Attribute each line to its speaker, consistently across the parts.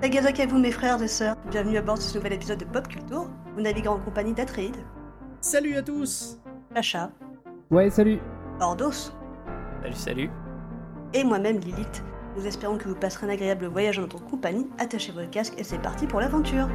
Speaker 1: Tagazak à vous mes frères et sœurs, bienvenue à bord de ce nouvel épisode de Pop Culture. Vous naviguez en compagnie d'Atreide,
Speaker 2: Salut à tous
Speaker 1: Pacha,
Speaker 3: Ouais, salut.
Speaker 1: Ordos
Speaker 4: Salut, salut.
Speaker 1: et moi-même Lilith. Nous espérons que vous passerez un agréable voyage en notre compagnie. Attachez votre casque et c'est parti pour l'aventure.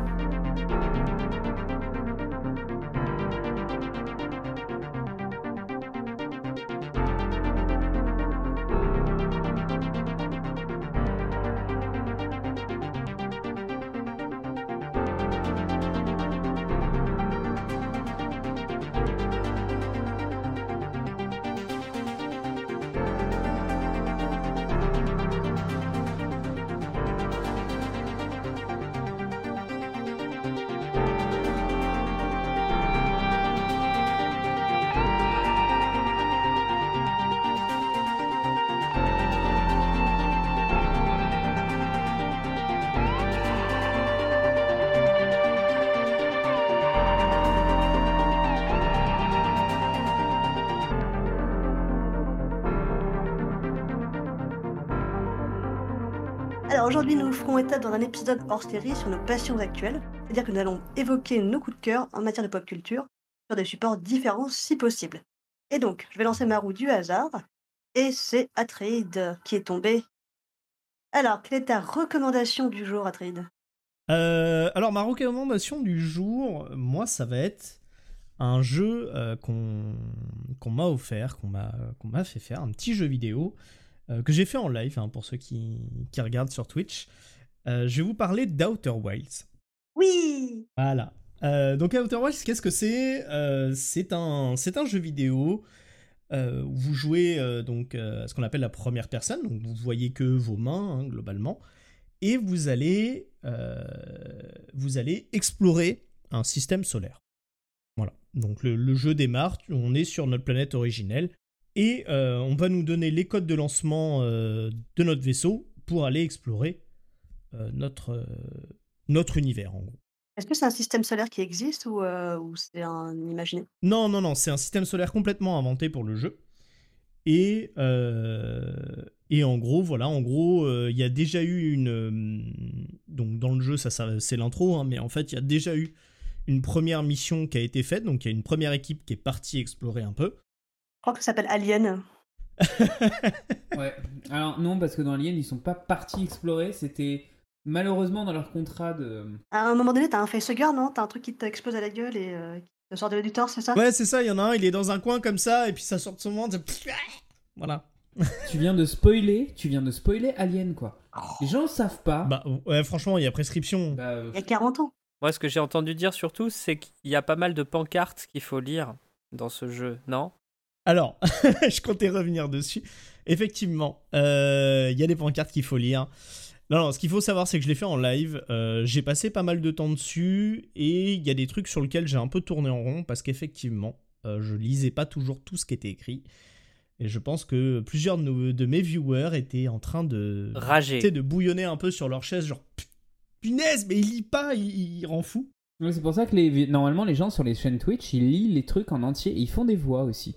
Speaker 1: Étape dans un épisode hors série sur nos passions actuelles, c'est-à-dire que nous allons évoquer nos coups de cœur en matière de pop culture sur des supports différents si possible. Et donc, je vais lancer ma roue du hasard, et c'est Atreide qui est tombé. Alors, quelle est ta recommandation du jour, Atreide?
Speaker 2: Euh, Alors, ma recommandation du jour, moi, ça va être un jeu euh, qu'on m'a offert, qu'on m'a fait faire, un petit jeu vidéo euh, que j'ai fait en live hein, pour ceux qui regardent sur Twitch. Euh, je vais vous parler d'Outer Wilds.
Speaker 1: Oui
Speaker 2: Voilà. Euh, donc Outer Wilds, qu'est-ce que c'est? Euh, C'est un, un jeu vidéo où vous jouez donc à ce qu'on appelle la première personne. Donc vous voyez que vos mains hein, globalement, et vous allez, vous allez explorer un système solaire. Voilà. Donc le, le jeu démarre. On est sur notre planète originelle et on va nous donner les codes de lancement de notre vaisseau pour aller explorer notre, euh, notre univers en gros.
Speaker 1: Est-ce que c'est un système solaire qui existe ou, euh, ou c'est un imaginé
Speaker 2: Non, non, non, c'est un système solaire complètement inventé pour le jeu. Et, euh, et en gros, voilà, en gros, euh, il y a déjà eu une. euh, donc, dans le jeu, ça, ça c'est l'intro, hein, mais en fait, il y a déjà eu une première mission qui a été faite. Donc, il y a une première équipe qui est partie explorer un peu.
Speaker 1: Je crois que ça s'appelle Alien.
Speaker 3: Ouais. Alors non, parce que dans Alien, ils sont pas partis explorer. C'était malheureusement dans leur contrat de.
Speaker 1: À un moment donné, t'as un facehugger, non? T'as un truc qui t'explose à la gueule et euh, qui te sort de du torse, c'est ça?
Speaker 2: Ouais, c'est ça, il y en a un, il est dans un coin comme ça, et puis ça sort de son ventre. Voilà.
Speaker 3: Tu viens de spoiler. Tu viens de spoiler Alien quoi. Les gens savent pas.
Speaker 2: Bah, ouais, franchement, il y a prescription.
Speaker 3: Bah, euh,
Speaker 1: Il y a 40 ans.
Speaker 4: Moi, ce que j'ai entendu dire surtout, c'est qu'il y a pas mal de pancartes qu'il faut lire dans ce jeu, non?
Speaker 2: Alors, je comptais revenir dessus. Effectivement, euh, il y a des pancartes qu'il faut lire. Non, non, ce qu'il faut savoir, c'est que je l'ai fait en live. euh, j'ai passé pas mal de temps dessus et il y a des trucs sur lesquels j'ai un peu tourné en rond parce qu'effectivement, euh, je lisais pas toujours tout ce qui était écrit. Et je pense que plusieurs de, nos- de mes viewers étaient en train de,
Speaker 4: Rager.
Speaker 2: tu sais, de bouillonner un peu sur leur chaise, genre punaise, mais il lit pas, il, il rend fou.
Speaker 3: c'est pour ça que les... normalement les gens sur les chaînes Twitch, ils lisent les trucs en entier et ils font des voix aussi.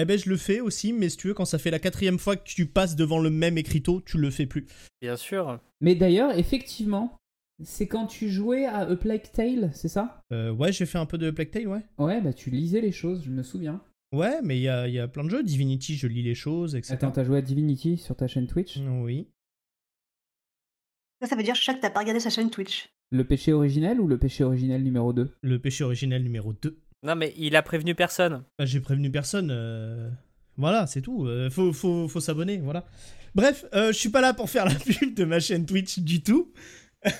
Speaker 2: Eh ben, je le fais aussi, mais si tu veux, quand ça fait la quatrième fois que tu passes devant le même écriteau, tu le fais plus.
Speaker 4: Bien sûr.
Speaker 3: Mais d'ailleurs, effectivement, c'est quand tu jouais à A Plague Tale, c'est ça?
Speaker 2: Euh, ouais, j'ai fait un peu de Plague Tale, ouais.
Speaker 3: Ouais, bah tu lisais les choses, je me souviens.
Speaker 2: Ouais, mais il y a, il y a plein de jeux. Divinity, je lis les choses, etc.
Speaker 3: Attends, t'as joué à Divinity sur ta chaîne Twitch?
Speaker 2: Oui.
Speaker 1: Ça, ça veut dire Chaque que t'as pas regardé sa chaîne Twitch.
Speaker 3: Le péché originel ou le péché originel numéro 2
Speaker 2: Le péché originel numéro 2.
Speaker 4: Non, mais il a prévenu personne.
Speaker 2: Bah, j'ai prévenu personne. euh, Voilà, c'est tout. Euh, faut faut, faut s'abonner, voilà. Bref, euh, je suis pas là pour faire la pub de ma chaîne Twitch du tout.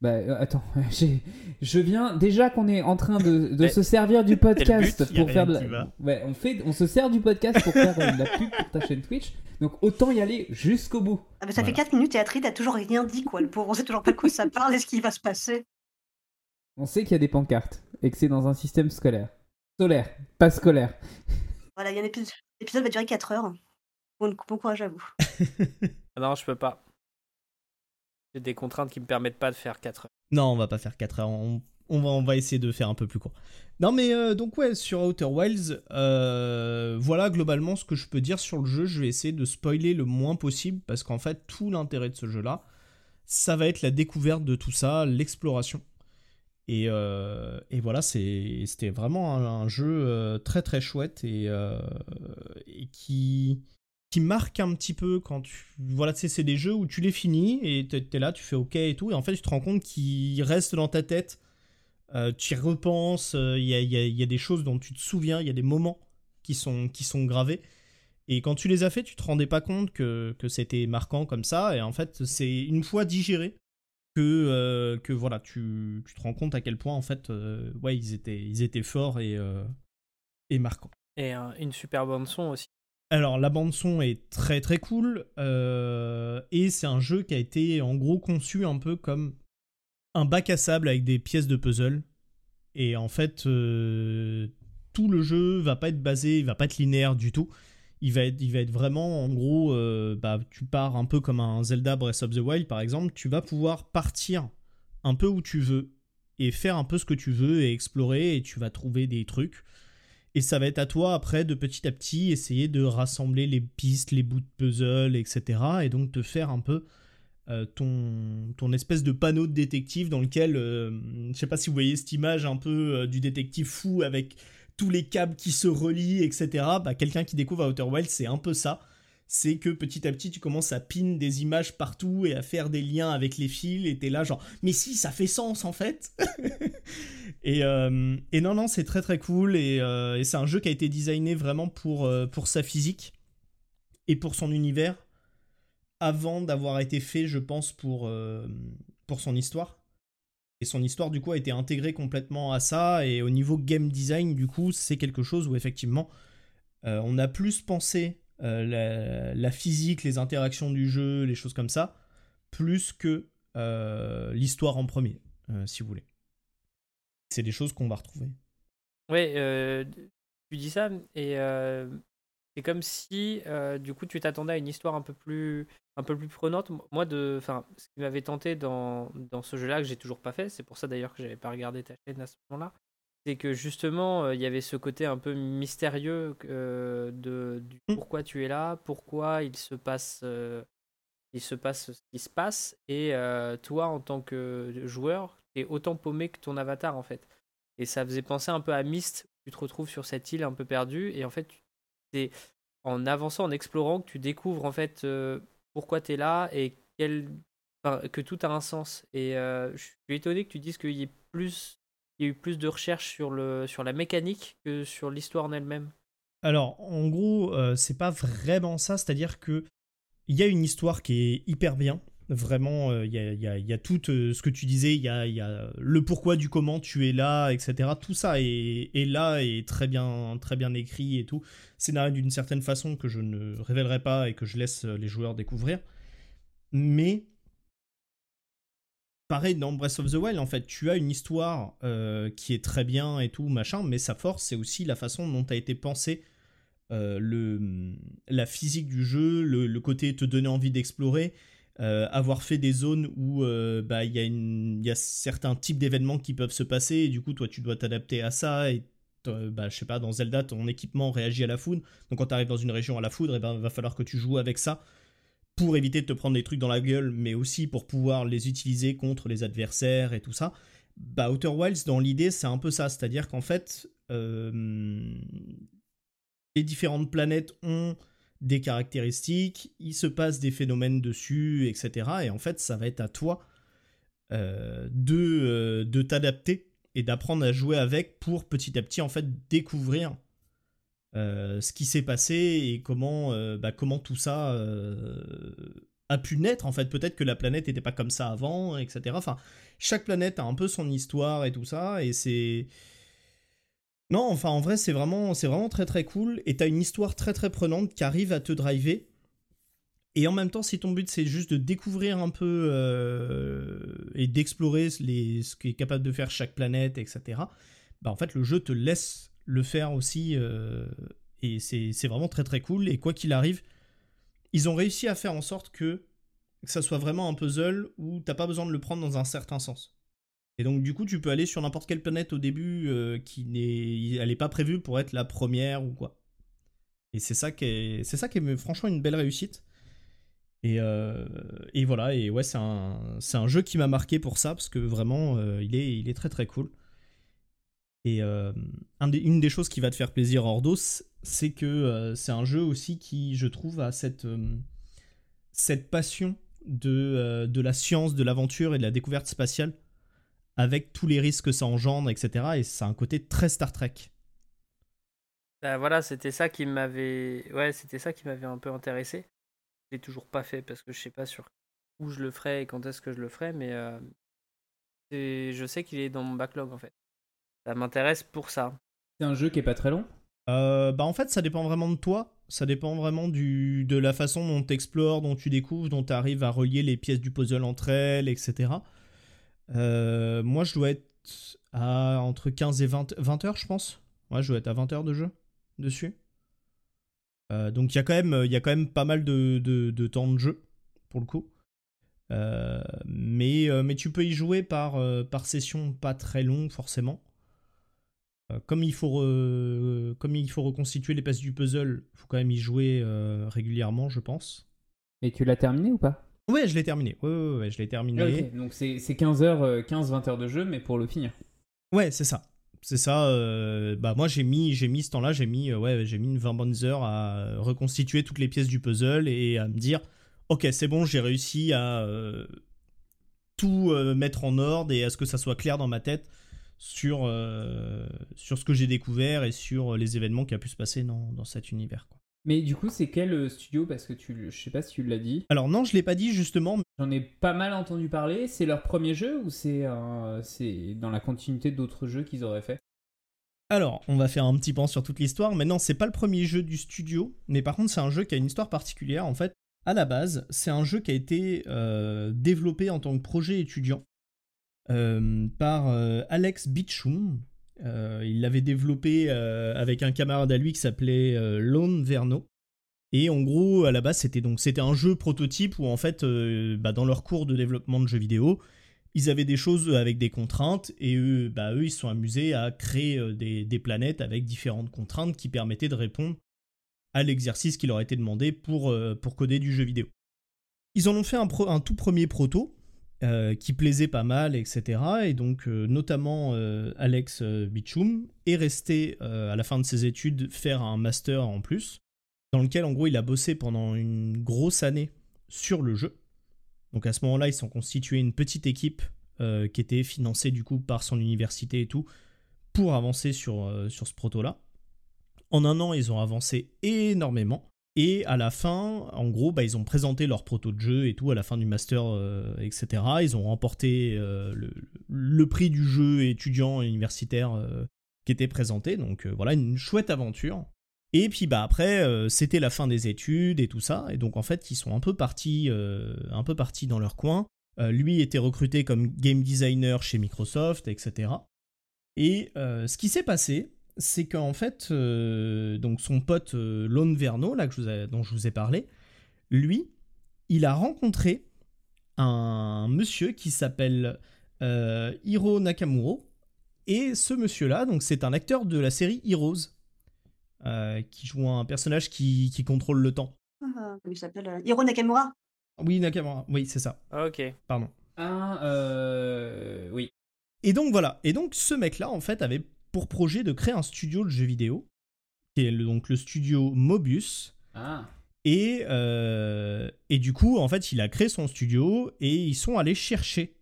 Speaker 3: Bah euh, attends, j'ai- je viens déjà qu'on est en train de, de
Speaker 4: Mais
Speaker 3: se servir du podcast
Speaker 2: but, y a
Speaker 3: pour faire de
Speaker 2: qui
Speaker 3: la...
Speaker 2: va.
Speaker 3: Ouais, on fait, on se sert du podcast pour faire euh, de la pub pour ta chaîne Twitch. Donc autant y aller jusqu'au bout.
Speaker 1: Ah, mais ça
Speaker 2: Voilà.
Speaker 1: fait 4 minutes et Atreide a toujours rien dit, quoi. Le pauvre, on sait toujours pas de quoi ça parle et ce qui va se passer.
Speaker 3: On sait qu'il y a des pancartes et que c'est dans un système scolaire. Solaire, pas scolaire.
Speaker 1: Voilà, il y a un épisode. L'épisode va durer 4 heures. Bon, bon courage à vous.
Speaker 4: Ah Non, je peux pas. J'ai des contraintes qui me permettent pas de faire 4 heures.
Speaker 2: Non, on va pas faire 4 heures. On, on va, on va essayer de faire un peu plus court. Non, mais euh, donc, ouais, sur Outer Wilds, euh, voilà globalement ce que je peux dire sur le jeu. Je vais essayer de spoiler le moins possible parce qu'en fait, tout l'intérêt de ce jeu-là, ça va être la découverte de tout ça, l'exploration. Et, euh, et, voilà, c'était vraiment un, jeu euh, très très chouette et, euh, qui, marque un petit peu quand tu. Voilà, tu sais, c'est des jeux où tu les finis et tu es là, tu fais OK et tout, et en fait, tu te rends compte qu'ils restent dans ta tête. tu y repenses, il y, a, des choses dont tu te souviens, il y a des moments qui sont, qui sont gravés. Et quand tu les as fait, tu te rendais pas compte que, que c'était marquant comme ça. Et en fait, c'est une fois digéré que, euh, que voilà, tu, tu, te rends compte à quel point en fait, euh, ouais, ils étaient, ils étaient forts et, euh, et marquants.
Speaker 4: Et une super bande son aussi.
Speaker 2: Alors la bande son est très très cool et c'est un jeu qui a été en gros conçu un peu comme un bac à sable avec des pièces de puzzle. Et en fait, tout le jeu va pas être basé, il va pas être linéaire du tout il va être, il va être vraiment, en gros, euh, bah, tu pars un peu comme un Zelda Breath of the Wild, par exemple, tu vas pouvoir partir un peu où tu veux et faire un peu ce que tu veux et explorer et tu vas trouver des trucs. Et ça va être à toi après de petit à petit essayer de rassembler les pistes, les bouts de puzzle, etc. Et donc te faire un peu euh, ton, ton espèce de panneau de détective dans lequel, euh, je sais pas si vous voyez cette image un peu du détective fou avec tous les câbles qui se relient, etc. Bah, quelqu'un qui découvre Outer Wilds, c'est un peu ça. C'est que petit à petit, tu commences à pin des images partout et à faire des liens avec les fils, et t'es là, genre, mais si, ça fait sens en fait. et, euh, et, non, non, c'est très très cool, et, euh, et c'est un jeu qui a été designé vraiment pour, euh, pour sa physique et pour son univers, avant d'avoir été fait, je pense, pour, pour son histoire. Et son histoire, du coup, a été intégrée complètement à ça. Et au niveau game design, du coup, c'est quelque chose où effectivement, euh, on a plus pensé euh, la, physique, les interactions du jeu, les choses comme ça, plus que euh, l'histoire en premier, si vous voulez. C'est des choses qu'on va retrouver.
Speaker 4: Ouais, tu dis ça, et c'est comme si, du coup, tu t'attendais à une histoire un peu plus un peu plus prenante. Moi, de, enfin, ce qui m'avait tenté dans, dans ce jeu-là, que j'ai toujours pas fait, c'est pour ça d'ailleurs que j'avais pas regardé ta chaîne à ce moment-là, c'est que justement, euh, il y avait ce côté un peu mystérieux euh, de du mmh. pourquoi tu es là, pourquoi il se passe, euh, il se passe ce qui se passe, et toi, en tant que joueur, tu es autant paumé que ton avatar en fait. Et ça faisait penser un peu à Myst, tu te retrouves sur cette île un peu perdue, et en fait, c'est en avançant, en explorant, que tu découvres en fait pourquoi tu es là et que tout a un sens. Et euh, je suis étonné que tu dises qu'il y ait plus il y a eu plus de recherches sur, le, sur la mécanique que sur l'histoire en elle-même.
Speaker 2: Alors, en gros, euh, c'est pas vraiment ça, c'est-à-dire que il y a une histoire qui est hyper bien. Vraiment, euh, il y, a, y, a, y, a, tout ce que tu disais, il y a, y a, le pourquoi du comment tu es là, etc. Tout ça est, là et très bien, très bien écrit et tout. Scénario d'une certaine façon que je ne révélerai pas et que je laisse les joueurs découvrir. Mais pareil dans Breath of the Wild, en fait, tu as une histoire euh, qui est très bien et tout, machin, mais sa force, c'est aussi la façon dont a été pensé euh, le, la physique du jeu, le, le côté te donner envie d'explorer. Euh, avoir fait des zones où euh, bah, il y, a certains types d'événements qui peuvent se passer et du coup toi tu dois t'adapter à ça et bah, je sais pas dans Zelda ton équipement réagit à la foudre. Donc quand tu arrives dans une région à la foudre il eh ben, va falloir que tu joues avec ça pour éviter de te prendre des trucs dans la gueule mais aussi pour pouvoir les utiliser contre les adversaires et tout ça. Bah Outer Wilds dans l'idée c'est un peu ça. C'est à dire qu'en fait euh, les différentes planètes ont des caractéristiques, il se passe des phénomènes dessus, etc. Et en fait, ça va être à toi euh, de, euh, de t'adapter et d'apprendre à jouer avec pour petit à petit en fait découvrir euh, ce qui s'est passé et comment, bah, comment tout ça a pu naître. En fait, peut-être que la planète n'était pas comme ça avant, etc. Enfin, chaque planète a un peu son histoire et tout ça, et c'est non, enfin en vrai c'est vraiment, c'est vraiment très très cool et t'as une histoire très très prenante qui arrive à te driver. Et en même temps, si ton but c'est juste de découvrir un peu euh, et d'explorer ce qu'est capable de faire chaque planète, etc., bah en fait le jeu te laisse le faire aussi euh, et c'est vraiment très très cool. Et quoi qu'il arrive, ils ont réussi à faire en sorte que ça soit vraiment un puzzle où t'as pas besoin de le prendre dans un certain sens. Et donc du coup, tu peux aller sur n'importe quelle planète au début euh, qui n'est, elle n'est pas prévue pour être la première ou quoi. Et c'est ça qui est, c'est ça qui est franchement une belle réussite. Et, et voilà, et ouais, c'est un, un, jeu qui m'a marqué pour ça, parce que vraiment, il, est, il est très très cool. Et une des choses qui va te faire plaisir, Ordos, c'est que c'est un jeu aussi qui, je trouve, a cette, cette passion de, de la science, de l'aventure et de la découverte spatiale avec tous les risques que ça engendre, etc. Et ça a un côté très Star Trek.
Speaker 4: Bah voilà, c'était ça qui m'avait, ouais, c'était ça qui m'avait un peu intéressé. Je l'ai toujours pas fait parce que je sais pas sur où je le ferai et quand est-ce que je le ferai, mais euh, je sais qu'il est dans mon backlog en fait. Ça m'intéresse pour ça.
Speaker 3: C'est un jeu qui est pas très long?
Speaker 2: Euh, bah en fait, ça dépend vraiment de toi. Ça dépend vraiment du, de la façon dont tu explores, dont tu découvres, dont tu arrives à relier les pièces du puzzle entre elles, etc. Euh, moi, je dois être à entre 15 et 20, 20 heures, je pense. Ouais, je dois être à 20 heures de jeu dessus. Euh, donc il y, a quand même, y a quand même pas mal de, de, temps de jeu, pour le coup. Euh, mais, mais tu peux y jouer par, par session pas très longue, forcément. comme, il faut comme il faut reconstituer les pièces du puzzle, il faut quand même y jouer régulièrement, je pense.
Speaker 3: Et tu l'as terminé ou pas?
Speaker 2: Ouais, je l'ai terminé. Ouais, ouais, ouais, je l'ai terminé.
Speaker 3: Donc c'est 15 heures, 15-20 euh, heures de jeu, mais pour le finir.
Speaker 2: Ouais, c'est ça. C'est ça. Euh, bah moi j'ai mis, j'ai mis ce temps-là, j'ai mis, euh, ouais, j'ai mis une 20 bonnes heures à reconstituer toutes les pièces du puzzle et à me dire, ok, c'est bon, j'ai réussi à tout mettre en ordre et à ce que ça soit clair dans ma tête sur, sur ce que j'ai découvert et sur les événements qui a pu se passer dans, dans cet univers. Quoi.
Speaker 3: Mais du coup, c'est quel euh, studio? Parce que tu, je sais pas si tu l'as dit.
Speaker 2: Alors non, je l'ai pas dit justement.
Speaker 3: J'en ai pas mal entendu parler. C'est leur premier jeu ou c'est c'est dans la continuité d'autres jeux qu'ils auraient fait?
Speaker 2: Alors, on va faire un petit pan sur toute l'histoire, mais non, c'est pas le premier jeu du studio, mais par contre, c'est un jeu qui a une histoire particulière. En fait, à la base, c'est un jeu qui a été euh, développé en tant que projet étudiant euh, par Alex Beechum, euh, il l'avait développé euh, avec un camarade à lui qui s'appelait euh, Lone Verno. Et en gros, à la base, c'était donc un jeu prototype où en fait, bah, dans leur cours de développement de jeux vidéo, ils avaient des choses avec des contraintes et eux, bah, eux ils se sont amusés à créer des, planètes avec différentes contraintes qui permettaient de répondre à l'exercice qui leur était demandé pour, coder du jeu vidéo. Ils en ont fait un tout premier proto euh, qui plaisait pas mal, etc. Et donc, euh, notamment euh, Alex Bichum est resté à la fin de ses études faire un master en plus, dans lequel en gros il a bossé pendant une grosse année sur le jeu. Donc à ce moment-là, ils sont constitués une petite équipe qui était financée du coup par son université et tout pour avancer sur, sur ce proto-là. En un an, ils ont avancé énormément. Et à la fin, en gros, bah, ils ont présenté leur proto de jeu et tout à la fin du master, euh, etc. Ils ont remporté euh, le, prix du jeu étudiant universitaire euh, qui était présenté. Donc voilà, une chouette aventure. Et puis bah après, c'était la fin des études et tout ça. Et donc en fait, ils sont un peu partis, un peu partis dans leur coin. lui était recruté comme game designer chez Microsoft, etc. Et ce qui s'est passé, c'est qu'en fait, euh, donc son pote euh, Lone Verno, là, que je dont je vous ai parlé, lui, il a rencontré un monsieur qui s'appelle euh, Hiro Nakamuro. Et ce monsieur-là, donc c'est un acteur de la série Heroes, qui joue un personnage qui, contrôle le temps.
Speaker 1: Ah, il s'appelle Hiro Nakamura
Speaker 2: Oui, Nakamura, oui, c'est ça.
Speaker 4: Ah, ok.
Speaker 2: Pardon.
Speaker 3: Ah, euh, oui.
Speaker 2: Et donc voilà, et donc ce mec-là, en fait, avait pour projet de créer un studio de jeux vidéo, qui est donc le studio Mobius.
Speaker 3: Ah.
Speaker 2: Et, euh, et du coup, en fait, il a créé son studio et ils sont allés chercher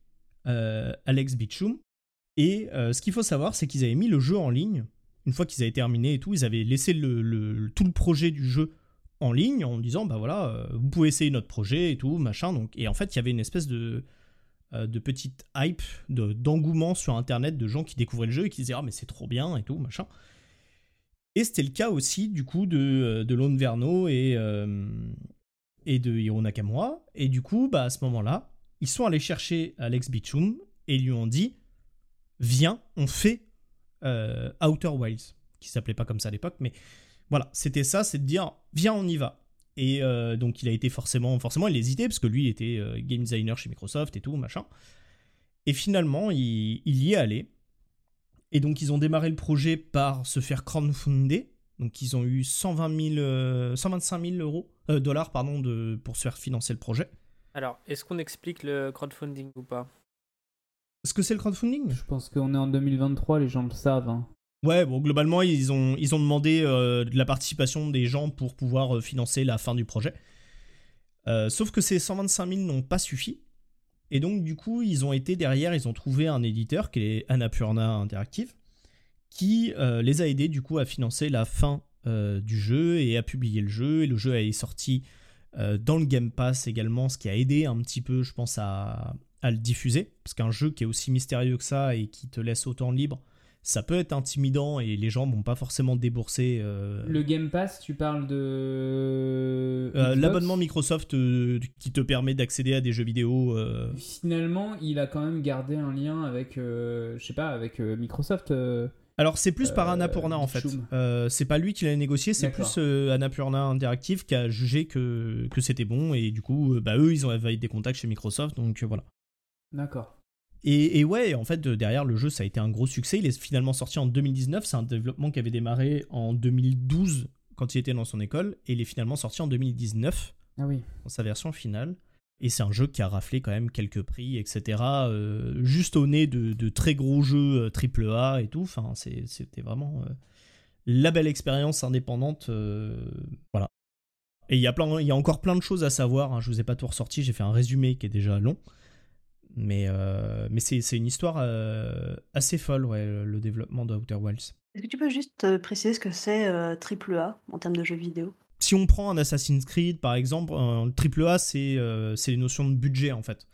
Speaker 2: euh, Alex Beechum. Et euh, ce qu'il faut savoir, c'est qu'ils avaient mis le jeu en ligne. Une fois qu'ils avaient terminé et tout, ils avaient laissé le, tout le projet du jeu en ligne en disant bah voilà, vous pouvez essayer notre projet et tout, machin. Donc, et en fait, il y avait une espèce de, de petite hype, d'engouement sur internet de gens qui découvraient le jeu et qui disaient Ah, mais c'est trop bien et tout, machin. Et c'était le cas aussi, du coup, de, euh, de Lone Verno et, euh, et de Hiro Nakamura. Et du coup, bah, à ce moment-là, ils sont allés chercher Alex Bichum et lui ont dit Viens, on fait Outer Wilds, qui s'appelait pas comme ça à l'époque, mais voilà, c'était ça, c'est de dire Viens, on y va. Et euh, donc il a été forcément, forcément il hésitait parce que lui il était euh, game designer chez Microsoft et tout, machin. Et finalement il, y est allé. Et donc ils ont démarré le projet par se faire crowdfunder. Donc ils ont eu 120 000, 125 000 euros, dollars pardon, de, pour se faire financer le projet.
Speaker 4: Alors, est-ce qu'on explique le crowdfunding ou pas?
Speaker 2: Est-ce que c'est le crowdfunding?
Speaker 3: Je pense qu'on est en 2023, les gens le savent. Hein.
Speaker 2: Ouais, bon, globalement, ils ont, demandé de la participation des gens pour pouvoir financer la fin du projet. sauf que ces 125 000 n'ont pas suffi. Et donc, du coup, ils ont été derrière, ils ont trouvé un éditeur qui est Annapurna Interactive, qui euh, les a aidés, du coup, à financer la fin euh, du jeu et à publier le jeu. Et le jeu est sorti euh, dans le Game Pass également, ce qui a aidé un petit peu, je pense, à, à le diffuser. Parce qu'un jeu qui est aussi mystérieux que ça et qui te laisse autant libre, ça peut être intimidant et les gens vont pas forcément débourser. Euh,
Speaker 3: le Game Pass, tu parles de.
Speaker 2: Euh, l'abonnement Microsoft euh, qui te permet d'accéder à des jeux vidéo.
Speaker 3: Finalement, il a quand même gardé un lien avec, je sais pas, avec Microsoft.
Speaker 2: Alors c'est plus par Annapurna en fait. c'est pas lui qui l'a négocié, c'est plus Annapurna Interactive qui a jugé que, que c'était bon et du coup, bah eux ils ont des contacts chez Microsoft donc voilà.
Speaker 3: D'accord.
Speaker 2: Et, ouais, en fait, derrière le jeu, ça a été un gros succès. Il est finalement sorti en 2019. C'est un développement qui avait démarré en 2012 quand il était dans son école. Et il est finalement sorti en 2019
Speaker 3: ah oui.
Speaker 2: dans sa version finale. Et c'est un jeu qui a raflé quand même quelques prix, etc. Euh, juste au nez de, très gros jeux AAA euh, et tout. Enfin, c'était vraiment euh, la belle expérience indépendante. voilà. Et il y, a il y a encore plein de choses à savoir. Hein. Je vous ai pas tout ressorti. J'ai fait un résumé qui est déjà long. Mais, euh, mais c'est une histoire euh, assez folle, ouais, le développement de Outer Wilds.
Speaker 1: Est-ce que tu peux juste euh, préciser ce que c'est triple A en termes de jeux vidéo?
Speaker 2: Si on prend un Assassin's Creed, par exemple, un triple A, c'est les notions de budget, en fait.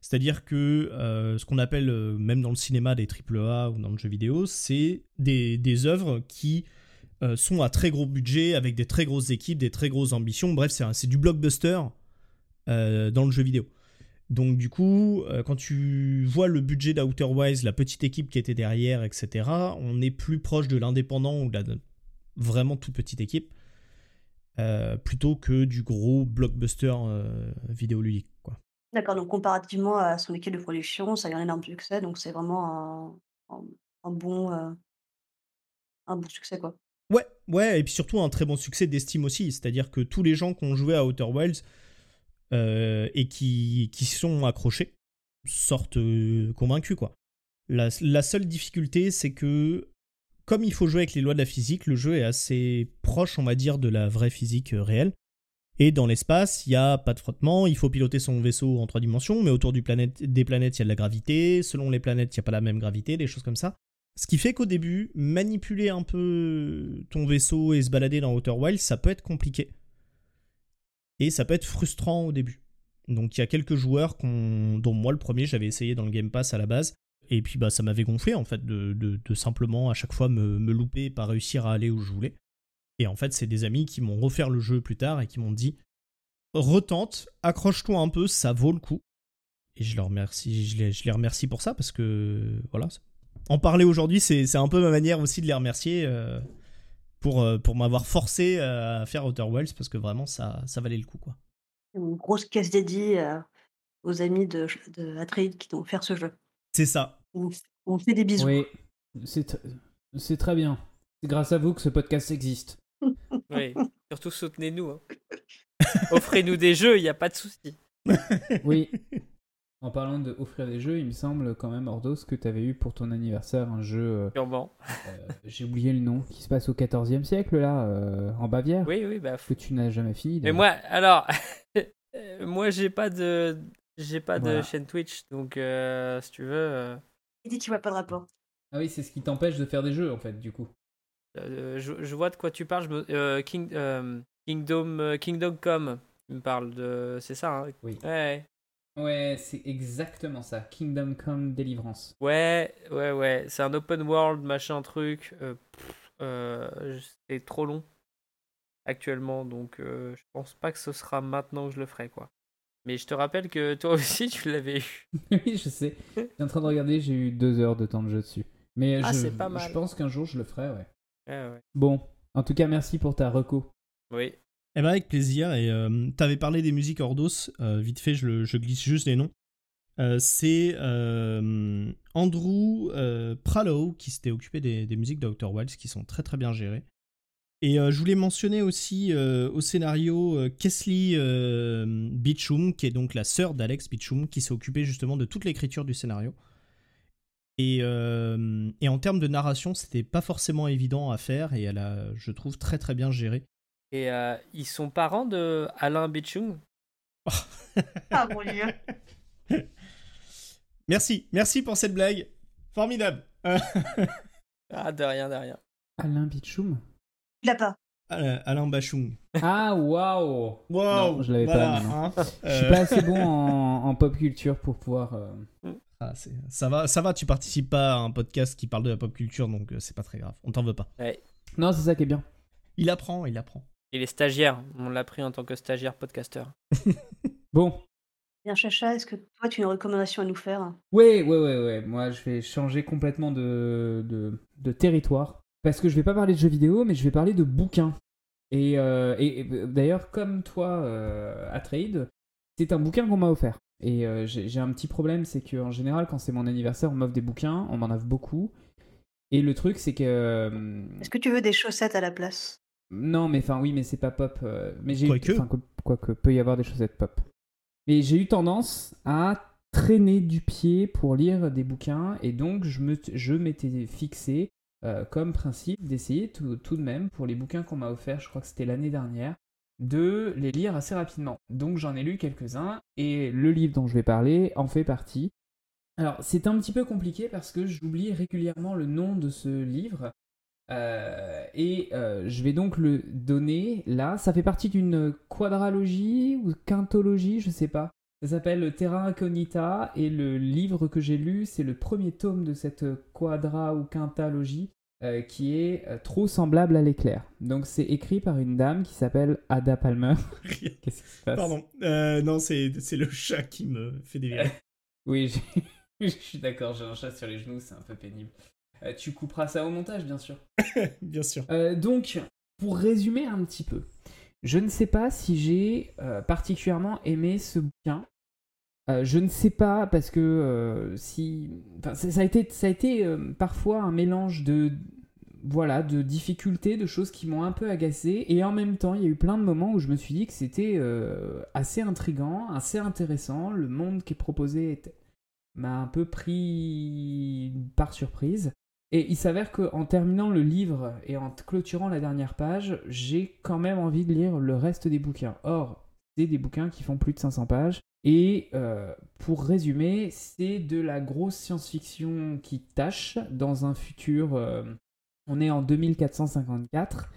Speaker 2: C'est-à-dire que ce qu'on appelle, même dans le cinéma, des triple A ou dans le jeu vidéo, c'est des, des œuvres qui sont à très gros budget, avec des très grosses équipes, des très grosses ambitions. Bref, c'est du blockbuster dans le jeu vidéo. Donc du coup, euh, quand tu vois le budget d'Outer Wilds, la petite équipe qui était derrière, etc., on est plus proche de l'indépendant ou de la vraiment toute petite équipe, euh, plutôt que du gros blockbuster euh, vidéoludique.
Speaker 1: D'accord, donc comparativement à son équipe de production, ça a eu un énorme succès, donc c'est vraiment un, bon, un bon succès. quoi.
Speaker 2: Ouais, ouais, et puis surtout un très bon succès d'estime aussi, c'est-à-dire que tous les gens qui ont joué à Outer Wilds et qui, qui sont accrochés sortent euh, convaincus quoi. La, seule difficulté c'est que comme il faut jouer avec les lois de la physique, le jeu est assez proche, on va dire, de la vraie physique euh, réelle. Et dans l'espace, il n'y a pas de frottement, il faut piloter son vaisseau en trois dimensions, mais autour des planètes, il y a de la gravité, selon les planètes, il n'y a pas la même gravité, des choses comme ça. Ce qui fait qu'au début, manipuler un peu ton vaisseau et se balader dans Outer Wild, ça peut être compliqué. Et ça peut être frustrant au début. Donc il y a quelques joueurs dont moi le premier j'avais essayé dans le Game Pass à la base. Et puis bah ça m'avait gonflé en fait de, simplement à chaque fois me, me, louper et pas réussir à aller où je voulais. Et en fait c'est des amis qui m'ont refaire le jeu plus tard et qui m'ont dit retente, accroche-toi un peu, ça vaut le coup. Et je leur remercie, je les remercie pour ça parce que voilà. En parler aujourd'hui c'est un peu ma manière aussi de les remercier. Euh, pour, euh, pour m'avoir forcé euh, à faire Outer Wilds parce que vraiment ça, ça valait le coup. Quoi.
Speaker 1: Une grosse caisse dédiée euh, aux amis de, de Atreides qui vont faire ce jeu.
Speaker 2: C'est ça.
Speaker 1: On, fait des bisous.
Speaker 3: Oui, c'est très bien. C'est grâce à vous que ce podcast existe.
Speaker 4: oui, surtout soutenez-nous. Hein. Offrez-nous des jeux, il n'y a pas de souci.
Speaker 3: oui. En parlant de offrir des jeux, il me semble quand même, Ordos, que tu avais eu pour ton anniversaire un jeu.
Speaker 4: Euh,
Speaker 3: euh, J'ai oublié le nom, qui se passe au 14e siècle, là, euh, en Bavière.
Speaker 4: Oui, oui, bah.
Speaker 3: Que tu n'as jamais fini.
Speaker 4: Mais moi, alors, moi, j'ai pas de. J'ai pas de chaîne Twitch, donc si tu veux.
Speaker 1: Il dit tu vois pas de rapport.
Speaker 3: Ah oui, c'est ce qui t'empêche de faire des jeux, en fait, du coup.
Speaker 4: Je, vois de quoi tu parles. Je King, Kingdom, Kingdom Come, tu me parles de. C'est ça, hein?
Speaker 3: Oui.
Speaker 4: Ouais.
Speaker 3: Ouais, c'est exactement ça. Kingdom Come Deliverance.
Speaker 4: Ouais, ouais, ouais. C'est un open world, machin truc. Euh, euh, c'est trop long actuellement, donc euh, je pense pas que ce sera maintenant que je le ferai, quoi. Mais je te rappelle que toi aussi, tu l'avais eu.
Speaker 3: oui, je sais. Je suis en train de regarder, j'ai eu deux heures de temps de jeu dessus. Mais
Speaker 4: ah,
Speaker 3: je,
Speaker 4: pas mal.
Speaker 3: je pense qu'un jour, je le ferai, ouais.
Speaker 4: ouais, ouais.
Speaker 3: Bon, en tout cas, merci pour ta reco.
Speaker 4: Oui.
Speaker 2: Eh ben avec plaisir. Et euh, t'avais parlé des musiques Ordos. Euh, vite fait, je, glisse juste les noms. Euh, c'est Andrew Prallow qui s'était occupé des, musiques d'Outer Wilds qui sont très très bien gérées. Et je voulais mentionner aussi au scénario Kesley Beechum, qui est donc la sœur d'Alex Beechum, qui s'est occupée justement de toute l'écriture du scénario. Et, et, en termes de narration, c'était pas forcément évident à faire et elle a, je trouve, très très bien géré.
Speaker 4: Et ils sont parents de Alain Beechum
Speaker 1: Ah mon dieu
Speaker 2: Merci, merci pour cette blague. Formidable.
Speaker 4: ah, de rien, de rien.
Speaker 3: Alain Bichoum
Speaker 1: Il l'a pas.
Speaker 2: Alain Bachung.
Speaker 3: Ah, waouh
Speaker 2: Waouh
Speaker 3: Je l'avais pas. Hein. Je suis pas assez bon en, pop culture pour pouvoir. Euh,
Speaker 2: ah, ça va, ça va. Tu participes pas à un podcast qui parle de la pop culture, donc euh, c'est pas très grave. On t'en veut pas.
Speaker 3: Non, c'est ça qui est bien.
Speaker 2: Il apprend, il apprend.
Speaker 4: Il est stagiaire. On l'a pris en tant que stagiaire podcasteur.
Speaker 3: bon,
Speaker 1: Bien, Chacha, est-ce que toi, tu as une recommandation à nous faire?
Speaker 3: Oui, oui, oui, oui. Moi, je vais changer complètement de, de, territoire. Parce que je vais pas parler de jeux vidéo, mais je vais parler de bouquins. Et, euh, et, d'ailleurs, comme toi, euh, à Trade, c'est un bouquin qu'on m'a offert. Et euh, j'ai un petit problème, c'est qu'en général, quand c'est mon anniversaire, on m'offre des bouquins, on m'en offre beaucoup. Et le truc, c'est que.
Speaker 1: Est-ce que tu veux des chaussettes à la place?
Speaker 3: Non, mais enfin, oui, mais c'est pas pop. mais j'ai.
Speaker 2: Quoique.
Speaker 3: Quoi que, peut y avoir des chaussettes pop. Mais j'ai eu tendance à traîner du pied pour lire des bouquins et donc je, me, je m'étais fixé euh, comme principe d'essayer tout, tout, de même pour les bouquins qu'on m'a offerts, je crois que c'était l'année dernière, de les lire assez rapidement. Donc j'en ai lu quelques-uns et le livre dont je vais parler en fait partie. Alors c'est un petit peu compliqué parce que j'oublie régulièrement le nom de ce livre euh, et euh, je vais donc le donner là. Ça fait partie d'une quadralogie ou quintologie, je sais pas. Ça s'appelle Terra Incognita et le livre que j'ai lu, c'est le premier tome de cette quadra ou quintalogie euh, qui est trop semblable à l'éclair. Donc c'est écrit par une dame qui s'appelle Ada Palmer.
Speaker 2: Qu'est-ce qui se passe? Pardon. non, c'est, le chat qui me fait dévirer.
Speaker 3: oui, je suis d'accord, j'ai un chat sur les genoux, c'est un peu pénible. Euh, tu couperas ça au montage, bien sûr.
Speaker 2: bien sûr.
Speaker 3: Euh, donc, pour résumer un petit peu, je ne sais pas si j'ai euh, particulièrement aimé ce bouquin. je ne sais pas parce que si ça, a été ça a été parfois un mélange de voilà de difficultés, de choses qui m'ont un peu agacé et en même temps il y a eu plein de moments où je me suis dit que c'était assez intrigant, assez intéressant. Le monde qui est proposé m'a un peu pris par surprise. Et il s'avère qu'en terminant le livre et en clôturant la dernière page, j'ai quand même envie de lire le reste des bouquins. Or, c'est des bouquins qui font plus de 500 pages. Et euh, pour résumer, c'est de la grosse science-fiction qui tâche dans un futur. Euh, on est en 2454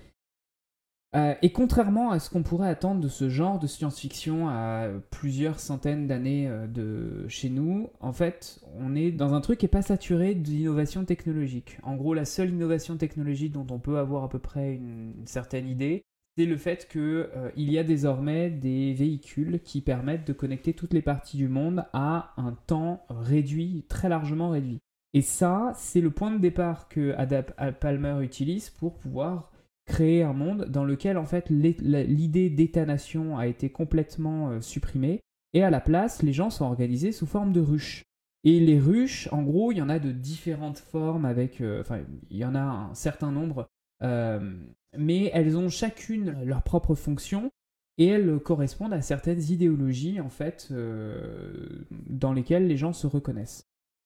Speaker 3: euh, et contrairement à ce qu'on pourrait attendre de ce genre de science-fiction à plusieurs centaines d'années euh, de chez nous, en fait, on est dans un truc qui n'est pas saturé d'innovation technologique. En gros, la seule innovation technologique dont on peut avoir à peu près une, certaine idée, c'est le fait qu'il euh, y a désormais des véhicules qui permettent de connecter toutes les parties du monde à un temps réduit, très largement réduit. Et ça, c'est le point de départ que Ada Palmer utilise pour pouvoir créer un monde dans lequel en fait l'idée d'État-nation a été complètement euh, supprimée et à la place les gens sont organisés sous forme de ruches. Et les ruches, en gros, il y en a de différentes formes avec, euh, enfin, il y en a un certain nombre, euh, mais elles ont chacune leur propre fonction et elles correspondent à certaines idéologies en fait dans lesquelles les gens se reconnaissent.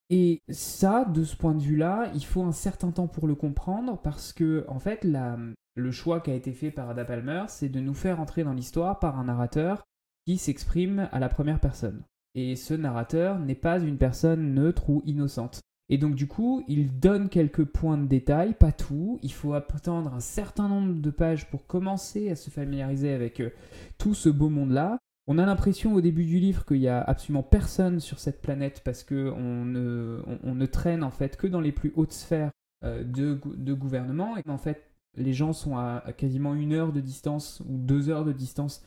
Speaker 3: Et ça, de ce point de vue-là, il faut un certain temps pour le comprendre parce que, en fait, la, le choix qui a été fait par Ada Palmer, c'est de nous faire entrer dans l'histoire par un narrateur qui s'exprime à la première personne. Et ce narrateur n'est pas une personne neutre ou innocente. Et donc du coup, il donne quelques points de détail, pas tout. Il faut attendre un certain nombre de pages pour commencer à se familiariser avec euh, tout ce beau monde-là. On a l'impression au début du livre qu'il n'y a absolument personne sur cette planète parce qu'on ne, on, ne traîne en fait que dans les plus hautes sphères euh, de, de gouvernement. Et en fait, les gens sont à, quasiment une heure de distance ou deux heures de distance,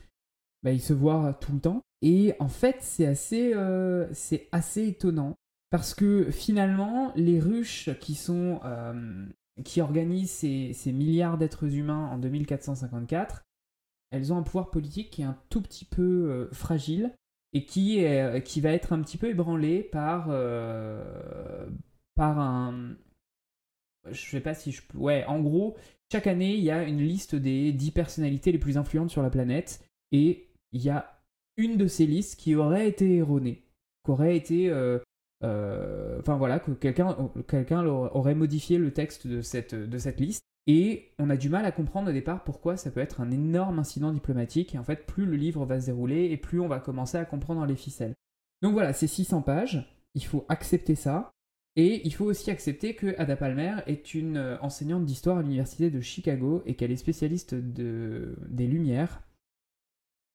Speaker 3: bah, ils se voient tout le temps. Et en fait, c'est assez, euh, assez étonnant parce que finalement, les ruches qui sont euh, qui organisent ces, ces milliards d'êtres humains en 2454, elles ont un pouvoir politique qui est un tout petit peu euh, fragile et qui, qui va être un petit peu ébranlé par, par un, je sais pas si je. Ouais, en gros, chaque année, il y a une liste des 10 personnalités les plus influentes sur la planète. Et il y a une de ces listes qui aurait été erronée. Qui aurait été. euh, euh, Enfin voilà, que quelqu'un quelqu'un aurait modifié le texte de cette, de cette liste. Et on a du mal à comprendre au départ pourquoi ça peut être un énorme incident diplomatique. Et en fait, plus le livre va se dérouler et plus on va commencer à comprendre les ficelles. Donc voilà, c'est 600 pages. Il faut accepter ça. Et il faut aussi accepter que Ada Palmer est une euh, enseignante d'histoire à l'université de Chicago et qu'elle est spécialiste de, des Lumières.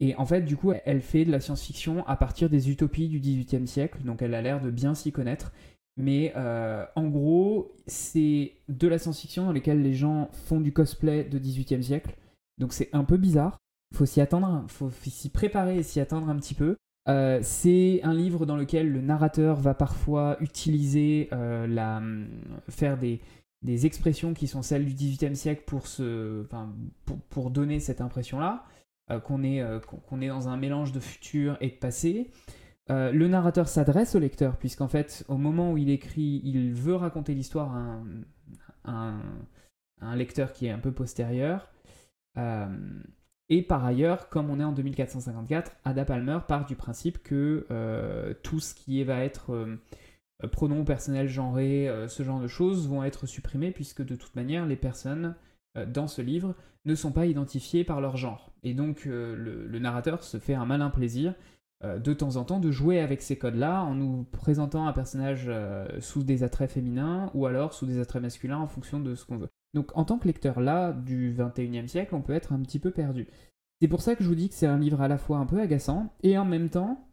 Speaker 3: Et en fait, du coup, elle fait de la science-fiction à partir des utopies du XVIIIe siècle, donc elle a l'air de bien s'y connaître. Mais euh, en gros, c'est de la science-fiction dans laquelle les gens font du cosplay de XVIIIe siècle. Donc c'est un peu bizarre. Faut s'y attendre, faut s'y préparer et s'y attendre un petit peu. Euh, c'est un livre dans lequel le narrateur va parfois utiliser euh, la, faire des, des, expressions qui sont celles du XVIIIe siècle pour, se, enfin, pour, pour, donner cette impression-là, euh, qu'on est, est dans un mélange de futur et de passé. Le narrateur s'adresse au lecteur, puisqu'en fait, au moment où il écrit, il veut raconter l'histoire à un, lecteur qui est un peu postérieur. Et par ailleurs, comme on est en 2454, Ada Palmer part du principe que euh, tout ce qui va être euh, pronom personnel genré, euh, ce genre de choses, vont être supprimés, puisque de toute manière, les personnes euh, dans ce livre ne sont pas identifiées par leur genre. Et donc, le, narrateur se fait un malin plaisir de temps en temps de jouer avec ces codes-là en nous présentant un personnage sous des attraits féminins ou alors sous des attraits masculins en fonction de ce qu'on veut. Donc en tant que lecteur là du 21e siècle, on peut être un petit peu perdu. C'est pour ça que je vous dis que c'est un livre à la fois un peu agaçant et en même temps,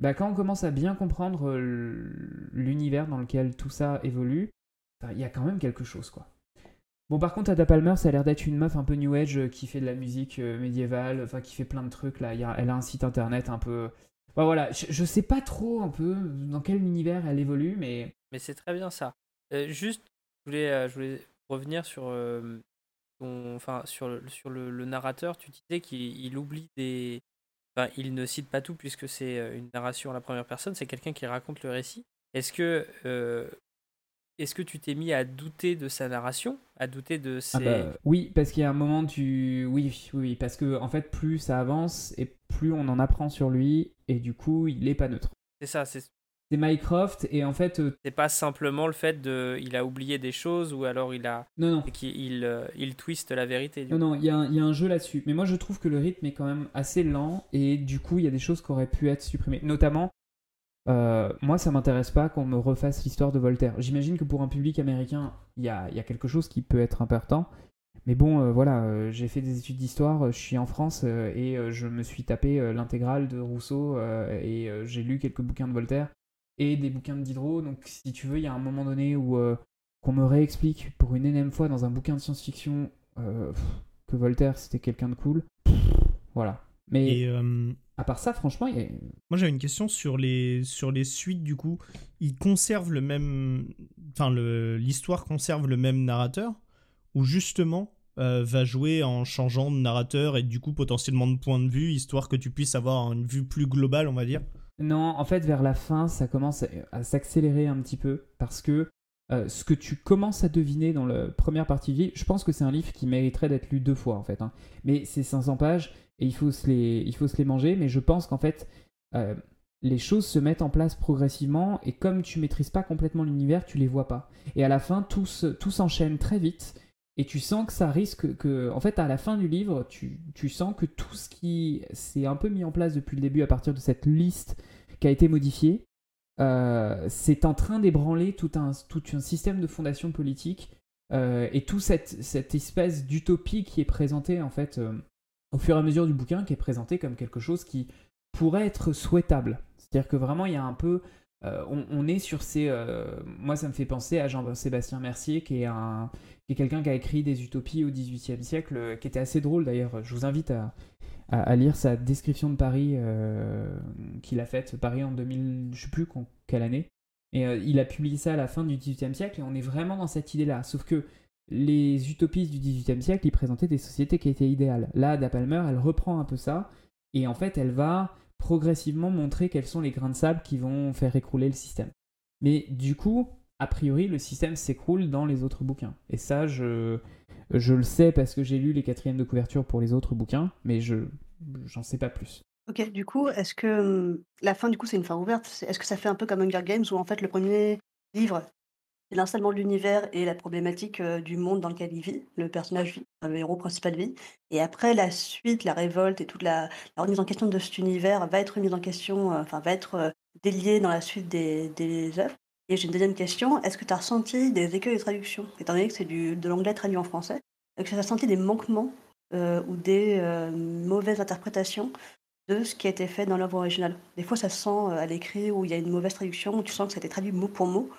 Speaker 3: bah, quand on commence à bien comprendre l'univers dans lequel tout ça évolue, il y a quand même quelque chose quoi. Bon par contre Ada Palmer ça a l'air d'être une meuf un peu new age qui fait de la musique médiévale, enfin qui fait plein de trucs là, elle a un site internet un peu... Bah, voilà, je, je, sais pas trop un peu dans quel univers elle évolue mais...
Speaker 4: Mais c'est très bien ça. Euh, juste, euh, je voulais revenir sur, euh, ton, enfin, sur, le, sur le, le narrateur. Tu disais qu'il oublie des. Enfin, il ne cite pas tout puisque c'est une narration à la première personne. C'est quelqu'un qui raconte le récit. Est-ce que, euh, est-ce que tu t'es mis à douter de sa narration, à douter de ses.
Speaker 3: Ah bah, oui, parce qu'il y a un moment tu, oui, oui, parce que en fait, plus ça avance et plus on en apprend sur lui et du coup, il est pas neutre.
Speaker 4: C'est ça, c'est
Speaker 3: c'est Mycroft et en fait euh...
Speaker 4: c'est pas simplement le fait de il a oublié des choses ou alors il a
Speaker 3: non non.
Speaker 4: qu'il il, euh, il twiste la vérité
Speaker 3: non non il y, a un, il y a un jeu là-dessus. Mais moi je trouve que le rythme est quand même assez lent et du coup il y a des choses qui auraient pu être supprimées. Notamment euh, moi ça m'intéresse pas qu'on me refasse l'histoire de Voltaire. J'imagine que pour un public américain il y a, il y a quelque chose qui peut être important. Mais bon, euh, voilà, euh, j'ai fait des études d'histoire, je suis en France et je me suis tapé l'intégrale de Rousseau et j'ai lu quelques bouquins de Voltaire et des bouquins de Diderot. Donc, si tu veux, il y a un moment donné où euh, qu'on me réexplique pour une énième fois dans un bouquin de science-fiction euh, que Voltaire c'était quelqu'un de cool. Voilà. Mais
Speaker 2: Et, euh,
Speaker 3: à part ça, franchement, il y a...
Speaker 2: moi j'avais une question sur les sur les suites du coup. Ils conservent le même, enfin le l'histoire conserve le même narrateur ou justement euh, va jouer en changeant de narrateur et du coup potentiellement de point de vue, histoire que tu puisses avoir une vue plus globale, on va dire?
Speaker 3: Non, en fait, vers la fin, ça commence à, s'accélérer un petit peu parce que euh, ce que tu commences à deviner dans la première partie du livre, je pense que c'est un livre qui mériterait d'être lu deux fois en fait. Hein. Mais c'est 500 pages et il faut se les, manger. Mais je pense qu'en fait, euh, les choses se mettent en place progressivement et comme tu maîtrises pas complètement l'univers, tu les vois pas. Et à la fin, tout, se, tout s'enchaîne très vite. Et tu sens que ça risque que, en fait, à la fin du livre, tu sens que tout ce qui s'est un peu mis en place depuis le début à partir de cette liste qui a été modifiée, euh, c'est en train d'ébranler tout un, tout un système de fondation politique euh, et toute cette, cette espèce d'utopie qui est présentée, en fait, euh, au fur et à mesure du bouquin, qui est présentée comme quelque chose qui pourrait être souhaitable. C'est-à-dire que vraiment, il y a un peu. On, est sur ces. moi, ça me fait penser à Jean-Sébastien Mercier, qui est un qui est quelqu'un qui a écrit des utopies au XVIIIe siècle, qui était assez drôle d'ailleurs. Je vous invite à, à, lire sa description de Paris euh, qu'il a faite, Paris en 2000, je sais plus quelle année. Et euh, il a publié ça à la fin du XVIIIe siècle, et on est vraiment dans cette idée-là. Sauf que les utopistes du XVIIIe siècle, ils présentaient des sociétés qui étaient idéales. Là, Da Palmer, elle reprend un peu ça, et en fait, elle va progressivement montrer quels sont les grains de sable qui vont faire écrouler le système. Mais du coup, a priori, le système s'écroule dans les autres bouquins. Et ça, je, je le sais parce que j'ai lu les quatrièmes de couverture pour les autres bouquins, mais je j'en sais pas plus.
Speaker 1: Ok, du coup, est-ce que hum, la fin, du coup, c'est une fin ouverte? Est-ce que ça fait un peu comme Hunger Games où en fait le premier livre, c'est l'installement de l'univers et la problématique euh, du monde dans lequel il vit, le personnage vit, le héros principal vit, et après la suite, la révolte et toute la, la remise en question de cet univers va être mise en question, euh, enfin va être euh, déliée dans la suite des, des œuvres. Et j'ai une deuxième question, est-ce que tu as ressenti des écueils de traduction, étant donné que c'est de l'anglais traduit en français, est-ce que tu as ressenti des manquements euh, ou des euh, mauvaises interprétations de ce qui a été fait dans l'œuvre originale? Des fois, ça se sent euh, à l'écrit où il y a une mauvaise traduction, où tu sens que ça a été traduit mot pour mot.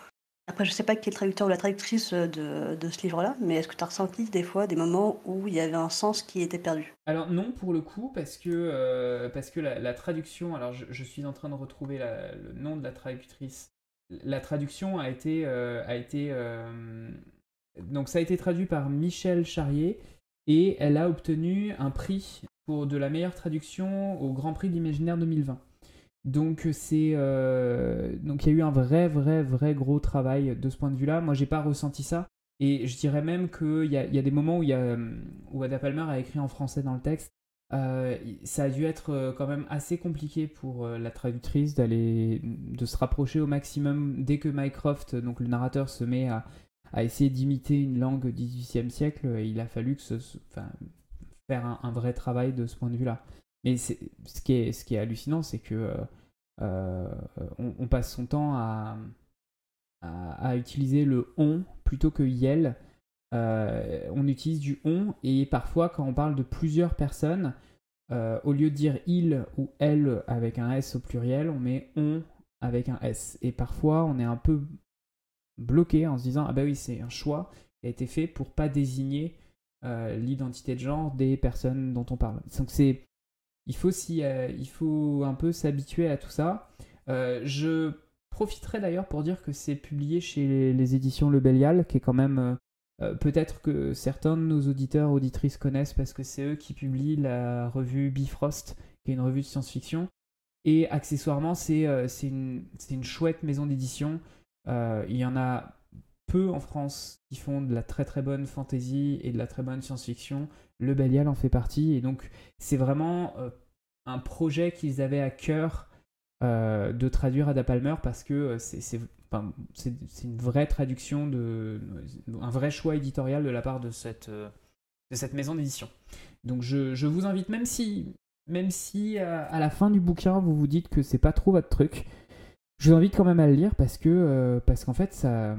Speaker 1: Après, je sais pas qui est le traducteur ou la traductrice de, de ce livre-là, mais est-ce que tu as ressenti des fois des moments où il y avait un sens qui était perdu?
Speaker 3: Alors non pour le coup parce que parce que la, traduction alors je, suis en train de retrouver le nom de la traductrice la traduction a été euh, a euh, donc ça a été traduit par Michel Charrier et elle a obtenu un prix pour de la meilleure traduction au Grand Prix de l'imaginaire 2020 donc c'est euh, donc il y a eu un vrai vrai vrai gros travail de ce point de vue là moi j'ai pas ressenti ça et je dirais même qu'il y a, y a des moments où Ada Palmer a écrit en français dans le texte. Euh, ça a dû être euh, quand même assez compliqué pour euh, la traductrice d'aller de se rapprocher au maximum dès que Mycroft, donc le narrateur, se met à, essayer d'imiter une langue du XVIIIe siècle. Il a fallu faire un, vrai travail de ce point de vue-là. Mais ce qui est, hallucinant, c'est que passe son temps à, à, à utiliser le on plutôt que yel. Euh, on utilise du on et parfois quand on parle de plusieurs personnes, euh, au lieu de dire il ou elle avec un s au pluriel, on met on avec un s. Et parfois on est un peu bloqué en se disant ah bah oui c'est un choix qui a été fait pour pas désigner euh, l'identité de genre des personnes dont on parle. Donc c'est il faut il faut un peu s'habituer à tout ça. Je profiterai d'ailleurs pour dire que c'est publié chez les, les éditions Le Bélial, qui est quand même euh, peut-être que certains de nos auditeurs auditrices connaissent parce que c'est eux qui publient la revue Bifrost, qui est une revue de science-fiction. Et accessoirement, c'est euh, une, une chouette maison d'édition. Euh, il y en a peu en France qui font de la très très bonne fantasy et de la très bonne science-fiction. Le Bélial en fait partie. Et donc, c'est vraiment un projet qu'ils avaient à cœur de traduire Ada Palmer parce que c'est- c'est- une vraie traduction, de, un vrai choix éditorial de la part de cette, euh, maison d'édition. Donc je, vous invite, même si, même si à la fin du bouquin vous vous dites que c'est pas trop votre truc, je vous invite quand même à le lire parce que euh, parce qu'en fait ça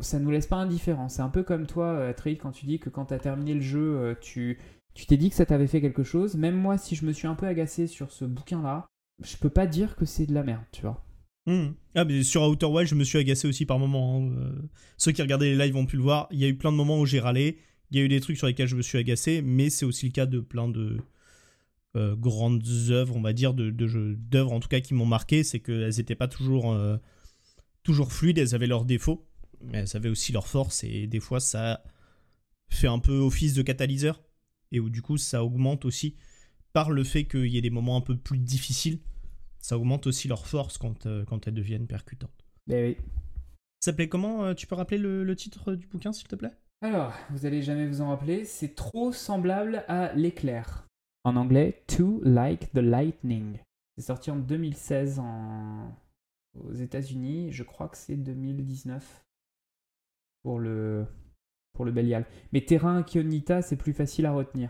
Speaker 3: ça nous laisse pas indifférents. C'est un peu comme toi, euh, Atreid, quand tu dis que quand tu as terminé le jeu, tu tu t'es dit que ça t'avait fait quelque chose. Même moi, si je me suis un peu agacé sur ce bouquin-là, je peux pas dire que c'est de la merde, tu vois.
Speaker 2: Hmm. Ah, mais sur Outer Wild, je me suis agacé aussi par moments. hein. Euh, Ceux qui regardaient les lives ont pu le voir. Il y a eu plein de moments où j'ai râlé. Il y a eu des trucs sur lesquels je me suis agacé, mais c'est aussi le cas de plein de euh, grandes œuvres, on va dire, de, d'œuvres en tout cas qui m'ont marqué. C'est qu'elles n'étaient pas toujours, euh, toujours fluides, elles avaient leurs défauts, mais elles avaient aussi leurs forces, et des fois ça fait un peu office de catalyseur, et où du coup ça augmente aussi par le fait qu'il y ait des moments un peu plus difficiles ça augmente aussi leur force quand, euh, quand elles deviennent percutantes.
Speaker 3: Ben oui.
Speaker 2: Ça s'appelait comment euh, Tu peux rappeler le, le titre du bouquin, s'il te plaît?
Speaker 3: Alors, vous allez jamais vous en rappeler, c'est trop semblable à l'éclair. En anglais, Too Like the Lightning. C'est sorti en 2016 en... aux États-Unis. Je crois que c'est 2019 pour le pour le Belial. Mais Terra Incognita, c'est plus facile à retenir.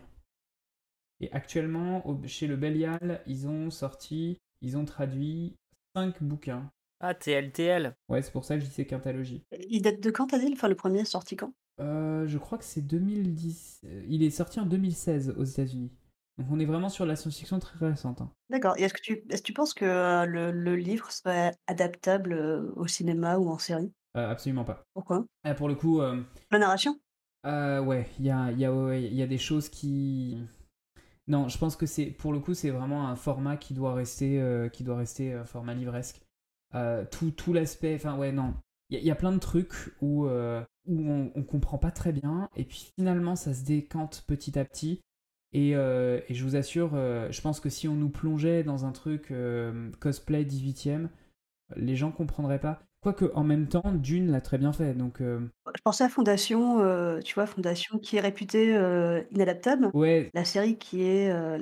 Speaker 3: Et actuellement, chez le Belial, ils ont sorti, ils ont traduit 5 bouquins.
Speaker 4: Ah, TLTL.
Speaker 3: Ouais, c'est pour ça que je dis c'est quintalogie.
Speaker 1: Il date de quand, t'as dit Enfin, le premier est sorti quand?
Speaker 3: Euh, je crois que c'est 2010. euh, Il est sorti en 2016 aux États-Unis. Donc on est vraiment sur la science-fiction très récente. hein.
Speaker 1: D'accord. Et est-ce que tu, est-ce que tu penses que euh, le, le livre serait adaptable euh, au cinéma ou en série?
Speaker 3: Euh, absolument pas.
Speaker 1: Pourquoi?
Speaker 3: Pour le coup, euh,
Speaker 1: La narration?
Speaker 3: euh, ouais, il y a, il y, a, ouais, il y a des choses qui. Non, je pense que c'est pour le coup c'est vraiment un format qui doit rester, euh, qui doit rester euh, format livresque. Euh, tout tout l'aspect, enfin ouais non, il y, a- plein de trucs où euh, où on, on comprend pas très bien et puis finalement ça se décante petit à petit. Et, et je vous assure, je pense que si on nous plongeait dans un truc cosplay 18ème, les gens comprendraient pas. Quoique, en même temps, Dune l'a très bien fait. Donc, euh,
Speaker 1: Je pensais à Fondation, euh, tu vois, Fondation qui est réputée euh, inadaptable.
Speaker 3: ouais,
Speaker 1: La série qui est euh,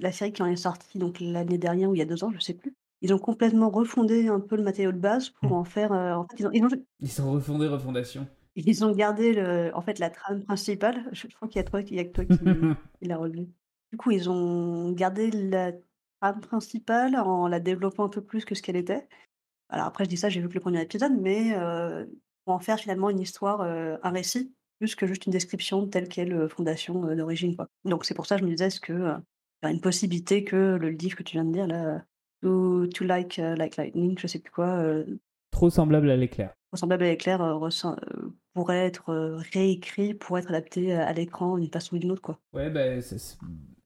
Speaker 1: la série qui en est sortie donc l'année dernière ou il y a deux ans, je sais plus. Ils ont complètement refondé un peu le matériau de base pour
Speaker 2: Mmh.
Speaker 1: en faire. euh, en fait, ils ont, ils ont,
Speaker 3: ils sont refondés, refondation.
Speaker 1: ils ont gardé le, en fait la trame principale. Je, je crois qu'il y a toi, il y a que toi qui, qui l'a relevé. Du coup, ils ont gardé la trame principale en la développant un peu plus que ce qu'elle était. Alors après, je dis ça, j'ai vu que le premier épisode, mais euh, pour en faire finalement une histoire, euh, un récit, plus que juste une description telle qu'elle euh, fondation d'origine. quoi. Donc c'est pour ça que je me disais, est-ce que y a une possibilité que le livre que tu viens de dire là, To, to like, like lightning, je sais plus quoi,
Speaker 3: Trop semblable à l'éclair.
Speaker 1: ressemblable à l'éclair, pourrait être réécrit, pourrait être adapté à, l'écran d'une façon ou d'une autre. quoi.
Speaker 3: Ouais, bah,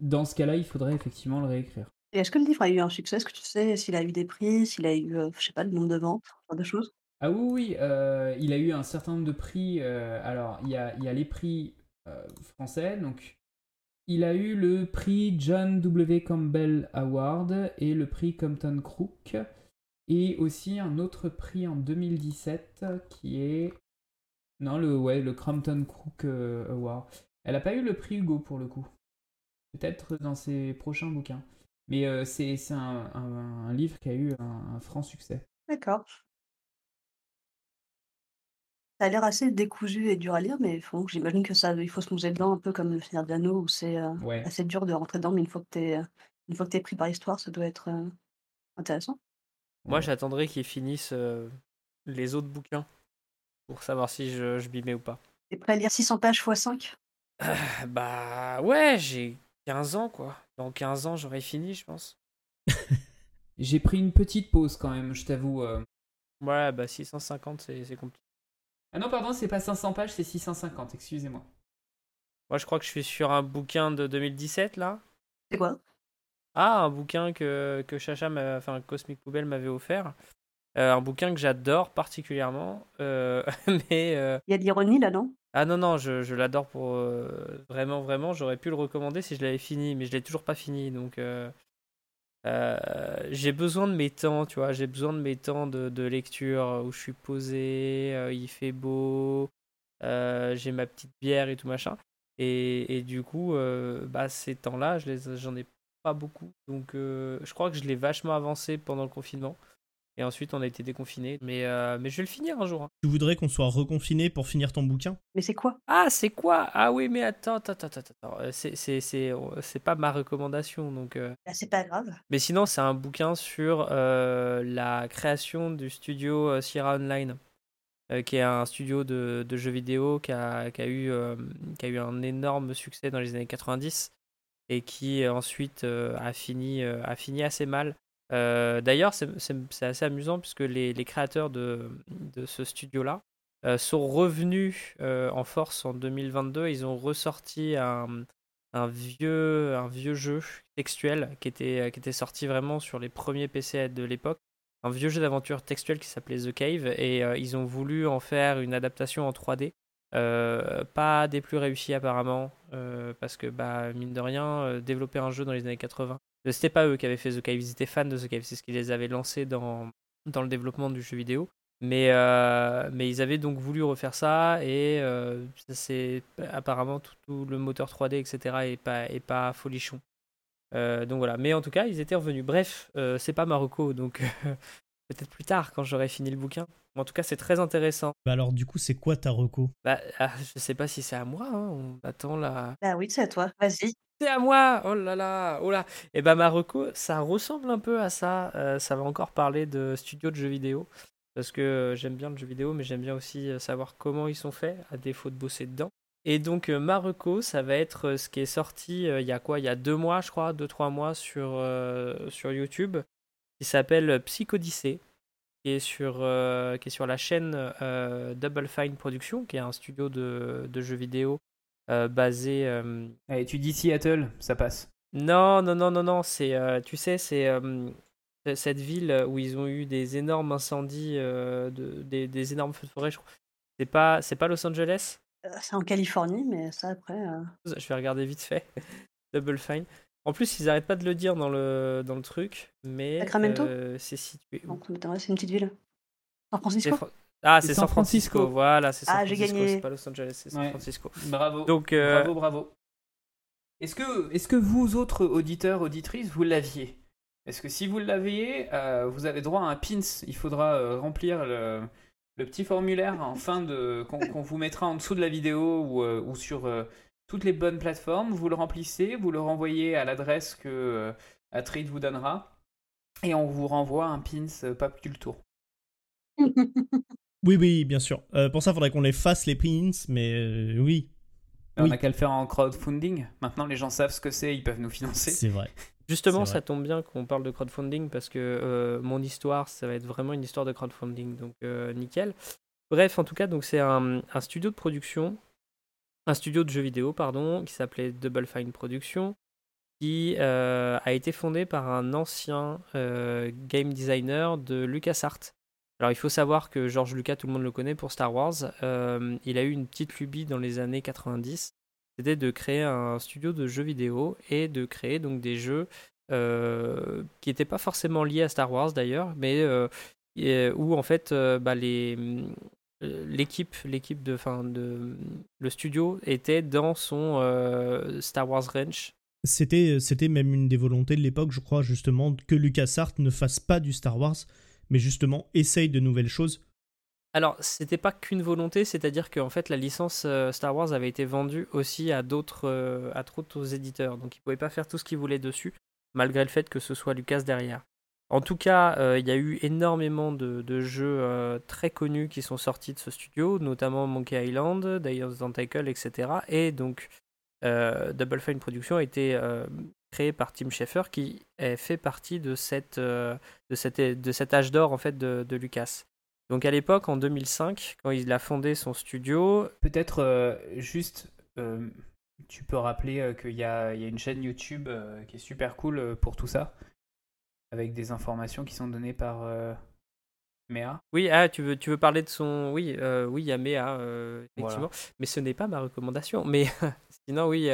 Speaker 3: dans ce cas-là, il faudrait effectivement le réécrire.
Speaker 1: Est-ce que le livre a eu un succès? Est-ce que tu sais s'il a eu des prix, s'il a eu, je sais pas, le nombre de ventes, ce genre de choses?
Speaker 3: Ah oui, oui, il a eu un certain nombre de prix. alors, il y a, a les prix français. Donc, il a eu le prix John W. Campbell Award et le prix Compton Crook. Et aussi un autre prix en 2017 qui est. Non, le, ouais, le Crompton Crook Award. Elle n'a pas eu le prix Hugo pour le coup. Peut-être dans ses prochains bouquins. Mais euh, c'est c'est un, un- un livre qui a eu un- un franc succès.
Speaker 1: D'accord. Ça a l'air assez décousu et dur à lire, mais faut- j'imagine que ça, il faut se plonger dedans un peu comme le Seigneur des Anneaux, où c'est euh,
Speaker 3: Ouais.
Speaker 1: assez dur de rentrer dedans, mais une fois que t'es, une fois que t'es pris par l'histoire, ça doit être euh, intéressant.
Speaker 4: Moi, j'attendrai qu'ils finissent euh, les autres bouquins pour savoir si je, je m'y mets ou pas.
Speaker 1: T'es prêt à lire 600 pages x 5
Speaker 4: Ah, Bah ouais, j'ai 15 ans quoi. Dans 15 ans, j'aurai fini, je pense.
Speaker 3: J'ai pris une petite pause quand même, je t'avoue. euh.
Speaker 4: Ouais, bah 650, c'est c'est compliqué.
Speaker 3: Ah non, pardon, c'est pas 500 pages, c'est 650, excusez-moi.
Speaker 4: Moi, je crois que je suis sur un bouquin de 2017 là.
Speaker 1: C'est quoi?
Speaker 4: Ah, un bouquin que, que Chacha, m'a- enfin Cosmic Poubelle m'avait offert. Euh, un bouquin que j'adore particulièrement. euh, mais. euh,
Speaker 1: Il y a de l'ironie là, non?
Speaker 4: Ah non, non, je, je l'adore pour. euh, vraiment, vraiment. J'aurais pu le recommander si je l'avais fini, mais je l'ai toujours pas fini. Donc. euh, euh, j'ai besoin de mes temps, tu vois. J'ai besoin de mes temps de, de lecture où je suis posé, il fait beau, j'ai ma petite bière et tout machin. Et, et du coup, bah, ces temps-là, je les, j'en ai pas beaucoup. Donc, je crois que je l'ai vachement avancé pendant le confinement. Et ensuite, on a été déconfinés. Mais, euh, mais je vais le finir un jour. hein.
Speaker 2: Tu voudrais qu'on soit reconfiné pour finir ton bouquin?
Speaker 1: Mais c'est quoi?
Speaker 4: Ah, c'est quoi? Ah oui, mais attends, attends, attends, attends. attends. Euh, C'est, c'est, c'est, c'est pas ma recommandation. Donc, euh.
Speaker 1: Bah, C'est pas grave.
Speaker 4: Mais sinon, c'est un bouquin sur euh, la création du studio euh, Sierra Online, euh, qui est un studio de, de jeux vidéo qui a, qui, a eu, euh, qui a eu un énorme succès dans les années 90 et qui euh, ensuite euh, a, fini, euh, a fini assez mal. Euh, D'ailleurs, c'est assez amusant puisque les, créateurs de, ce studio-là euh, sont revenus euh, en force en 2022. Ils ont ressorti un, vieux, jeu textuel qui était, sorti vraiment sur les premiers PC de l'époque. Un vieux jeu d'aventure textuel qui s'appelait The Cave et ils ont voulu en faire une adaptation en 3D. Euh, pas des plus réussis apparemment parce que bah mine de rien développer un jeu dans les années 80 euh, c'était pas eux qui avaient fait The Cave ils étaient fans de The Cave c'est ce qui les avait lancés dans, dans le développement du jeu vidéo. Mais, euh, mais ils avaient donc voulu refaire ça et euh, c'est apparemment tout, le moteur 3D etc est pas, pas folichon. Euh, donc voilà. Mais en tout cas ils étaient revenus. Bref euh, c'est pas Marocco donc peut-être plus tard quand j'aurai fini le bouquin en tout cas c'est très intéressant
Speaker 2: Bah alors du coup, c'est quoi ta reco?
Speaker 4: Bah, ah, je sais pas si c'est à moi, hein, on attend là.
Speaker 1: Bah oui, c'est à toi. Vas-y.
Speaker 4: C'est à moi Oh là là Oh là Et bah Marocco, ça ressemble un peu à ça. Euh, ça va encore parler de studio de jeux vidéo. Parce que euh, j'aime bien le jeu vidéo, mais j'aime bien aussi euh, savoir comment ils sont faits, à défaut de bosser dedans. Et donc euh, Marocco, ça va être ce qui est sorti euh, il y a quoi? Il y a deux mois, je crois, deux, trois mois sur, euh, sur YouTube, qui s'appelle Psychodyssée qui est sur, euh, qui est sur la chaîne euh, Double Fine Productions, qui est un studio de, de jeux vidéo euh, basé. euh,
Speaker 3: Allez, tu dis Seattle, ça passe.
Speaker 4: Non, non, non, non, non, c'est, euh, tu sais, c'est euh, cette ville où ils ont eu des énormes incendies, euh, de, des, des énormes feux de forêt, je crois. C'est pas, c'est pas Los Angeles?
Speaker 1: Euh, C'est en Californie, mais ça après. euh,
Speaker 4: Je vais regarder vite fait. Double Fine. En plus, ils arrêtent pas de le dire dans le, dans le truc, mais
Speaker 1: Sacramento
Speaker 4: euh, c'est situé où?
Speaker 1: C'est une petite ville. San Francisco
Speaker 4: Fran- Ah,
Speaker 3: C'est San
Speaker 4: Francisco.
Speaker 3: Francisco.
Speaker 4: Voilà, c'est San
Speaker 1: Ah, j'ai
Speaker 4: Francisco.
Speaker 1: gagné.
Speaker 4: C'est pas Los Angeles, c'est San
Speaker 3: Ouais.
Speaker 4: Francisco.
Speaker 3: Bravo.
Speaker 4: Donc, euh,
Speaker 3: Bravo, bravo. Est-ce que, est-ce que vous, autres auditeurs, auditrices, vous l'aviez? Est-ce que si vous l'aviez, euh, vous avez droit à un pins? Il faudra euh, remplir le, le petit formulaire en fin de qu'on qu'on vous mettra en dessous de la vidéo ou, euh, ou sur euh, toutes les bonnes plateformes. Vous le remplissez, vous le renvoyez à l'adresse que euh, Atreid vous donnera, et on vous renvoie un pins euh, Pop Culture.
Speaker 2: Oui, oui, bien sûr. Euh, pour ça, il faudrait qu'on les fasse, les pins, mais euh, oui,
Speaker 3: On
Speaker 2: Oui.
Speaker 3: n'a qu'à le faire en crowdfunding. Maintenant, les gens savent ce que c'est, ils peuvent nous financer.
Speaker 2: c'est vrai.
Speaker 4: Justement, ça tombe bien qu'on parle de crowdfunding parce que euh, mon histoire, ça va être vraiment une histoire de crowdfunding, donc euh, nickel. Bref, en tout cas, donc c'est un, un studio de production, un studio de jeux vidéo, pardon, qui s'appelait Double Fine Productions, qui euh, a été fondé par un ancien euh, game designer de LucasArts. Alors, il faut savoir que George Lucas, tout le monde le connaît pour Star Wars. euh, il a eu une petite lubie dans les années 90 c'était de créer un studio de jeux vidéo et de créer donc des jeux qui n'étaient pas forcément liés à Star Wars d'ailleurs, mais où en fait bah, les l'équipe l'équipe de fin de le studio était dans son euh, Star Wars range
Speaker 2: C'était, c'était même une des volontés de l'époque, je crois, justement, que LucasArts ne fasse pas du Star Wars, mais justement essaye de nouvelles choses.
Speaker 4: Alors, c'était pas qu'une volonté, c'est-à-dire qu'en fait, la licence euh, Star Wars avait été vendue aussi à d'autres euh, à d'autres éditeurs. Donc, ils pouvaient pas faire tout ce qu'ils voulaient dessus, malgré le fait que ce soit Lucas derrière. En tout cas, euh, il y a eu énormément de, jeux euh, très connus qui sont sortis de ce studio, notamment Monkey Island, Dios Tentacle, etc. Et donc, euh, Double Fine Productions a été créé par Tim Schafer, qui fait partie de, cette, de, cette, de cet âge d'or en fait de, Lucas. Donc à l'époque, en 2005, quand il a fondé son studio,
Speaker 3: Peut-être juste, tu peux rappeler qu'il y, a une chaîne YouTube qui est super cool pour tout ça, avec des informations qui sont données par euh, Méa.
Speaker 4: oui, ah, tu veux, tu veux parler de son, oui, euh, oui, il y a Méa, euh, effectivement, mais ce n'est pas ma recommandation. Mais sinon, oui,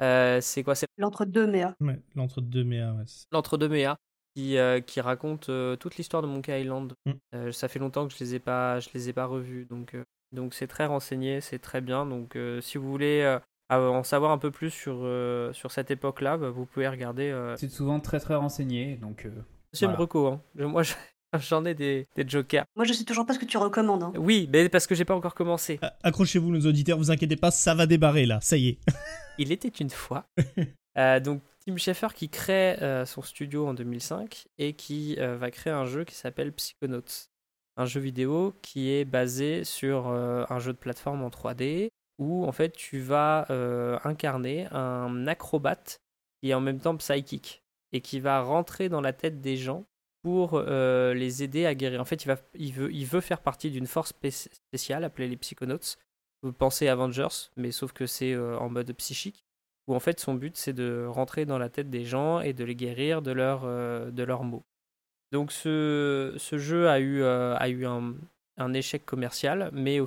Speaker 4: euh, c'est quoi, c'est
Speaker 1: L'entre-deux,
Speaker 2: Ouais, l'entre-deux, ah ouais,
Speaker 4: l'entre-deux Méa qui, euh, qui raconte euh, toute l'histoire de Monkey Island.
Speaker 2: Mm.
Speaker 4: Euh, ça fait longtemps que je les ai pas, je les ai pas revus, donc euh, donc c'est très renseigné, c'est très bien. Donc euh, si vous voulez en savoir un peu plus sur euh, sur cette époque-là, bah, vous pouvez regarder. Euh,
Speaker 3: C'est souvent très très renseigné, donc euh,
Speaker 4: Deuxième
Speaker 3: Voilà.
Speaker 4: reco, hein. Moi je- j'en ai des, des jokers.
Speaker 1: Moi, je sais toujours pas ce que tu recommandes. hein.
Speaker 4: Oui, mais parce que j'ai pas encore commencé.
Speaker 2: Accrochez-vous, nos auditeurs, vous inquiétez pas, ça va débarrer là, ça y est.
Speaker 4: Il était une fois. Euh, donc Tim Schafer qui crée euh, son studio en 2005 et qui euh, va créer un jeu qui s'appelle Psychonauts. Un jeu vidéo qui est basé sur euh, un jeu de plateforme en 3D où en fait tu vas euh, incarner un acrobate qui est en même temps psychique et qui va rentrer dans la tête des gens pour euh, les aider à guérir. En fait, il, va, il, veut, il veut faire partie d'une force spé- spéciale appelée les Psychonauts. Vous pensez Avengers, mais sauf que c'est euh, en mode psychique où en fait son but c'est de rentrer dans la tête des gens et de les guérir de, leur, de leurs maux. Donc ce, jeu a eu, a eu un, un échec commercial, mais au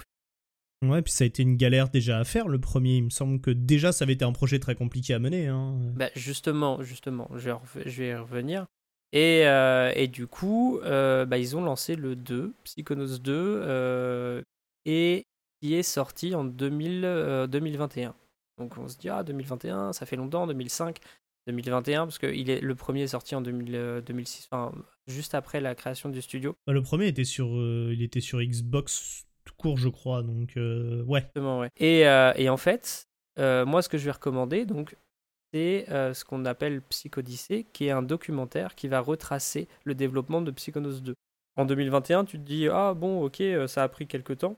Speaker 2: Ouais, puis ça a été une galère déjà à faire, le premier. Il me semble que déjà ça avait été un projet très compliqué à mener. Hein.
Speaker 4: Bah, justement, justement, je vais, y revenir. Et, euh, et du coup, euh, bah, ils ont lancé le 2, Psychonauts 2, euh, et qui est sorti en 2000, euh, 2021. Donc on se dit, ah, 2021, ça fait longtemps, 2005, 2021, parce que il est, le premier est sorti en 2000, euh, 2006, enfin, juste après la création du studio.
Speaker 2: Bah, le premier était sur, il était sur Xbox court, je crois. Donc euh, ouais.
Speaker 4: Exactement, ouais. Et, euh, et en fait, euh, moi, ce que je vais recommander, donc, c'est euh, ce qu'on appelle Psychodyssée, qui est un documentaire qui va retracer le développement de Psychonauts 2. En 2021, tu te dis, ah bon, ok, ça a pris quelques temps.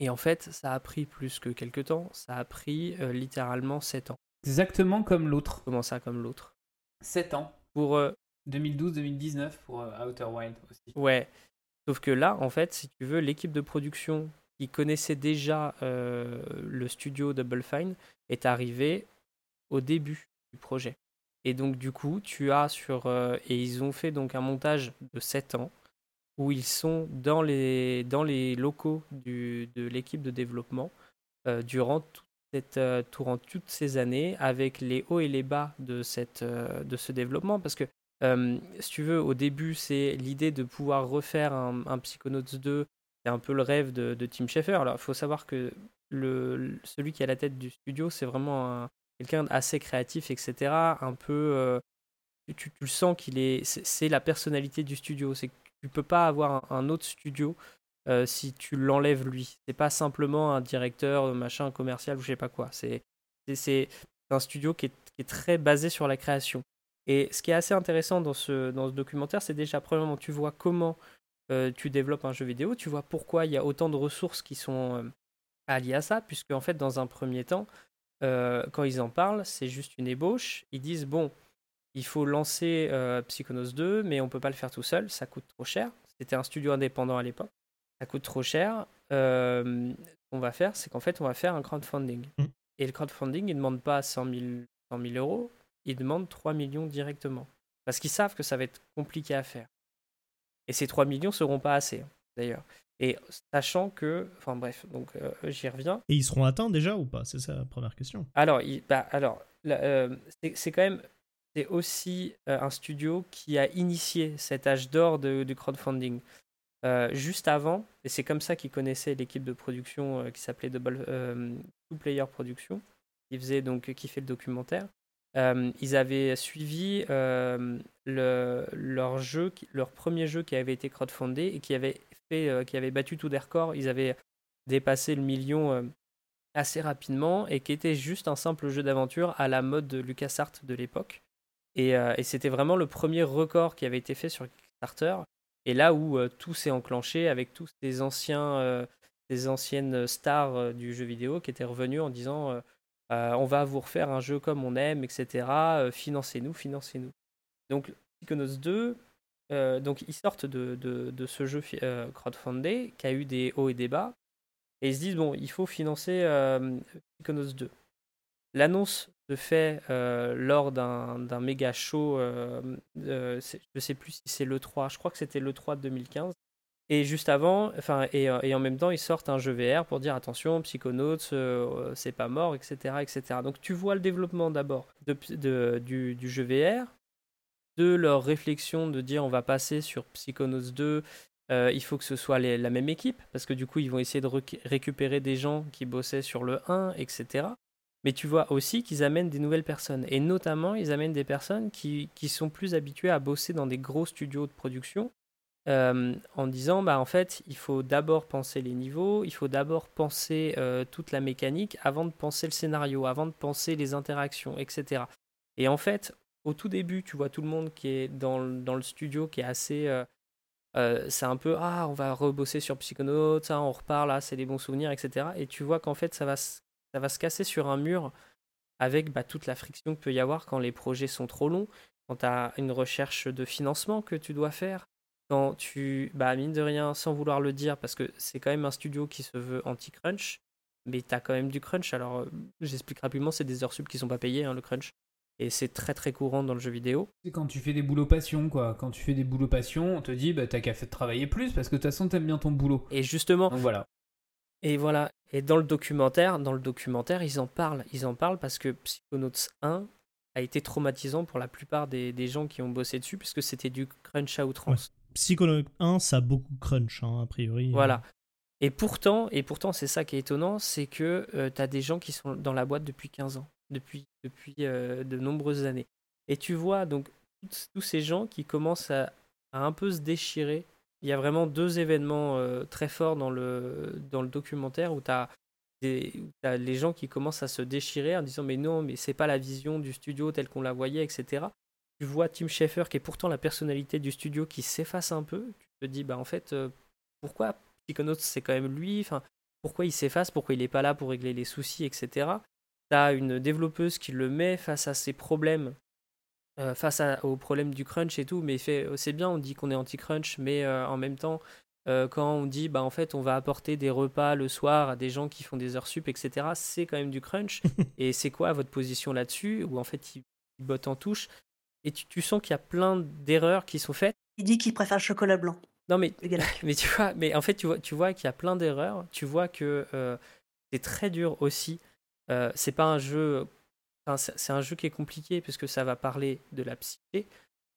Speaker 4: Et en fait, ça a pris plus que quelques temps, ça a pris euh, littéralement 7 ans.
Speaker 3: exactement comme l'autre.
Speaker 4: Comment ça, comme l'autre?
Speaker 3: 7 ans.
Speaker 4: Pour, euh,
Speaker 3: 2012-2019 pour Outer Wild aussi.
Speaker 4: Ouais. Sauf que là, en fait, si tu veux, l'équipe de production qui connaissait déjà euh, le studio Double Fine est arrivée au début du projet. Et donc, du coup, tu as sur. euh, et ils ont fait donc un montage de 7 ans où ils sont dans les, dans les locaux du, de l'équipe de développement euh, durant, toute durant toutes ces années avec les hauts et les bas de, cette, de ce développement. Parce que euh, si tu veux, au début, c'est l'idée de pouvoir refaire un, Psychonauts 2 c'est un peu le rêve de, Tim Schafer. Alors, il faut savoir que celui qui est à la tête du studio, c'est vraiment quelqu'un assez créatif, etc. Un peu. Euh, tu, le sens qu'il est. C'est la personnalité du studio. C'est que tu peux pas avoir un, autre studio euh, si tu l'enlèves lui. C'est pas simplement un directeur, machin, commercial ou je sais pas quoi. C'est un studio qui est, très basé sur la création. Et ce qui est assez intéressant dans ce, dans ce documentaire, c'est déjà, premièrement, tu vois comment euh, tu développes un jeu vidéo, tu vois pourquoi il y a autant de ressources qui sont liées à ça, puisque en fait, dans un premier temps, euh, quand ils en parlent, c'est juste une ébauche. Ils disent bon, il faut lancer euh, Psychonauts 2, mais on peut pas le faire tout seul, ça coûte trop cher. C'était un studio indépendant à l'époque, ça coûte trop cher. Euh, ce qu'on va faire, c'est qu'en fait, on va faire un crowdfunding. Mm. Et le crowdfunding, il ne demande pas 100 000, euros, il demande 3 millions directement. Parce qu'ils savent que ça va être compliqué à faire. Et ces 3 millions seront pas assez, d'ailleurs. Et sachant que, enfin bref, donc euh, j'y reviens.
Speaker 2: Et ils seront atteints déjà ou pas? C'est ça la première question.
Speaker 4: Alors, bah, alors euh, c'est quand même, c'est aussi euh, un studio qui a initié cet âge d'or du crowdfunding. juste avant, et c'est comme ça qu'ils connaissaient l'équipe de production qui s'appelait Double Two Player Production, qui faisait donc qui fait le documentaire. Ils avaient suivi le, leur premier jeu qui avait été crowdfundé et qui avait euh, qui avait battu tous des records. Ils avaient dépassé le million euh, assez rapidement et qui était juste un simple jeu d'aventure à la mode de LucasArts de l'époque. Et, euh, et c'était vraiment le premier record qui avait été fait sur Kickstarter. Et là où tout s'est enclenché avec tous ces anciens, ces anciennes stars du jeu vidéo qui étaient revenus en disant on va vous refaire un jeu comme on aime, etc. financez-nous, financez-nous. Donc Psychonauts 2, euh, donc ils sortent de, de, ce jeu euh, crowdfundé qui a eu des hauts et des bas et ils se disent bon il faut financer euh, 2 l'annonce se fait euh, lors d'un méga show je sais plus si c'est le 3 je crois que c'était le 3 de 2015 et juste avant enfin et, et, en même temps ils sortent un jeu VR pour dire attention Psychonauts c'est pas mort etc etc donc tu vois le développement d'abord de, du, jeu VR de leur réflexion de dire on va passer sur Psychonauts 2, euh, il faut que ce soit la même équipe, parce que du coup ils vont essayer de récupérer des gens qui bossaient sur le 1, etc. Mais tu vois aussi qu'ils amènent des nouvelles personnes, et notamment ils amènent des personnes qui, sont plus habituées à bosser dans des gros studios de production, euh, en disant bah en fait il faut d'abord penser les niveaux, il faut d'abord penser euh, toute la mécanique avant de penser le scénario, avant de penser les interactions, etc. Et en fait, au tout début, tu vois tout le monde qui est dans, dans le studio, qui est assez. Euh, c'est un peu ah, on va rebosser sur Psychonauts, ça, on repart là, c'est des bons souvenirs, etc. Et tu vois qu'en fait, ça va, ça va se casser sur un mur avec bah, toute la friction qu'il peut y avoir quand les projets sont trop longs, quand tu as une recherche de financement que tu dois faire, quand tu, bah, mine de rien, sans vouloir le dire, parce que c'est quand même un studio qui se veut anti-crunch, mais tu as quand même du crunch. Alors, euh, j'explique rapidement, c'est des heures sub qui sont pas payées, hein, le crunch. Et c'est très très courant dans le jeu vidéo.
Speaker 3: C'est quand tu fais des boulots passion, quoi. Quand tu fais des boulots passion, on te dit, bah t'as qu'à faire travailler plus parce que de toute façon t'aimes bien ton boulot.
Speaker 4: Et justement.
Speaker 3: Donc voilà.
Speaker 4: Et voilà. Et dans le documentaire, dans le documentaire, ils en parlent. Ils en parlent parce que Psychonauts 1 a été traumatisant pour la plupart des, des gens qui ont bossé dessus puisque c'était du crunch à outrance.
Speaker 2: Psychonauts 1, ça a beaucoup crunch, hein, a priori.
Speaker 4: Voilà. Et pourtant, et pourtant c'est ça qui est étonnant, c'est que euh, tu as des gens qui sont dans la boîte depuis 15 ans depuis, depuis euh, de nombreuses années. Et tu vois donc tous ces gens qui commencent à, un peu se déchirer. Il y a vraiment deux événements euh, très forts dans le, dans le documentaire où tu as, les gens qui commencent à se déchirer en disant mais non, mais c'est pas la vision du studio telle qu'on la voyait, etc. Tu vois Tim Schafer qui est pourtant la personnalité du studio qui s'efface un peu. Tu te dis bah en fait euh, pourquoi Psychonauts c'est quand même lui, enfin pourquoi il s'efface, pourquoi il n'est pas là pour régler les soucis, etc tu as une développeuse qui le met face à ses problèmes, euh, face aux problèmes du crunch et tout, mais fait, euh, c'est bien, on dit qu'on est anti-crunch, mais euh, en même temps, quand on dit, bah, en fait, on va apporter des repas le soir à des gens qui font des heures sup, etc., c'est quand même du crunch. et c'est quoi votre position là-dessus? Ou en fait, il, botte en touche. Et tu, sens qu'il y a plein d'erreurs qui sont faites.
Speaker 1: Il dit qu'il préfère le chocolat blanc.
Speaker 4: Non, mais, mais tu vois, mais en fait, tu vois, tu vois qu'il y a plein d'erreurs. Tu vois que c'est très dur aussi euh, c'est pas un jeu. c'est un jeu qui est compliqué puisque ça va parler de la psyché.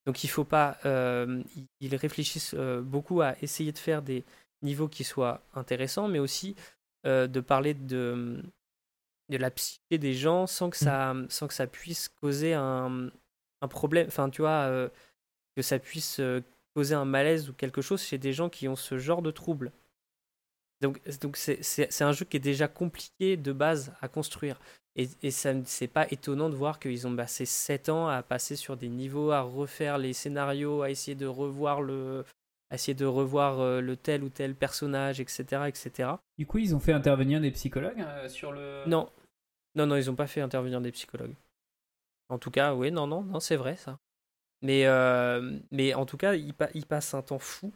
Speaker 4: Donc il faut pas. Euh, ils réfléchissent euh, beaucoup à essayer de faire des, niveaux qui soient intéressants, mais aussi de parler de, de la psyché des gens sans que ça, sans que ça puisse causer un, un problème. Enfin, tu vois, que ça puisse causer un malaise ou quelque chose chez des gens qui ont ce genre de troubles. Donc, donc c'est un jeu qui est déjà compliqué de base à construire. Et, et ça c'est pas étonnant de voir qu'ils ont passé 7 ans à passer sur des niveaux, à refaire les scénarios, à essayer de revoir le, essayer de revoir euh, le tel ou tel personnage, etc., etc.
Speaker 3: Du coup, ils ont fait intervenir des psychologues euh, sur le.
Speaker 4: Non, non, non, ils ont pas fait intervenir des psychologues. En tout cas, oui, non, non, non, c'est vrai ça. Mais, euh, en tout cas, il passent un temps fou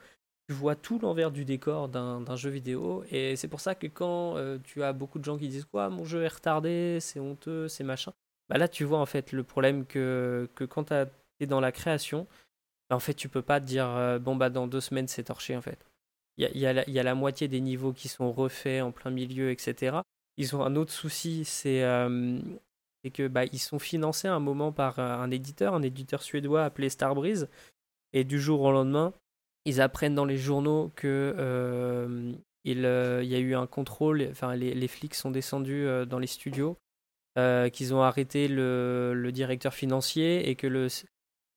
Speaker 4: tu vois tout l'envers du décor d'un jeu vidéo. Et c'est pour ça que quand euh, tu as beaucoup de gens qui disent quoi, mon jeu est retardé, c'est honteux, c'est machin. Bah là, tu vois en fait le problème que, quand tu es dans la création, bah, en fait, tu peux pas te dire euh, bon, bah dans deux semaines, c'est torché en fait. Il y a, la moitié des niveaux qui sont refaits en plein milieu, etc. Ils ont un autre souci, c'est euh, que bah, ils sont financés à un moment par un éditeur, un éditeur suédois appelé Starbreeze. Et du jour au lendemain, ils apprennent dans les journaux que euh, il, euh, y a eu un contrôle, enfin les, flics sont descendus euh, dans les studios, qu'ils ont arrêté le, directeur financier et que le,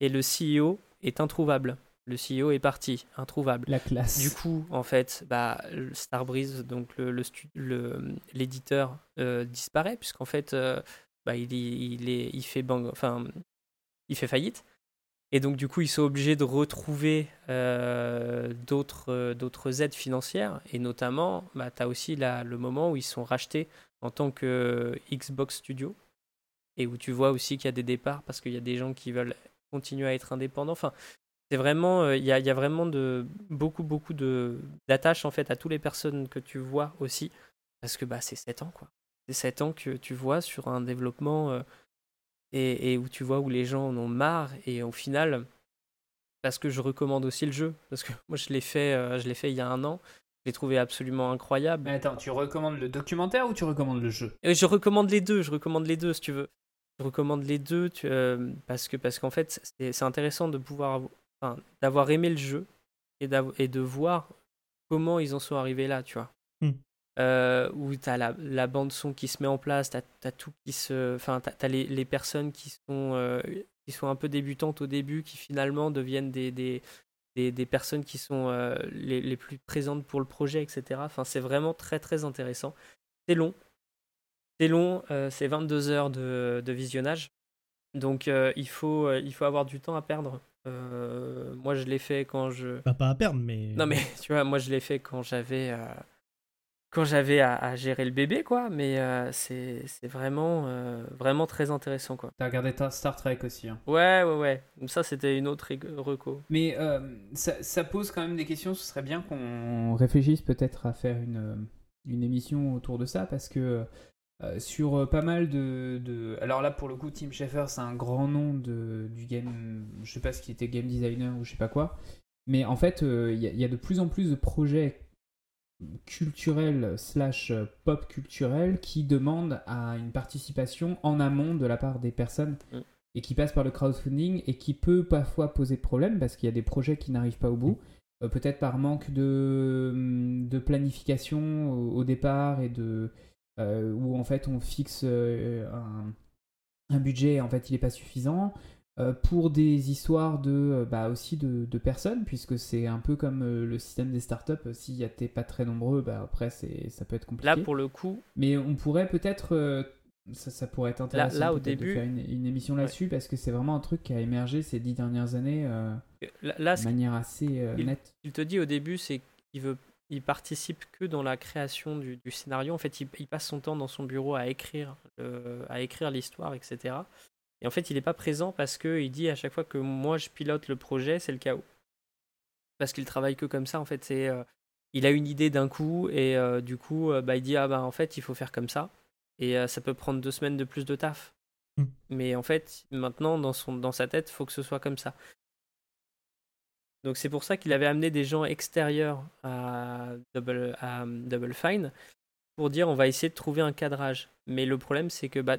Speaker 4: et le CEO est introuvable. Le CEO est parti, introuvable.
Speaker 3: La classe.
Speaker 4: Du coup, en fait, bah, Starbreeze, donc l'éditeur, le, disparaît, puisqu'en fait, bah, il, fait faillite. Et donc, du coup, ils sont obligés de retrouver euh, euh, d'autres aides financières. Et notamment, bah, tu as aussi le moment où ils sont rachetés en tant que Xbox Studio. Et où tu vois aussi qu'il y a des départs parce qu'il y a des gens qui veulent continuer à être indépendants. Enfin, c'est vraiment, euh, il y, a, vraiment beaucoup, beaucoup d'attaches en fait à toutes les personnes que tu vois aussi. Parce que bah, c'est 7 ans, quoi. C'est 7 ans que tu vois sur un développement et, où tu vois où les gens en ont marre et au final parce que je recommande aussi le jeu parce que moi je l'ai fait euh, je l'ai fait il y a un an je l'ai trouvé absolument incroyable.
Speaker 3: Mais attends tu recommandes le documentaire ou tu recommandes le jeu?
Speaker 4: Je recommande les deux je recommande les deux si tu veux. Je recommande les deux euh, parce que parce qu'en fait c'est intéressant de pouvoir enfin, d'avoir aimé le jeu et, et de voir comment ils en sont arrivés là tu vois. Hmm. Euh, où tu as la, bande son qui se met en place, tu as, tout qui se. Enfin, tu as, les, personnes qui sont, euh, qui sont un peu débutantes au début, qui finalement deviennent des, des, des, personnes qui sont euh, les, les, plus présentes pour le projet, etc. Enfin, c'est vraiment très très intéressant. C'est long. C'est long, c'est 22 heures de, de visionnage. Donc il, faut, il faut avoir du temps à perdre. moi, je l'ai fait quand je.
Speaker 2: Pas, pas à perdre, mais.
Speaker 4: Non, mais tu vois, moi, je l'ai fait quand j'avais quand j'avais à, gérer le bébé, quoi. Mais euh, c'est vraiment, euh, vraiment très intéressant, quoi.
Speaker 3: T'as regardé Star Trek aussi. Hein.
Speaker 4: Ouais, ouais, ouais. Ça, c'était une autre reco.
Speaker 3: Mais euh, ça, ça, pose quand même des questions. Ce serait bien qu'on réfléchisse peut-être à faire une, une émission autour de ça, parce que sur pas mal de, de, Alors là, pour le coup, Tim Schafer, c'est un grand nom de, du game... Je sais pas ce qui était game designer ou je sais pas quoi. Mais en fait, il y, y, a de plus en plus de projets culturel slash pop culturel qui demande à une participation en amont de la part des personnes mm. et qui passe par le crowdfunding et qui peut parfois poser problème parce qu'il y a des projets qui n'arrivent pas au bout. Euh, peut-être par manque de, mm, de planification au, départ et de euh, où en fait on fixe euh, un, un, budget et en fait il n'est pas suffisant euh, pour des histoires de euh, bah aussi de, de personnes puisque c'est un peu comme euh, le système des startups si y a pas très nombreux bah après c'est ça peut être compliqué.
Speaker 4: là pour le coup
Speaker 3: mais on pourrait peut-être ça, ça, pourrait être intéressant
Speaker 4: là, au début
Speaker 3: de faire une, émission là-dessus parce que c'est vraiment un truc qui a émergé ces dix dernières années là, de manière assez nette.
Speaker 4: il te dit au début c'est qu'il veut il participe que dans la création du, du scénario. En fait il, il, passe son temps dans son bureau à écrire à écrire l'histoire etc et en fait, il n'est pas présent parce qu'il dit à chaque fois que moi je pilote le projet, c'est le chaos. Parce qu'il travaille que comme ça, en fait, c'est. Euh, il a une idée d'un coup et euh, du coup, euh, bah, il dit ah bah en fait, il faut faire comme ça. Et ça peut prendre deux semaines de plus de taf. Hmm. Mais en fait, maintenant, dans, son, dans sa tête, il faut que ce soit comme ça. Donc c'est pour ça qu'il avait amené des gens extérieurs à Double, à Double Fine pour dire on va essayer de trouver un cadrage. Mais le problème, c'est que bah,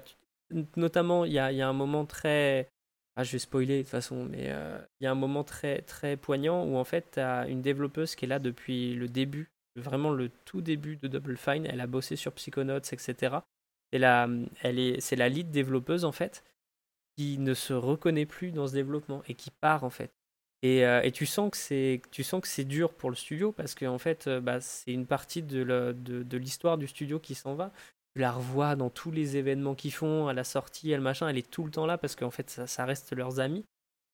Speaker 4: notamment, il y a, y a, un moment très. Ah, je vais spoiler de toute façon, mais euh, il y a un moment très, très poignant où en fait, tu as une développeuse qui est là depuis le début vraiment le tout début de Double Fine. Elle a bossé sur Psychonauts, etc. Et la, elle est, c'est la lead développeuse en fait qui ne se reconnaît plus dans ce développement et qui part en fait. Et, euh, et tu sens que c'est, tu sens que c'est dur pour le studio parce qu'en fait, euh, bah, c'est une partie de, de, de l'histoire du studio qui s'en va. La revois dans tous les événements qu'ils font, à la sortie, elle machin, elle est tout le temps là parce qu'en fait, ça, reste leurs amis.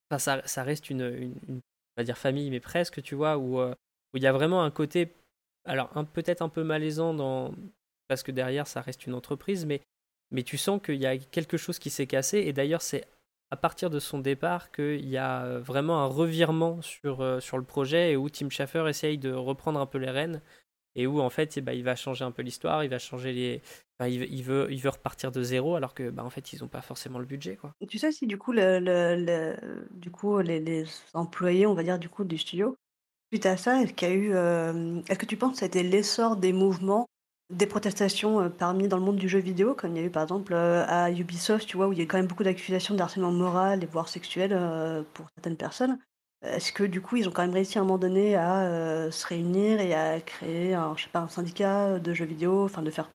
Speaker 4: Enfin, ça, reste une, on va dire famille, mais presque, tu vois, où, euh, il y a vraiment un côté, alors peut-être un peu malaisant dans, parce que derrière, ça reste une entreprise, mais, mais tu sens qu'il y a quelque chose qui s'est cassé. Et d'ailleurs, c'est à partir de son départ qu'il y a euh, vraiment un revirement sur, euh, sur le projet et où Tim Schafer essaye de reprendre un peu les rênes et où en fait eh ben, il va changer un peu l'histoire, il va changer les. Il, veut, il veut repartir de zéro alors que bah, en fait ils n'ont pas forcément le budget. Quoi.
Speaker 1: Tu sais si du coup, les, employés, on va dire, du coup, du studio, suite à ça, est-ce eu. Euh, est-ce que tu penses que été l'essor des mouvements des protestations euh, parmi dans le monde du jeu vidéo, comme il y a eu par exemple euh, à Ubisoft, tu vois, où il y a quand même beaucoup d'accusations d'harcèlement moral et voire sexuel pour certaines personnes? Est-ce que du coup ils ont quand même réussi à un moment donné à se réunir et à créer un, je sais pas, un syndicat de jeux vidéo, enfin de faire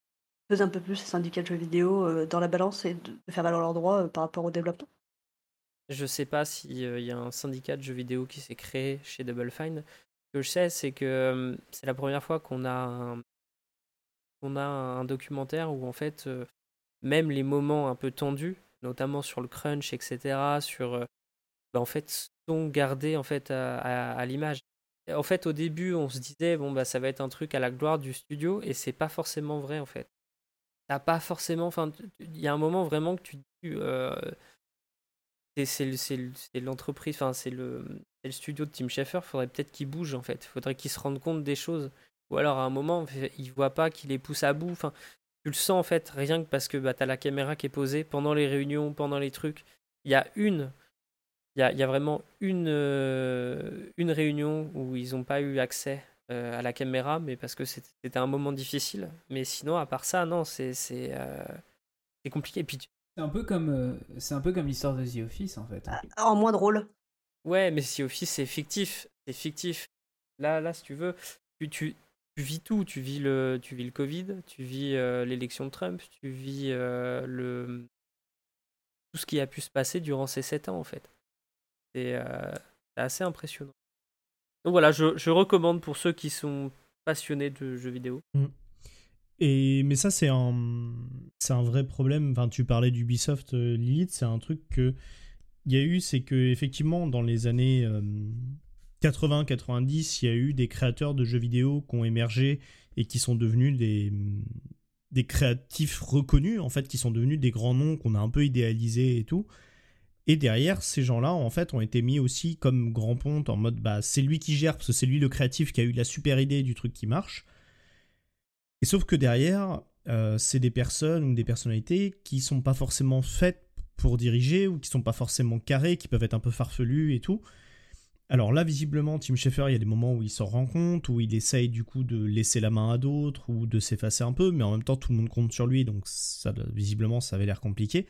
Speaker 1: peser un peu plus ces syndicats de jeux vidéo dans la balance et de, faire valoir leurs droits par rapport au développement
Speaker 4: Je sais pas s'il y a un syndicat de jeux vidéo qui s'est créé chez Double Fine. Ce que je sais, c'est que c'est la première fois qu'on a un, a un documentaire où en fait, euh, même les moments un peu tendus, notamment sur le crunch, etc., sur, euh, bah, en fait, sont gardés en fait à, l'image. En fait, au début, on se disait bon bah ça va être un truc à la gloire du studio, et c'est pas forcément vrai en fait. T'as pas forcément, enfin, il y a un moment vraiment que tu dis. Euh, c'est l'entreprise, enfin c'est le, studio de Tim Schafer, faudrait peut-être qu'il bouge en fait, faudrait qu'il se rende compte des choses. Ou alors à un moment, il voit pas qu'il les pousse à bout. Enfin, tu le sens en fait, rien que parce que bah, tu as la caméra qui est posée pendant les réunions, pendant les trucs. Il y a une, il y vraiment une, euh, une réunion où ils n'ont pas eu accès euh, à la caméra, mais parce que c'était un moment difficile. Mais sinon, à part ça, non, c'est euh, compliqué. Puis
Speaker 3: C'est un peu comme, c'est un peu comme l'histoire de The Office en fait.
Speaker 1: Ah, en moins drôle.
Speaker 4: Ouais, mais The Office, c'est fictif. C'est fictif. Là, là, si tu veux, tu, tu, tu vis tout. Tu vis le, tu vis le Covid, tu vis euh, l'élection de Trump, tu vis euh, le, tout ce qui a pu se passer durant ces sept ans, en fait. C'est euh, assez impressionnant. Donc voilà, je, recommande pour ceux qui sont passionnés de jeux vidéo.
Speaker 2: Mm. Et, mais ça, c'est un, c'est un vrai problème. Enfin, tu parlais d'Ubisoft, Lilith, c'est un truc que il y a eu, c'est que effectivement, dans les années 80-90, il y a eu des créateurs de jeux vidéo qui ont émergé et qui sont devenus des, des créatifs reconnus, en fait, qui sont devenus des grands noms qu'on a un peu idéalisés et tout. Et derrière, ces gens-là, en fait, ont été mis aussi comme grand ponte en mode, bah, c'est lui qui gère, parce que c'est lui le créatif qui a eu la super idée du truc qui marche. Et sauf que derrière, euh, c'est des personnes ou des personnalités qui sont pas forcément faites pour diriger ou qui sont pas forcément carrées, qui peuvent être un peu farfelues et tout. Alors là, visiblement, Tim Schafer, il y a des moments où il s'en rend compte, où il essaye du coup de laisser la main à d'autres ou de s'effacer un peu, mais en même temps, tout le monde compte sur lui, donc ça, visiblement, ça avait l'air compliqué.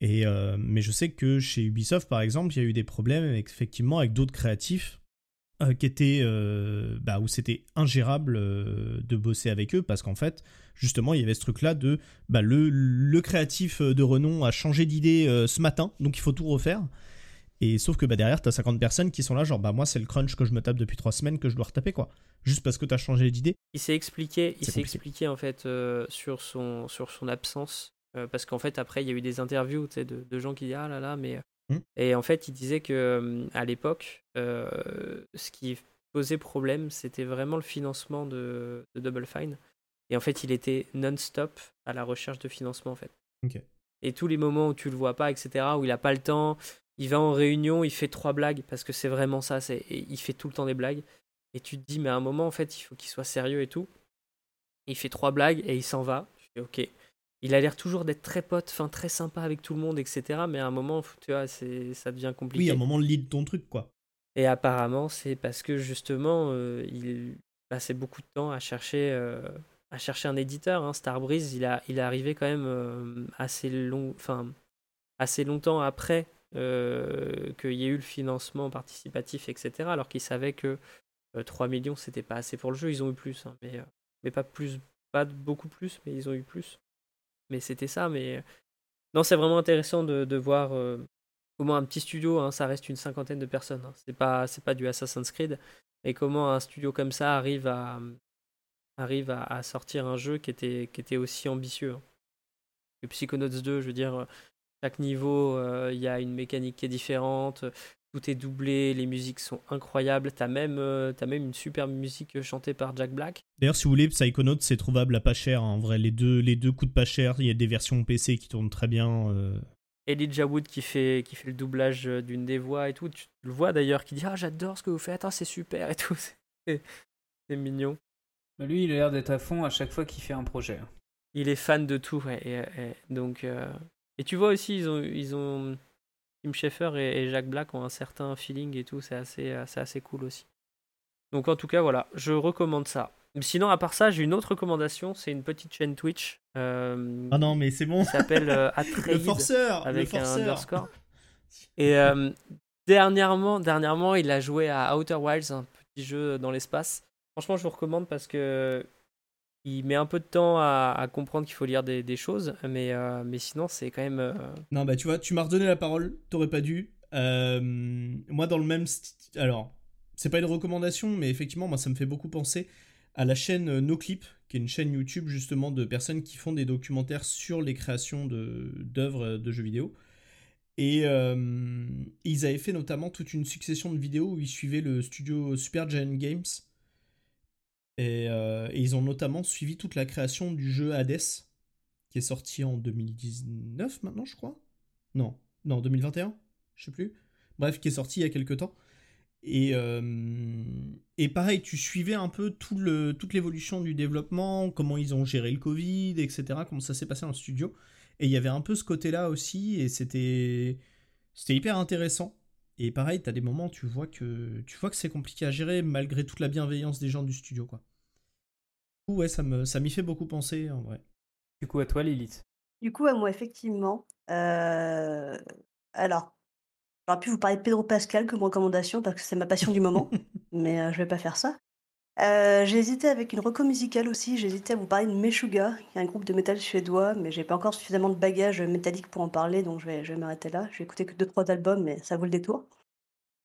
Speaker 2: Et euh, mais je sais que chez Ubisoft, par exemple, il y a eu des problèmes effectivement avec d'autres créatifs euh, qui étaient euh, bah, où c'était ingérable de bosser avec eux parce qu'en fait, justement, il y avait ce truc-là de bah, le, le créatif de renom a changé d'idée ce matin, donc il faut tout refaire. Et sauf que bah, derrière, t'as 50 personnes qui sont là, genre, bah moi, c'est le crunch que je me tape depuis 3 semaines que je dois retaper, quoi. Juste parce que t'as changé d'idée.
Speaker 4: Il s'est expliqué, il s'est expliqué, en fait, euh, sur, son, sur son absence. Euh, parce qu'en fait, après, il y a eu des interviews de, de gens qui disent Ah là là, mais. Euh, hmm. Et en fait, il disait que à l'époque, ce qui posait problème, c'était vraiment le financement de, de, Double Fine. Et en fait, il était non-stop à la recherche de financement, en fait. Et tous les moments où tu le vois pas, etc., où il a pas le temps, il va en réunion, il fait trois blagues, parce que c'est vraiment ça, c'est, il fait tout le temps des blagues. Et tu te dis, mais à un moment, en fait, il faut qu'il soit sérieux et tout. Il fait trois blagues et il s'en va. Je fais, ok. Il a l'air toujours d'être très pote, fin très sympa avec tout le monde, etc. Mais à un moment, tu vois, c'est, ça devient compliqué.
Speaker 2: Oui, à un moment, lead ton truc, quoi.
Speaker 4: Et apparemment, c'est parce que justement, euh, il passait beaucoup de temps à chercher, euh, à chercher un éditeur. Hein. Starbreeze, il, a, il est arrivé quand même euh, assez, long, enfin, assez longtemps après qu'il y ait eu le financement participatif, etc. Alors qu'il savait que 3 millions, c'était pas assez pour le jeu. Ils ont eu plus, hein, mais, mais pas plus, pas beaucoup plus, mais ils ont eu plus. Mais c'était ça. Mais non, c'est vraiment intéressant de, de voir comment un petit studio, hein, ça reste une cinquantaine de personnes. Hein. C'est pas, c'est pas du Assassin's Creed, et comment un studio comme ça arrive à, arrive à, sortir un jeu qui était, qui était aussi ambitieux. Hein. Et Psychonauts 2, je veux dire, chaque niveau, euh, il y a une mécanique qui est différente, tout est doublé, les musiques sont incroyables, t'as même, euh, as même une superbe musique chantée par Jack Black.
Speaker 2: D'ailleurs, si vous voulez, Psychonauts, c'est trouvable à pas cher, en vrai, les deux, les deux coûtent pas cher, il y a des versions PC qui tournent très bien. Euh,
Speaker 4: Elijah Wood qui fait, qui fait le doublage euh, d'une des voix et tout. Tu le vois d'ailleurs qui dit Ah, j'adore ce que vous faites, ah, c'est super et tout. C'est mignon.
Speaker 3: Bah, lui, il a l'air d'être à fond à chaque fois qu'il fait un projet.
Speaker 4: Il est fan de tout, et, donc, euh, et tu vois aussi, ils ont, ils ont Tim Schafer et, et Jack Black ont un certain feeling et tout, c'est assez, assez cool aussi. Donc en tout cas, voilà, je recommande ça. Sinon, à part ça, j'ai une autre recommandation. C'est une petite chaîne Twitch.
Speaker 2: Euh, ah non, mais c'est bon.
Speaker 4: S'appelle euh,
Speaker 2: le forceur,
Speaker 4: avec
Speaker 2: un
Speaker 4: underscore. Et euh, dernièrement, dernièrement, il a joué à Outer Wilds, un petit jeu dans l'espace. Franchement, je vous recommande parce que il met un peu de temps à, comprendre qu'il faut lire des, choses, mais, mais sinon, c'est quand même.
Speaker 2: Non, bah tu vois, tu m'as redonné la parole, t'aurais pas dû. moi, dans le même. Alors, c'est pas une recommandation, mais effectivement, moi, ça me fait beaucoup penser à la chaîne euh, NoClip, qui est une chaîne YouTube justement de personnes qui font des documentaires sur les créations d'œuvres de, euh, de, jeux vidéo. Et euh, ils avaient fait notamment toute une succession de vidéos où ils suivaient le studio Super Giant Games. Et, et, ils ont notamment suivi toute la création du jeu Hades, qui est sorti en 2019 maintenant, je crois. Non, non, 2021, je sais plus. Bref, qui est sorti il y a quelques temps. Et, euh, et pareil, tu suivais un peu tout le, toute l'évolution du développement, comment ils ont géré le Covid, etc., comment ça s'est passé dans le studio. Et il y avait un peu ce côté-là aussi, et c'était, hyper intéressant. Et pareil, tu as des moments tu vois que, tu vois que c'est compliqué à gérer malgré toute la bienveillance des gens du studio. Quoi. Ouais, ça, m'y fait beaucoup penser en vrai.
Speaker 3: Du coup, à toi, Lilith.
Speaker 1: Du coup, à moi, effectivement. Euh, alors, J'aurais pu vous parler de Pedro Pascal comme recommandation parce que c'est ma passion du moment, mais euh, je vais pas faire ça. Euh, j'ai hésité avec une reco musicale aussi, j'ai hésité à vous parler de Meshuga, qui est un groupe de métal suédois, mais j'ai pas encore suffisamment de bagages métalliques pour en parler, donc je vais, je vais m'arrêter là. Je vais écouter que 2-3 albums, mais ça vaut le détour.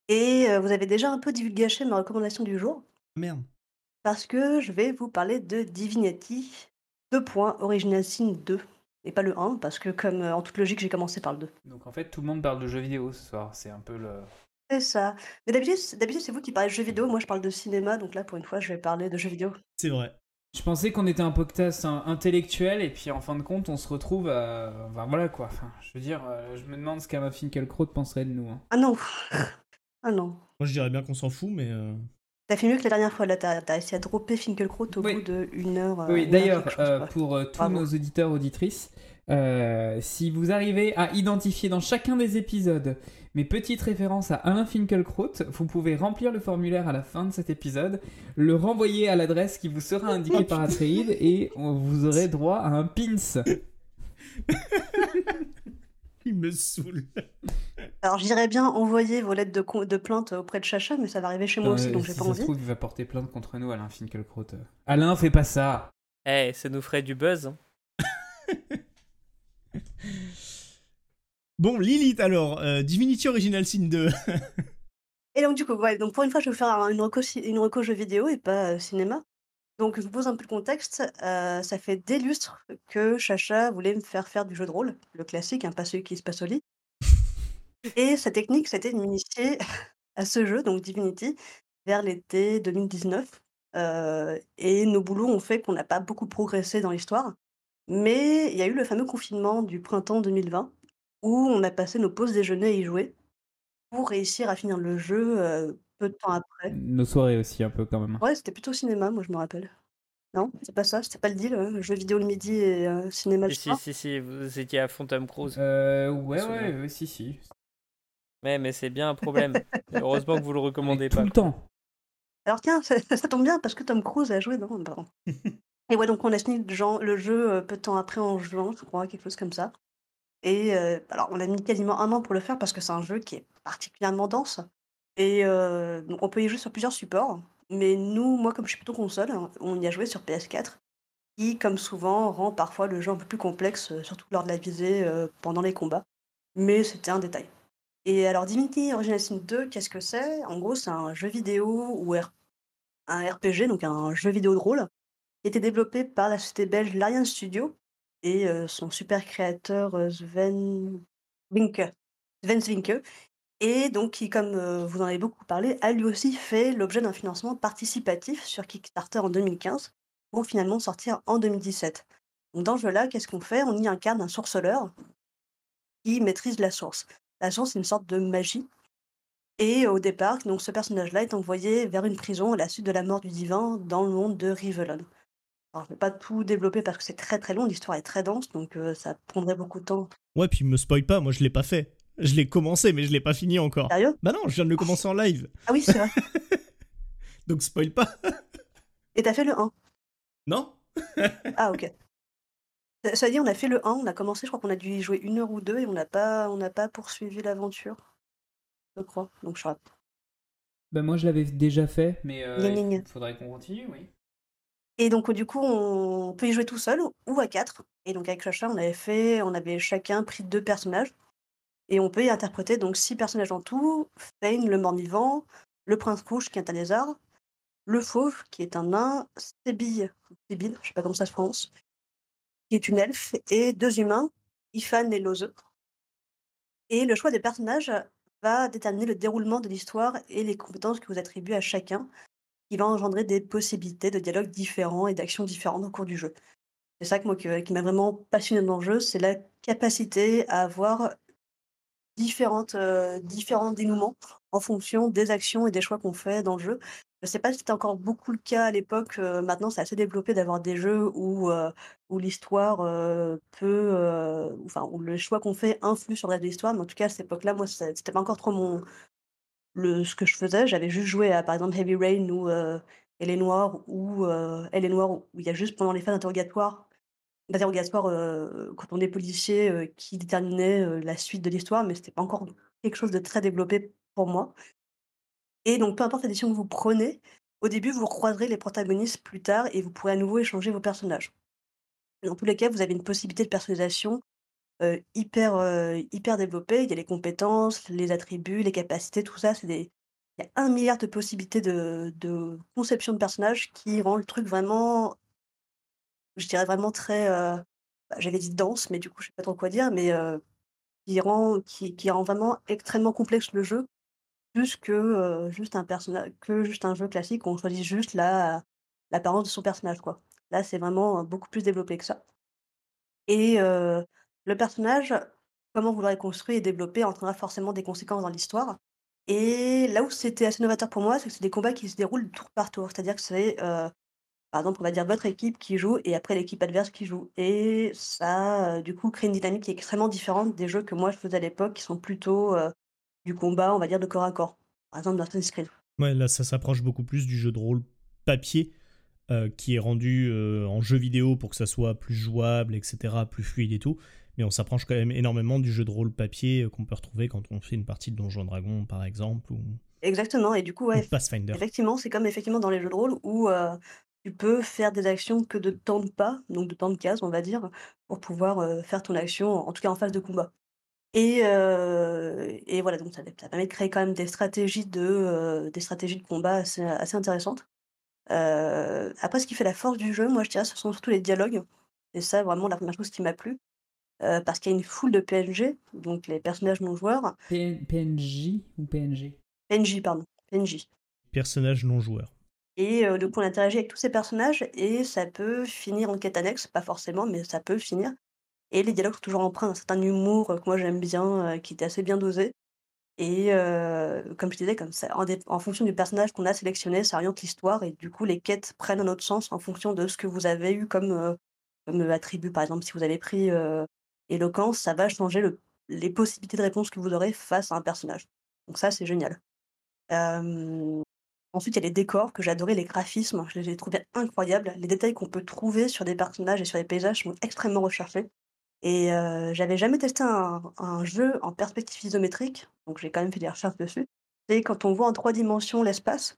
Speaker 1: Et euh, vous avez déjà un peu divulgaché ma recommandation du jour.
Speaker 2: Merde.
Speaker 1: Parce que je vais vous parler de Divinity 2. Original Sin 2 et pas le 1, parce que comme euh, en toute logique, j'ai commencé par le 2.
Speaker 3: Donc en fait, tout le monde parle de jeux vidéo ce soir, c'est un peu le...
Speaker 1: C'est ça. Mais d'habitude, c'est vous qui parlez de jeux vidéo, moi je parle de cinéma, donc là pour une fois, je vais parler de jeux vidéo.
Speaker 2: C'est vrai.
Speaker 3: Je pensais qu'on était un podcast intellectuel, et puis en fin de compte, on se retrouve à... Enfin, voilà quoi, enfin, je veux dire, euh, je me demande ce qu'Emma Finkielkraut penserait de nous. Hein.
Speaker 1: Ah non Ah non.
Speaker 2: Moi je dirais bien qu'on s'en fout, mais... Euh,
Speaker 1: T'as fait mieux que la dernière fois, là, t'as as essayé à dropper Finkelkraut au bout d'une heure.
Speaker 3: oui, d'ailleurs, euh, pour euh, tous nos auditeurs, auditrices, euh, si vous arrivez à identifier dans chacun des épisodes mes petites références à Alain Finkelkraut, vous pouvez remplir le formulaire à la fin de cet épisode, le renvoyer à l'adresse qui vous sera indiquée par Atreide et vous aurez droit à un pins.
Speaker 2: Il me saoule.
Speaker 1: Alors, j'irais bien envoyer vos lettres de, de, plainte auprès de Chacha, mais ça va arriver chez moi aussi, donc j'ai pas envie.
Speaker 3: Ça se trouve, il va porter plainte contre nous, Alain Finkielkraut. Alain, fais pas ça
Speaker 4: Eh, ça nous ferait du buzz. Hein.
Speaker 2: bon, Lilith, alors, euh, Divinity Original Sin 2.
Speaker 1: et donc, du coup, ouais, donc pour une fois, je vais faire une reco, une reco jeu vidéo et pas euh, cinéma. Donc, je vous pose un peu le contexte. Euh, ça fait des lustres que Chacha voulait me faire faire du jeu de rôle, le classique, hein, pas celui qui se passe au lit. Et sa technique, c'était de m'initier à ce jeu, donc Divinity, vers l'été 2019. Euh, et nos boulots ont fait qu'on n'a pas beaucoup progressé dans l'histoire. Mais il y a eu le fameux confinement du printemps 2020, où on a passé nos pauses déjeuner à y jouer, pour réussir à finir le jeu euh, peu de temps après.
Speaker 3: Nos soirées aussi, un peu quand même.
Speaker 1: Ouais, c'était plutôt cinéma, moi je me rappelle. Non, c'est pas ça, c'était pas le deal, hein, jeu vidéo le midi et euh, cinéma le
Speaker 4: si, Si, si, si, vous étiez à fond Tom Cruise.
Speaker 3: Euh, ouais, ouais, ouais, si, si.
Speaker 4: Mais, mais c'est bien un problème. Heureusement que vous le recommandez
Speaker 3: pas.
Speaker 4: Tout
Speaker 3: le temps.
Speaker 1: Alors tiens, ça, tombe bien parce que Tom Cruise a joué dans. et ouais, donc on a fini le, jeu euh, peu de temps après en juin, je crois, quelque chose comme ça. Et euh, alors on a mis quasiment un an pour le faire parce que c'est un jeu qui est particulièrement dense. Et euh, donc on peut y jouer sur plusieurs supports. mais nous, moi, comme je suis plutôt console, hein, on y a joué sur PS4, qui, comme souvent, rend parfois le jeu un peu plus complexe, euh, surtout lors de la visée euh, pendant les combats. Mais c'était un détail. Et alors, Divinity Original Sin 2, qu'est-ce que c'est? En gros, c'est un jeu vidéo ou un RPG, donc un jeu vidéo de rôle, qui était développé par la société belge Larian Studio et son super créateur Sven Winke. Et donc qui, comme vous en avez beaucoup parlé, a lui aussi fait l'objet d'un financement participatif sur Kickstarter en 2015 pour finalement sortir en 2017. Donc dans ce jeu-là, qu'est-ce qu'on fait? On y incarne un sourceleur qui maîtrise la source. La source, c'est une sorte de magie. Et au départ, donc ce personnage-là est envoyé vers une prison à la suite de la mort du divin dans le monde de Rivelon. Alors, je ne vais pas tout développer parce que c'est très très long, l'histoire est très dense, donc ça prendrait beaucoup de temps.
Speaker 2: Ouais, puis me spoil pas, moi je l'ai pas fait. Je l'ai commencé, mais je l'ai pas fini encore.
Speaker 1: Sérieux?
Speaker 2: Bah non, je viens de le commencer en live.
Speaker 1: Ah oui, c'est vrai.
Speaker 2: Donc spoil pas.
Speaker 1: Et t'as fait le 1
Speaker 2: Non
Speaker 1: Ah ok. Ça veut dire on a fait le 1, on a commencé, je crois qu'on a dû y jouer une heure ou deux et on n'a pas, on n'a pas poursuivi l'aventure. Je crois. Donc je
Speaker 3: Bah moi je l'avais déjà fait, mais euh, il faudrait qu'on continue, oui.
Speaker 1: Et donc du coup, on peut y jouer tout seul ou à quatre. Et donc avec Chacha, on avait fait, on avait chacun pris deux personnages. Et on peut y interpréter donc six personnages en tout Fane, le mort-vivant, le prince rouge qui est un lézard, le fauve qui est un nain, Sébille, Sébille, je sais pas comment ça se prononce, qui est une elfe, et deux humains, Ifan et Lozeux. Et le choix des personnages va déterminer le déroulement de l'histoire et les compétences que vous attribuez à chacun, qui va engendrer des possibilités de dialogues différents et d'actions différentes au cours du jeu. C'est ça que moi, qui m'a vraiment passionné dans le jeu, c'est la capacité à avoir différentes, heu, différents dénouements en fonction des actions et des choix qu'on fait dans le jeu. Je sais pas si c'était encore beaucoup le cas à l'époque, heu, maintenant c'est assez développé d'avoir des jeux où, heu, où l'histoire, peut, enfin où le choix qu'on fait influe sur l'histoire, mais en tout cas à cette époque-là, moi c'était pas encore trop mon le ce que je faisais. J'avais juste joué à par exemple Heavy Rain ou, Elle ou, Elle est noire où il y a juste pendant les phases d'interrogatoire d'interrogatoire, heu, quand on est policier, qui déterminait, la suite de l'histoire, mais c'était pas encore quelque chose de très développé pour moi et donc peu importe la décision que vous prenez, au début, vous recroiserez les protagonistes plus tard et vous pourrez à nouveau échanger vos personnages. Dans tous les cas, vous avez une possibilité de personnalisation, hyper, hyper développée. Il y a les compétences, les attributs, les capacités, tout ça, c'est des il y a un milliard de possibilités de conception de personnages qui rend le truc vraiment je dirais vraiment très, heu, bah, j'allais dire dense, mais du coup, je sais pas trop quoi dire, mais qui rend vraiment extrêmement complexe le jeu, plus que, juste un que juste un jeu classique où on choisit juste la l'apparence de son personnage, quoi. Là, c'est vraiment, beaucoup plus développé que ça et le personnage, comment vous l'aurez construit et développé entraînera forcément des conséquences dans l'histoire et là où c'était assez novateur pour moi, c'est que c'est des combats qui se déroulent tour par tour. C'est-à-dire que c'est, par exemple, on va dire votre équipe qui joue et après l'équipe adverse qui joue et ça, heu, du coup, crée une dynamique qui est extrêmement différente des jeux que moi je faisais à l'époque qui sont plutôt, heu, du combat, on va dire, de corps à corps. Par exemple, dans Assassin's Creed.
Speaker 2: Ouais, là ça s'approche beaucoup plus du jeu de rôle papier euh, qui est rendu euh, en jeu vidéo pour que ça soit plus jouable, etc., plus fluide et tout. Mais on s'approche quand même énormément du jeu de rôle papier euh, qu'on peut retrouver quand on fait une partie de Donjons Dragon, par exemple, ou,
Speaker 1: Exactement et du coup,
Speaker 2: ou
Speaker 1: ouais,
Speaker 2: Pathfinder.
Speaker 1: effectivement, c'est comme effectivement dans les jeux de rôle où, tu peux faire des actions que de temps de pas, donc de temps de cases, on va dire, pour pouvoir, faire ton action, en tout cas en phase de combat. Et et voilà, donc ça ça permet de créer quand même des stratégies de, des stratégies de combat assez assez intéressantes. Après ce qui fait la force du jeu, moi je dirais, ce sont surtout les dialogues. Et ça vraiment la première chose qui m'a plu, parce qu'il y a une foule de PNG, donc les personnages non joueurs
Speaker 3: PNJ ou PNG
Speaker 1: PNJ pardon, PNJ
Speaker 2: Personnage non joueur.
Speaker 1: Et heu, donc on interagit avec tous ces personnages et ça peut finir en quête annexe, pas forcément, mais ça peut finir et les dialogues sont toujours empreints d'un certain humour, heu, que moi j'aime bien, heu, qui était assez bien dosé et heu, comme je disais, comme en fonction du personnage qu'on a sélectionné, ça oriente l'histoire et du coup les quêtes prennent un autre sens en fonction de ce que vous avez eu comme, comme, attribut. Par exemple, si vous avez pris, éloquence, ça va changer le les possibilités de réponse que vous aurez face à un personnage. Donc ça, c'est génial. Ensuite, il y a les décors que adoré, les graphismes, je les ai trouvés incroyables. Les détails qu'on peut trouver sur des personnages et sur les paysages sont extrêmement recherchés et heu, j'avais jamais testé un jeu en perspective isométrique, donc j'ai quand même fait des recherches dessus. C'est quand on voit en 3 dimensions l'espace,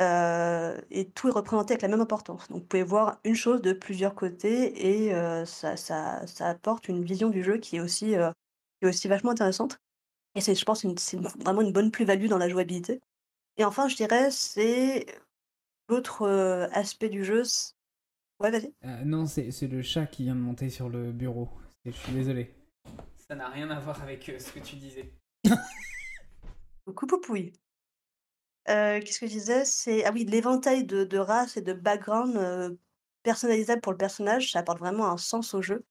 Speaker 1: euh, et tout est représenté avec la même importance. Donc vous pouvez voir une chose de plusieurs côtés et euh, ça apporte une vision du jeu qui est aussi, aussi vachement intéressante et je pense une c'est vraiment une bonne plus-value dans la jouabilité et enfin je dirais c'est l'autre, aspect du jeu ouais vas-y.
Speaker 3: Euh, non, c'est c'est le chat qui vient de monter sur le bureau. Je suis désolé. Ça n'a rien à voir avec, ce que tu disais.
Speaker 1: Coucou Poupouille. Heu, qu'est-ce que je disais? C'est ah oui, l'éventail de de races et de background, heu, personnalisables pour le personnage, ça apporte vraiment un sens au jeu.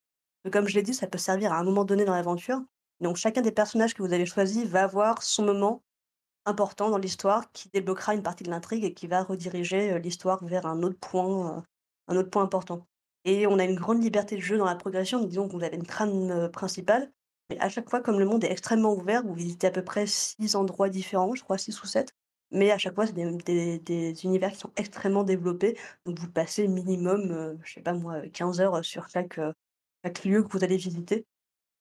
Speaker 1: Et comme je l'ai dit, ça peut servir à un moment donné dans l'aventure. Donc chacun des personnages que vous avez choisis va avoir son moment important dans l'histoire qui débloquera une partie de l'intrigue et qui va rediriger, heu, l'histoire vers un autre point, heu, un autre point important. Et on a une grande liberté de jeu dans la progression. Disons vous avez une trame, heu, principale, mais à chaque fois, comme le monde est extrêmement ouvert, vous visitez à peu près 6 endroits différents, je crois 6 ou 7, mais à chaque fois, c'est des univers qui sont extrêmement développés. Donc vous passez minimum, heu, je sais pas moi, 15 heures, sur chaque, lieu que vous allez visiter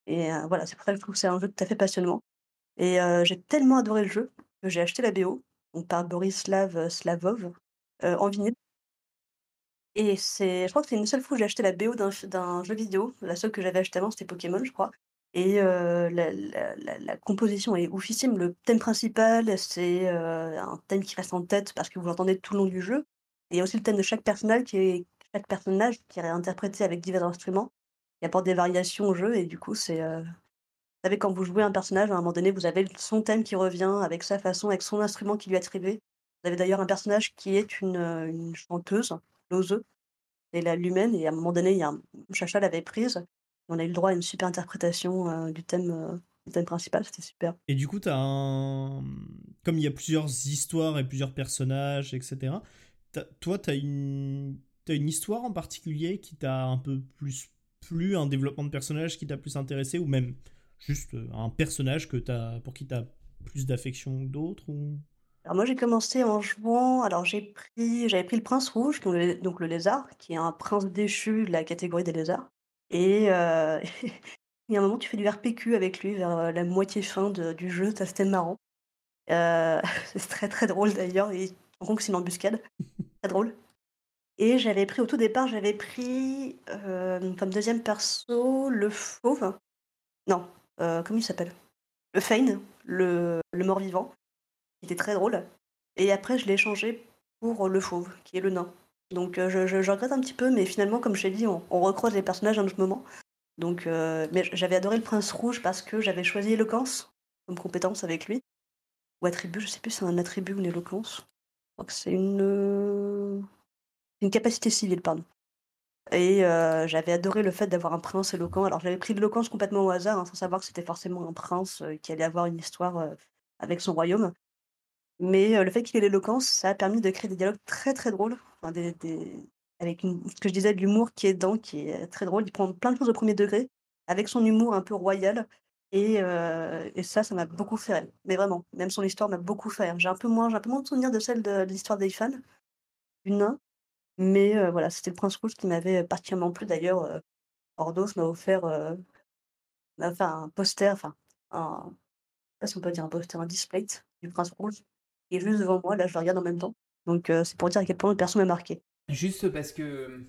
Speaker 1: et voilà, c'est pour ça que je trouve que c'est un jeu tout à fait passionnant et j'ai tellement adoré le jeu j'ai acheté la BO, par Borislav, Slavov, heu, en vinyle. Et c'est je crois que c'est une seule fois où j'ai acheté la BO d'un jeu vidéo. La seule que j'avais achetée avant, c'était Pokémon, je crois et heu, la composition est oufissime. Le thème principal, c'est, un thème qui reste en tête parce que vous l'entendez tout le long du jeu. Et il y a aussi le thème de chaque personnage qui est chaque personnage qui est réinterprété avec divers instruments, qui apporte des variations au jeu et du coup, c'est, savez, quand vous jouez un personnage, à un moment donné, vous avez son thème qui revient avec sa façon, avec son instrument qui lui est attribué. Vous avez d'ailleurs un personnage qui est une, une chanteuse, Lose et la Lumen et à un moment donné, il y a Chacha l'avait prise. On a eu le droit à une super interprétation, heu, du thème, du thème principal, c'était super.
Speaker 2: Et du coup, as un comme il y a plusieurs histoires et plusieurs personnages et cetera, tu as toi, tu une as une histoire en particulier qui t'a un peu plus plu, un développement de personnage qui t'a plus intéressé ou même juste, heu, un personnage que as pour qui tu as plus d'affection que d'autres ou?
Speaker 1: Alors moi, j'ai commencé en jouant alors j'ai pris j'avais pris le prince rouge, donc le donc le lézard, qui est un prince déchu de la catégorie des lézards et heu, il y a un moment, tu fais du RPQ avec lui vers, heu, la moitié fin de du jeu, ça c'était marrant. C'est très, très drôle d'ailleurs et tu te rends compte que c'est une embuscade. Très drôle et j'avais pris au tout départ, j'avais pris, comme 2e perso, le fauve. Non, heu, comment il s'appelle? Le Fane, le mort-vivant, qui était très drôle et après je l'ai changé pour, le fauve, qui est le nain. Donc heu, je regrette un petit peu, mais finalement, comme je t'ai dit, on recroise les personnages à un autre moment. Donc heu, mais j'avais adoré le prince rouge parce que j'avais choisi éloquence comme compétence avec lui ou attribut, je sais plus si c'est un attribut ou une éloquence. Je crois que c'est une, une capacité civile, pardon et j'avais adoré le fait d'avoir un prince éloquent. Alors j'avais pris l'éloquence complètement au hasard, hein, sans savoir que c'était forcément un prince, qui allait avoir une histoire, avec son royaume. Mais le fait qu'il ait l'éloquence, ça a permis de créer des dialogues très, très drôles, avec une ce que je disais, de l'humour qui est dedans, qui est très drôle. Il prend plein de choses au 1er degré, avec son humour un peu royal et ça, ça m'a beaucoup fait rire. Mais vraiment, même son histoire m'a beaucoup fait rire. J'ai un peu moins j'ai un peu moins de souvenirs de celle de l'histoire d'Ethan, du nain, mais voilà, c'était le prince rouge qui m'avait particulièrement plu. D'ailleurs, heu, Ordos m'a offert, un poster, enfin un je sais pas si on peut dire un poster, un displate du prince rouge, qui est juste devant moi, là je le regarde en même temps. Donc c'est pour dire à quel point le perso m'a marqué.
Speaker 3: Juste parce que,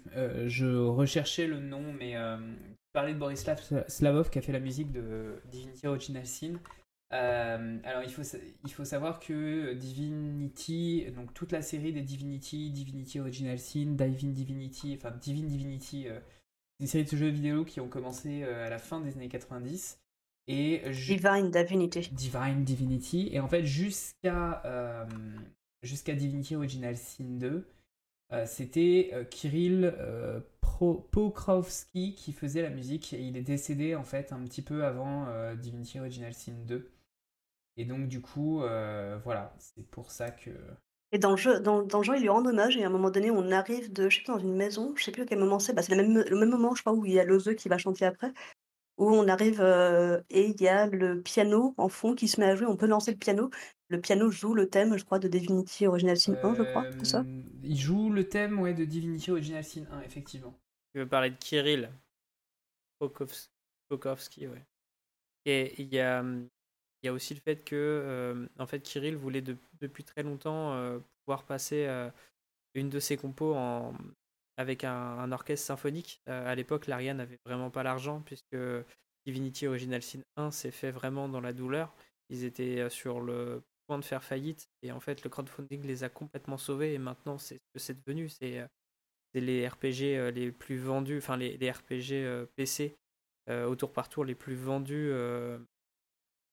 Speaker 3: je recherchais le nom, mais tu parlais de Borislav Slavov qui a fait la musique de Divinity Original Sin. Hem, alors il faut il faut savoir que Divinity, donc toute la série des Divinity, Divinity Original Sin, Divine Divinity, enfin Divine Divinity, c'est une série de jeux vidéo qui ont commencé, heu, à la fin des années 90 et
Speaker 1: Divine Divinity.
Speaker 3: Divine Divinity et en fait jusqu'à, hem, jusqu'à Divinity Original Sin 2, heu, c'était, Kirill, Pokrovsky qui faisait la musique et il est décédé en fait un petit peu avant, Divinity Original Sin 2 et donc du coup, heu, voilà, c'est pour ça que
Speaker 1: Et dans le jeu dans dans le jeu, ils lui rendent hommage et à un moment donné, on arrive de je sais plus dans une maison, je sais plus à quel moment c'est, bah, c'est le même le même moment je crois où il y a Lose qui va chanter après, où on arrive, heu et il y a le piano en fond qui se met à jouer, on peut lancer le piano. Le piano joue le thème, je crois, de Divinity Original Sin 1, je crois, c'est ça?
Speaker 3: hem, il joue le thème, ouais, de Divinity Original Sin 1 effectivement.
Speaker 4: Tu veux parler de Kirill Pokovs Pokovsky, ouais et il y a, mmh, il y a aussi le fait que en fait Kirill voulait depuis très longtemps pouvoir passer une de ses compos avec un, orchestre symphonique. à l'époque, l'Ariane n'avait vraiment pas l'argent puisque Divinity Original Sin 1 s'est fait vraiment dans la douleur. Ils étaient sur le point de faire faillite et en fait le crowdfunding les a complètement sauvés et maintenant c'est ce que c'est devenu. C'est les RPG les plus vendus, enfin les, les RPG PC au tour par tour les plus vendus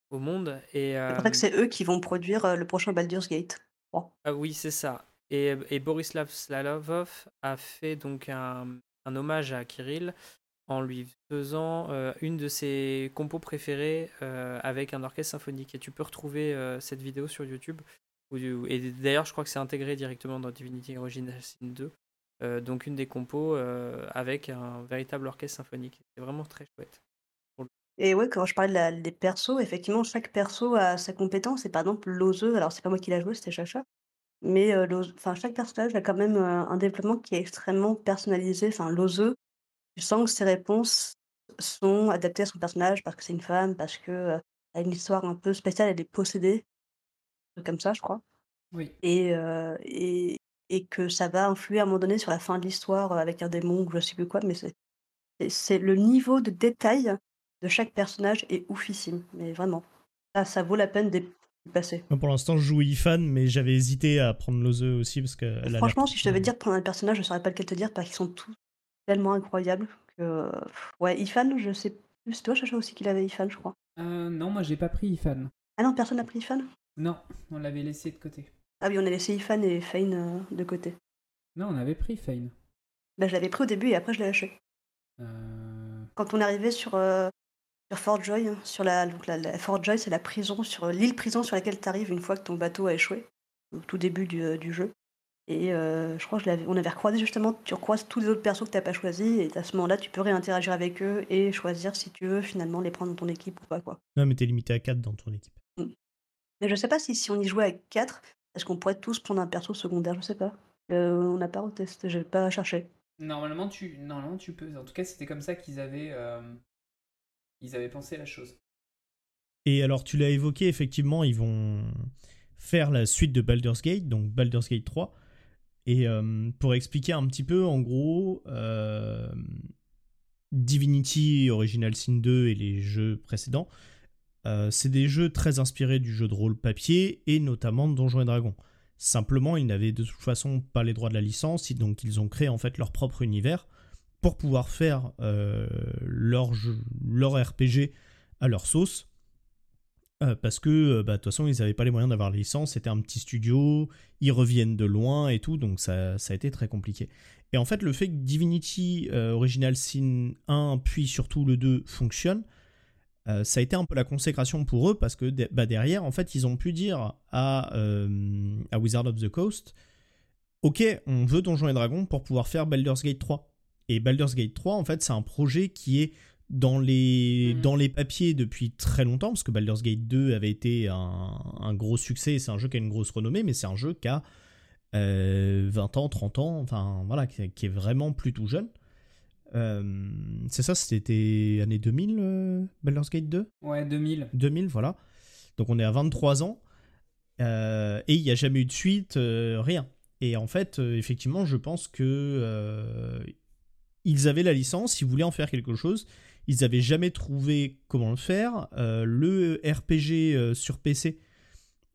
Speaker 4: au monde. Et,
Speaker 1: c'est vrai que c'est eux qui vont produire le prochain Baldur's Gate.
Speaker 4: Ah oui, c'est ça. Et, et Borislav Slalovov a fait donc un, un hommage à Kirill en lui faisant une de ses compos préférées avec un orchestre symphonique. Et tu peux retrouver cette vidéo sur YouTube. Et d'ailleurs, je crois que c'est intégré directement dans Divinity Original Sin 2. donc une des compos avec un véritable orchestre symphonique. C'est vraiment très chouette.
Speaker 1: Et ouais, quand je parlais des persos, effectivement, chaque perso a sa compétence. Et par exemple, Lozeux, alors c'est pas moi qui l'a joué, c'était Chacha. Mais enfin, chaque personnage a quand même un développement qui est extrêmement personnalisé. Enfin, Lozeux, tu sens que ses réponses sont adaptées à son personnage parce que c'est une femme, parce que a une histoire un peu spéciale, elle est possédée, comme ça, je crois.
Speaker 3: Oui.
Speaker 1: Et, et, et que ça va influer à un moment donné sur la fin de l'histoire avec un démon ou je sais plus quoi, mais c'est c'est le niveau de détail de chaque personnage est oufissime, mais vraiment. Ça, ça vaut la peine d'être passé.
Speaker 2: pour l'instant, je joue Ifan, mais j'avais hésité à prendre Lozeux aussi parce que.
Speaker 1: Franchement, si je devais dire de prendre un personnage, je saurais pas lequel te dire parce qu'ils sont tous tellement incroyables que. Ouais, Ifan, je sais plus. C'est toi, Chacha, aussi, qu'il avait Ifan, je crois.
Speaker 3: Euh, non, moi, j'ai pas pris Ifan.
Speaker 1: Ah non, personne n'a pris Ifan?
Speaker 3: Non, on l'avait laissé de côté.
Speaker 1: Ah oui, on a laissé Ifan et Fane euh, de côté.
Speaker 3: Non, on avait pris Fane.
Speaker 1: Bah, je l'avais pris au début et après, je l'ai lâché.
Speaker 3: Euh...
Speaker 1: Quand on est arrivé sur, euh, sur Fort Joy, hein, sur la, donc la, Fort Joy, c'est la prison, sur l'île prison sur laquelle tu arrives une fois que ton bateau a échoué, au tout début du, du jeu. Et euh, je crois qu'on avait recroisé justement, tu recroises tous les autres persos que tu n'as pas choisis, et à ce moment-là, tu peux réinteragir avec eux et choisir si tu veux finalement les prendre dans ton équipe ou pas. Quoi.
Speaker 2: Non, mais t'es limité à 4 dans ton équipe.
Speaker 1: Mm. Mais je sais pas si, si on y jouait avec 4, est-ce qu'on pourrait tous prendre un perso secondaire? Je sais pas. Euh, on n'a pas retesté, j'ai pas cherché.
Speaker 3: Normalement tu, normalement, tu peux. En tout cas, c'était comme ça qu'ils avaient, euh, ils avaient pensé la chose.
Speaker 2: Et alors, tu l'as évoqué, effectivement, ils vont faire la suite de Baldur's Gate, donc Baldur's Gate 3. Et euh, pour expliquer un petit peu, en gros, euh, Divinity Original Sin 2 et les jeux précédents, euh, c'est des jeux très inspirés du jeu de rôle papier et notamment de Donjons et Dragons. Simplement, ils n'avaient de toute façon pas les droits de la licence, donc ils ont créé en fait leur propre univers pour pouvoir faire leur, leur RPG à leur sauce euh, parce que euh, bah, de toute façon ils n'avaient pas les moyens d'avoir la licence, c'était un petit studio, ils reviennent de loin et tout, donc ça, ça, a été très compliqué. Et en fait le fait que Divinity euh, Original Sin 1 puis surtout le 2 fonctionne, ça a été un peu la consécration pour eux parce que bah, derrière en fait ils ont pu dire à, à Wizard of the Coast, ok on veut Donjons et Dragons pour pouvoir faire Baldur's Gate 3. Et Baldur's Gate 3 en fait c'est un projet qui est dans les, mm. dans les papiers depuis très longtemps, parce que Baldur's Gate 2 avait été un, gros succès, c'est un jeu qui a une grosse renommée, mais c'est un jeu qui a 20 euh, ans, 30 ans, enfin voilà, qui, est vraiment plutôt jeune. Euh, c'est ça, c'était année 2000, euh, Baldur's Gate 2
Speaker 3: Ouais, 2000.
Speaker 2: 2000, voilà. Donc on est à 23 ans, et il n'y a jamais eu de suite, rien. Et en fait, effectivement, je pense que ils avaient la licence, ils voulaient en faire quelque chose, ils n'avaient jamais trouvé comment le faire. Euh, le RPG euh, sur PC,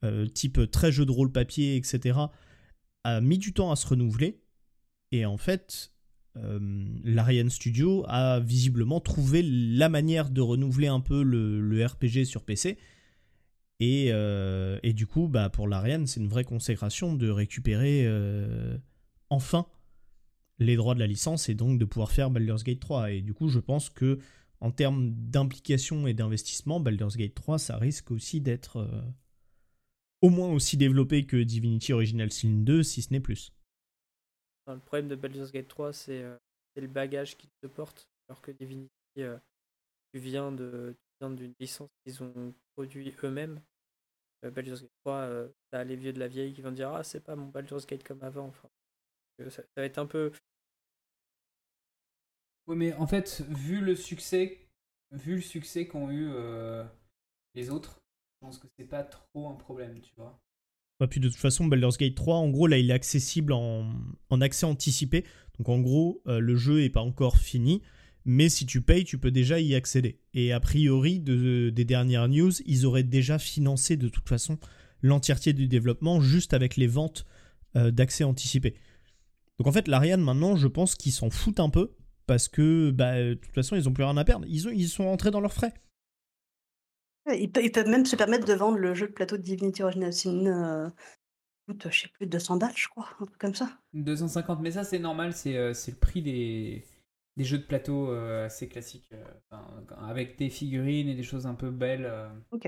Speaker 2: euh, type très jeu de rôle papier, etc., a mis du temps à se renouveler. Et en fait, l'Ariane Studio a visiblement trouvé la manière de renouveler un peu le, RPG sur PC. Et, et, du coup, bah, pour l'Ariane, c'est une vraie consécration de récupérer enfin les droits de la licence et donc de pouvoir faire Baldur's Gate 3. Et du coup, je pense que en termes d'implication et d'investissement, Baldur's Gate 3, ça risque aussi d'être euh, au moins aussi développé que Divinity Original Sin 2, si ce n'est plus.
Speaker 4: Le problème de Baldur's Gate 3, euh, c'est le bagage qu'il te porte, alors que Divinity, euh, tu viens d'une licence qu'ils ont produit eux-mêmes. Baldur's Gate 3, t'as les vieux de la vieille qui vont dire Ah, c'est pas mon Baldur's Gate comme avant. Ça va être un peu
Speaker 3: oui, mais en fait, vu le succès, vu le succès qu'ont eu euh, les autres, pense que c'est pas trop un problème, tu vois.
Speaker 2: Ouais, puis de toute façon, Baldur's Gate 3, en gros, là, il est accessible en, en accès anticipé. Donc en gros, euh, le jeu est pas encore fini, mais si tu payes, tu peux déjà y accéder. Et a priori, de, des dernières news, ils auraient déjà financé de toute façon l'entièreté du développement juste avec les ventes euh, d'accès anticipé. Donc en fait, l'Ariane, maintenant, je pense qu'ils s'en foutent un peu parce que bah, de toute façon, ils ont plus rien à perdre. Ils, ont, ils sont rentrés dans leurs frais.
Speaker 1: Ils, pe- ils peuvent même se permettre de vendre le jeu de plateau de Divinity Original Sin, euh, coûte, je sais plus, 200 balles, je crois, un truc comme ça.
Speaker 3: 250, mais ça c'est normal, c'est euh, c'est le prix des, des jeux de plateau euh, assez classiques, euh, avec des figurines et des choses un peu belles. euh.
Speaker 1: Ok.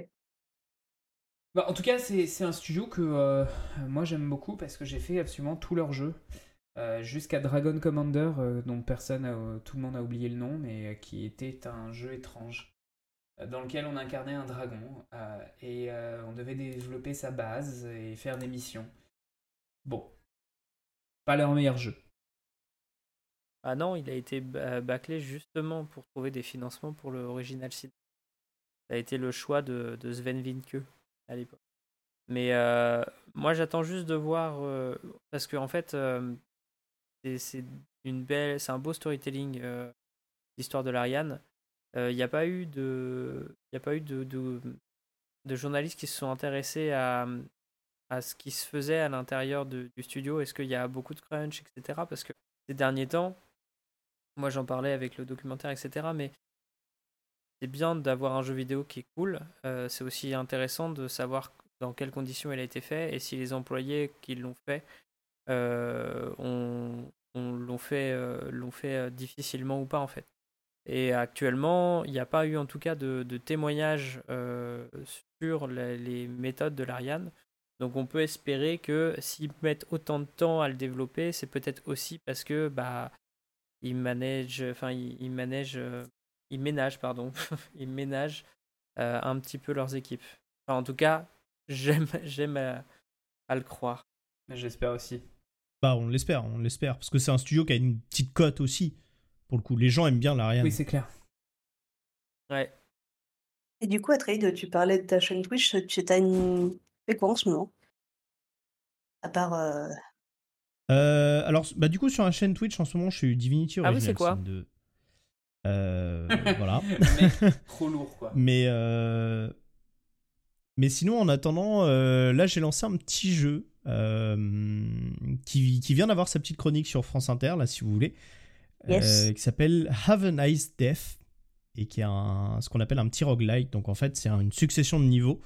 Speaker 3: Bah, en tout cas, c'est c'est un studio que euh, moi j'aime beaucoup parce que j'ai fait absolument tous leurs jeux. Euh, Jusqu'à Dragon Commander, euh, dont personne, a- tout le monde a oublié le nom, mais euh, qui était un jeu étrange euh, dans lequel on incarnait un dragon euh, et euh, on devait développer sa base et faire des missions. Bon, pas leur meilleur jeu.
Speaker 4: Ah non, il a été bâclé justement pour trouver des financements pour le Original Sin. Ça a été le choix de, de Sven Vinke à l'époque. Mais euh, moi, j'attends juste de voir euh, parce que en fait, euh, c'est- une belle, c'est un beau storytelling euh, l'histoire de l'Ariane. Euh, Il n'y a pas eu de, a pas eu de, de, journalistes qui se sont intéressés à, à ce qui se faisait à l'intérieur du studio. Est-ce qu'il y a beaucoup de crunch, etc. Parce que ces derniers temps, moi j'en parlais avec le documentaire, etc. Mais c'est bien d'avoir un jeu vidéo qui est cool. Euh, c'est aussi intéressant de savoir dans quelles conditions il a été fait et si les employés qui l'ont fait euh, ont, ont- l'ont fait, euh, l'ont fait euh, difficilement ou pas en fait. Et actuellement, il n'y a pas eu en tout cas de, de témoignages euh, sur les méthodes de l'Ariane. Donc on peut espérer que s'ils mettent autant de temps à le développer, c'est peut-être aussi parce que bah ils manègent, enfin ils, ils ils ménagent pardon, ils ménagent un petit peu leurs équipes. En tout cas, j'aime j'aime à, à le croire.
Speaker 3: J'espère aussi.
Speaker 2: Bah, on l'espère, on l'espère. Parce que c'est un studio qui a une petite cote aussi. Pour le coup, les gens aiment bien l'Ariane.
Speaker 3: Oui, c'est clair.
Speaker 4: Ouais.
Speaker 1: Et du coup, Atreide, tu parlais de ta chaîne Twitch, tu as une... fais quoi en ce moment? À part... euh,
Speaker 2: Euh, alors, bah, du coup, sur la chaîne Twitch, en ce moment, je suis Divinity
Speaker 4: Ah oui,
Speaker 2: Original
Speaker 4: c'est quoi?
Speaker 2: Sin 2. Euh, voilà.
Speaker 3: Mais trop lourd, quoi.
Speaker 2: Mais, euh, mais sinon, en attendant, euh, là, j'ai lancé un petit jeu euh, qui, qui vient d'avoir sa petite chronique sur France Inter, là, si vous voulez,
Speaker 1: Yes.
Speaker 2: euh, qui s'appelle Have a Nice Death et qui est un, ce qu'on appelle un petit roguelike. Donc, en fait, c'est une succession de niveaux.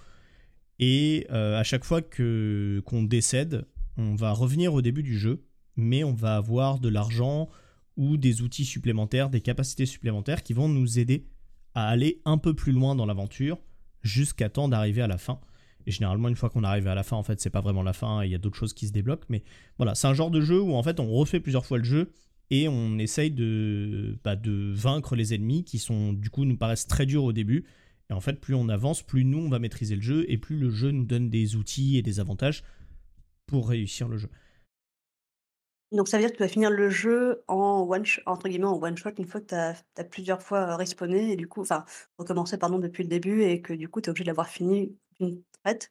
Speaker 2: Et à chaque fois que qu'on décède, on va revenir au début du jeu, mais on va avoir de l'argent ou des outils supplémentaires, des capacités supplémentaires qui vont nous aider à aller un peu plus loin dans l'aventure jusqu'à temps d'arriver à la fin. Et généralement, une fois qu'on arrive à la fin, en fait, c'est pas vraiment la fin, il y a d'autres choses qui se débloquent. Mais voilà, c'est un genre de jeu où en fait, on refait plusieurs fois le jeu et on essaye de, bah, de vaincre les ennemis qui sont, du coup, nous paraissent très durs au début. Et en fait, plus on avance, plus nous, on va maîtriser le jeu et plus le jeu nous donne des outils et des avantages pour réussir le jeu.
Speaker 1: Donc ça veut dire que tu vas finir le jeu en one shot une fois que tu as, plusieurs fois euh, respawné et du coup, enfin, recommencé pardon depuis le début et que du coup tu es obligé de l'avoir fini d'une traite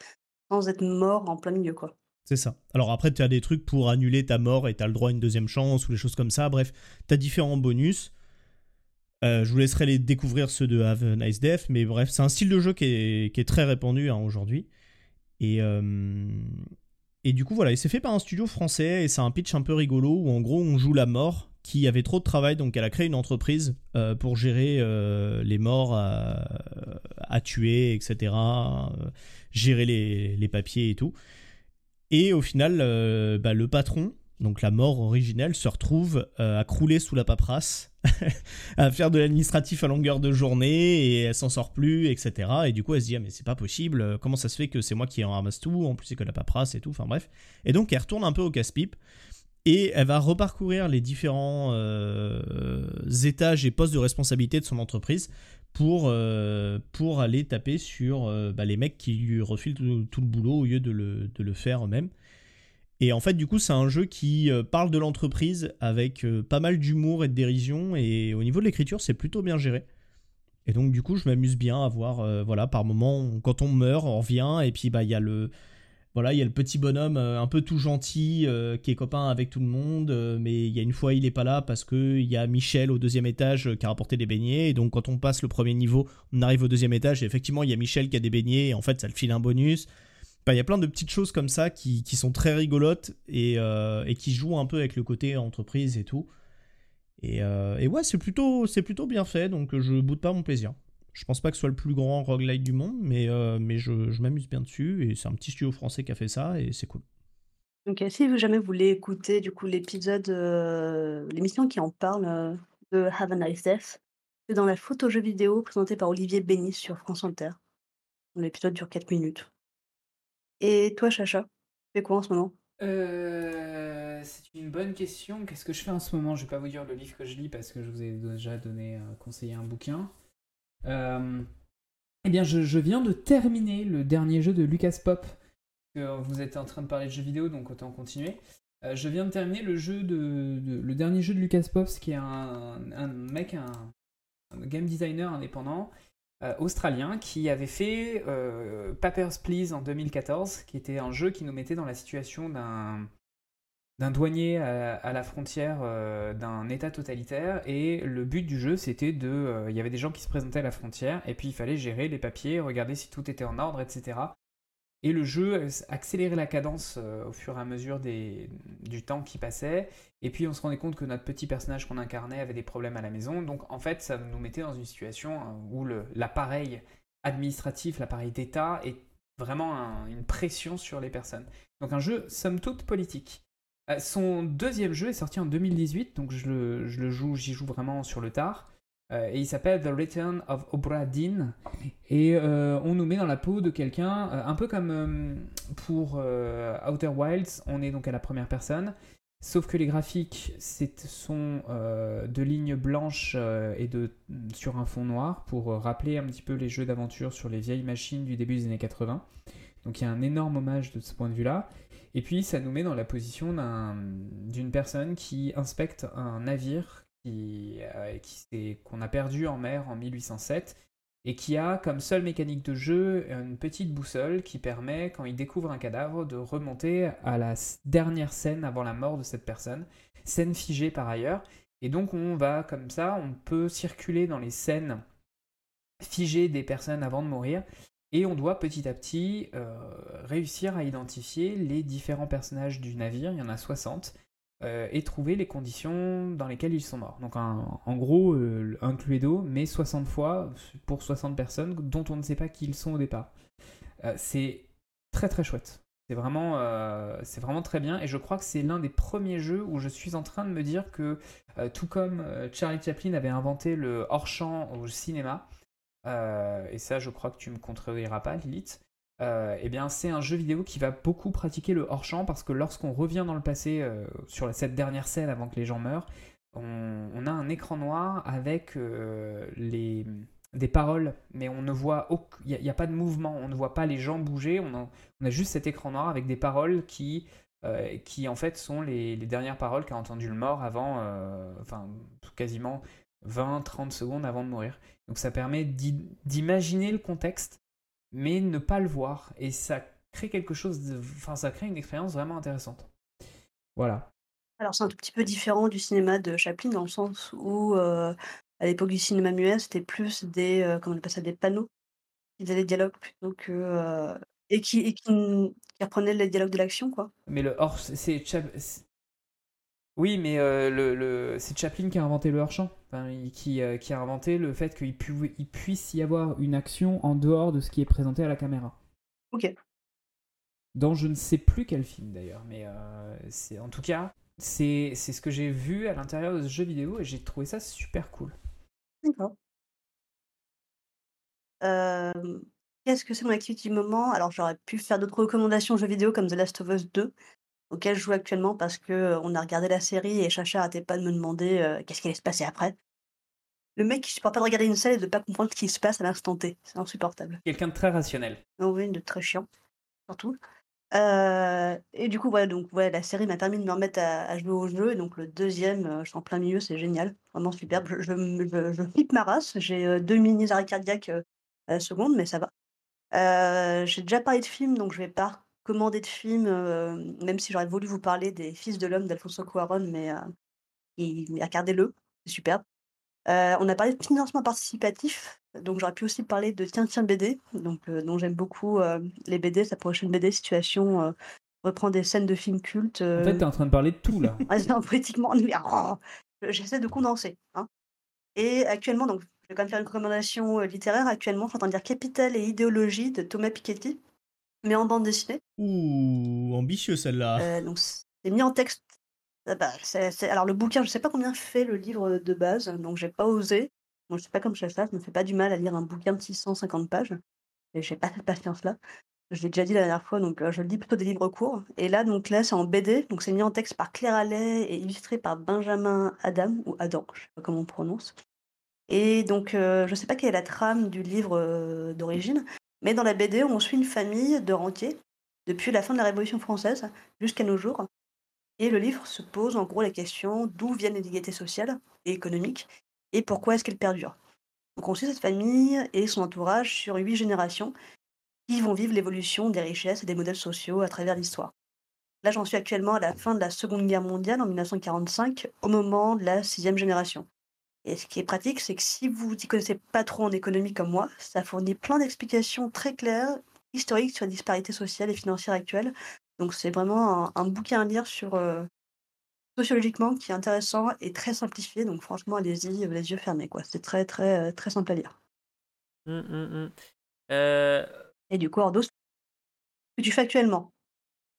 Speaker 1: sans être mort en plein milieu quoi.
Speaker 2: C'est ça. Alors après, tu as des trucs pour annuler ta mort et tu as le droit à une deuxième chance ou des choses comme ça. Bref, tu as différents bonus. Euh, je vous laisserai les découvrir ceux de Have a Nice Death, mais bref, c'est un style de jeu qui est, qui est très répandu hein, aujourd'hui. Et, euh, et du coup, voilà, il s'est fait par un studio français et c'est un pitch un peu rigolo où en gros on joue la mort qui avait trop de travail, donc elle a créé une entreprise euh, pour gérer euh, les morts à, tuer, etc. euh, gérer les, papiers et tout. Et au final, bah, le patron, donc la mort originelle, se retrouve euh, à crouler sous la paperasse, à faire de l'administratif à longueur de journée, et elle s'en sort plus, etc. Et du coup, elle se dit, ah, mais c'est pas possible, euh, comment ça se fait que c'est moi qui en ramasse tout, en plus c'est que la paperasse et tout, enfin bref. Et donc, elle retourne un peu au casse-pipe, et elle va reparcourir les différents euh, étages et postes de responsabilité de son entreprise pour, aller taper sur bah, les mecs qui lui refilent tout, tout le boulot au lieu de le, de le faire eux-mêmes. Et en fait, du coup, c'est un jeu qui euh, parle de l'entreprise avec euh, pas mal d'humour et de dérision. Et au niveau de l'écriture, c'est plutôt bien géré. Et donc du coup, je m'amuse bien à voir, euh, voilà, par moment, quand on meurt, on revient, et puis bah il y a le, voilà, il y a le petit bonhomme un peu tout gentil qui est copain avec tout le monde, mais il y a une fois il est pas là parce que il y a Michel au deuxième étage qui a rapporté des beignets, et donc quand on passe le premier niveau, on arrive au deuxième étage, et effectivement il y a Michel qui a des beignets, et en fait ça le file un bonus. Il y a plein de petites choses comme ça qui, qui sont très rigolotes et, et, qui jouent un peu avec le côté entreprise et tout. Euh, et, ouais, c'est plutôt, plutôt bien fait, donc je boude pas mon plaisir. Je pense pas que ce soit le plus grand roguelite du monde, mais, euh, mais je, je m'amuse bien dessus, et c'est un petit studio français qui a fait ça, et c'est cool.
Speaker 1: Donc si vous jamais voulez écouter du coup l'épisode, euh, l'émission qui en parle de Have a Nice Death, c'est dans la photo jeu vidéo présentée par Olivier Bénis sur France Inter. L'épisode dure 4 minutes. Et toi, Chacha, fais quoi en ce moment?
Speaker 3: Euh, c'est une bonne question. Qu'est-ce que je fais en ce moment? Je vais pas vous dire le livre que je lis parce que je vous ai déjà donné, euh, conseillé un bouquin. Euh, eh bien, je, viens de terminer le dernier jeu de Lucas Pop. vous êtes en train de parler de jeux vidéo, donc autant continuer. je viens de terminer le dernier jeu de Lucas Pop, qui est un mec, un, game designer indépendant euh, australien qui avait fait euh, Papers, Please en 2014, qui était un jeu qui nous mettait dans la situation d'un douanier à, la frontière euh, d'un État totalitaire. Et le but du jeu c'était de il y avait des gens qui se présentaient à la frontière et puis il fallait gérer les papiers regarder si tout était en ordre etc et le jeu accélérait la cadence au fur et à mesure du temps qui passait et puis on se rendait compte que notre petit personnage qu'on incarnait avait des problèmes à la maison. Donc en fait, ça nous mettait dans une situation euh, où l'appareil administratif, l'appareil d'État est vraiment une pression sur les personnes. Donc un jeu somme toute politique. Euh, son deuxième jeu est sorti en 2018, donc je le, joue, j'y joue vraiment sur le tard. Euh, et il s'appelle The Return of Obra Dinn. Et on nous met dans la peau de quelqu'un, un peu comme pour Outer Wilds, on est donc à la première personne. Sauf que les graphiques sont euh, de lignes blanches euh, et de, sur un fond noir pour euh, rappeler un petit peu les jeux d'aventure sur les vieilles machines du début des années 80. Donc il y a un énorme hommage de ce point de vue-là. Et puis ça nous met dans la position d'une personne qui inspecte un navire qu'on a perdu en mer en 1807 et qui a comme seule mécanique de jeu une petite boussole qui permet, quand il découvre un cadavre, de remonter à la dernière scène avant la mort de cette personne, scène figée par ailleurs. Et donc on va comme ça, on peut circuler dans les scènes figées des personnes avant de mourir, et on doit petit à petit euh, réussir à identifier les différents personnages du navire, il y en a 60, euh, et trouver les conditions dans lesquelles ils sont morts. Donc en gros, euh, un Cluedo, mais 60 fois pour 60 personnes dont on ne sait pas qui ils sont au départ. Euh, c'est très très chouette. C'est vraiment, c'est vraiment très bien et je crois que c'est l'un des premiers jeux où je suis en train de me dire que tout comme Charlie Chaplin avait inventé le hors-champ au cinéma, et ça je crois que tu me contrediras pas Lilith, euh, eh bien, c'est un jeu vidéo qui va beaucoup pratiquer le hors-champ parce que lorsqu'on revient dans le passé euh, sur cette dernière scène avant que les gens meurent, on, a un écran noir avec euh, les, des paroles, mais on ne voit il n'y a, pas de mouvement, on ne voit pas les gens bouger, on a, juste cet écran noir avec des paroles qui, qui en fait sont les, les dernières paroles qu'a entendu le mort avant, enfin quasiment 20-30 secondes avant de mourir. Donc ça permet d'imaginer le contexte mais ne pas le voir. Et ça crée quelque chose, de... enfin ça crée une expérience vraiment intéressante. Voilà.
Speaker 1: Alors c'est un tout petit peu différent du cinéma de Chaplin dans le sens où euh, à l'époque du cinéma muet c'était plus des euh, comment on appelle ça des panneaux qui faisaient des dialogues plutôt que euh, et qui et qui, reprenaient les dialogues de l'action quoi.
Speaker 3: Mais le hors c'est oui, mais euh, le, c'est Chaplin qui a inventé le hors-champ, qui, euh, qui, a inventé le fait qu'il puisse y avoir une action en dehors de ce qui est présenté à la caméra.
Speaker 1: Ok.
Speaker 3: Dans je ne sais plus quel film d'ailleurs, mais euh, c'est en tout cas, c'est ce que j'ai vu à l'intérieur de ce jeu vidéo et j'ai trouvé ça super cool.
Speaker 1: D'accord. Qu'est-ce que c'est mon activité du moment? Alors j'aurais pu faire d'autres recommandations jeux vidéo comme The Last of Us 2, auquel je joue actuellement parce que, on a regardé la série et Chacha arrêtait pas de me demander, qu'est-ce qui allait se passer après. Le mec qui supporte pas de regarder une série et de pas comprendre ce qui se passe à l'instant T. C'est insupportable.
Speaker 3: Quelqu'un de très rationnel.
Speaker 1: Oh oui, de très chiant, surtout. Heu et du coup, voilà, donc ouais, la série m'a permis de me remettre à à jouer au jeu et donc le deuxième, e je suis en plein milieu, c'est génial, vraiment superbe. Je je me je je flippe ma race, j'ai, heu, 2 mini arrêts cardiaques, à la seconde, mais ça va. J'ai déjà parlé de films, donc je vais pas recommander de film, heu, même si j'aurais voulu vous parler des Fils de l'homme d'Alfonso Cuarón, mais, regardez-le, c'est superbe. Heu, on a parlé de financement participatif, donc j'aurais pu aussi parler de Tiens Tiens BD, donc dont j'aime beaucoup, les BD. Sa prochaine BD, Situation, reprend des scènes de films cultes,
Speaker 3: En fait, t'es en train de parler de tout là.
Speaker 1: ah non, politiquement, mais oh, j'essaie de condenser, hein et actuellement, donc je vais quand même faire une recommandation, littéraire. Actuellement, je suis en train de lire Capital et idéologie de Thomas Piketty, mais en bande dessinée.
Speaker 2: Ouh, ambitieux celle-là.
Speaker 1: Heu, donc c'est mis en texte ah bah, alors le bouquin, je sais pas combien fait le livre, de base, donc j'ai pas osé. Moi, je suis pas comme Chacha, je me fais pas du mal à lire un bouquin de 650 pages et j'ai pas cette patience-là. Je l'ai déjà dit la dernière fois, donc heu, je lis plutôt des livres courts et là, donc là, c'est en BD, donc c'est mis en texte par Claire Allais et illustré par Benjamin Adam ou Adam, je sais pas comment on prononce et donc heu, je sais pas quelle est la trame du livre, heu, d'origine, mais dans la BD, on suit une famille de rentiers depuis la fin de la Révolution française jusqu'à nos jours et le livre se pose en gros la question d'où viennent les inégalités sociales et économiques et pourquoi est-ce qu'elles perdurent. Donc on suit cette famille et son entourage sur 8 générations qui vont vivre l'évolution des richesses et des modèles sociaux à travers l'histoire. Là, j'en suis actuellement à la fin de la Seconde Guerre mondiale en 1945, au moment de la sixième génération. Et ce qui est pratique, c'est que si vous n'y connaissez pas trop en économie comme moi, ça fournit plein d'explications très claires, historiques sur les disparités sociales et financières actuelles. Donc c'est vraiment un, un bouquin à lire sur euh, sociologiquement qui est intéressant et très simplifié. Donc franchement, allez-y, euh, les yeux fermés, quoi. C'est très très euh, très simple à lire.
Speaker 4: Hum, hum. Euh,
Speaker 1: Et du coup, Ordos, ce que tu fais actuellement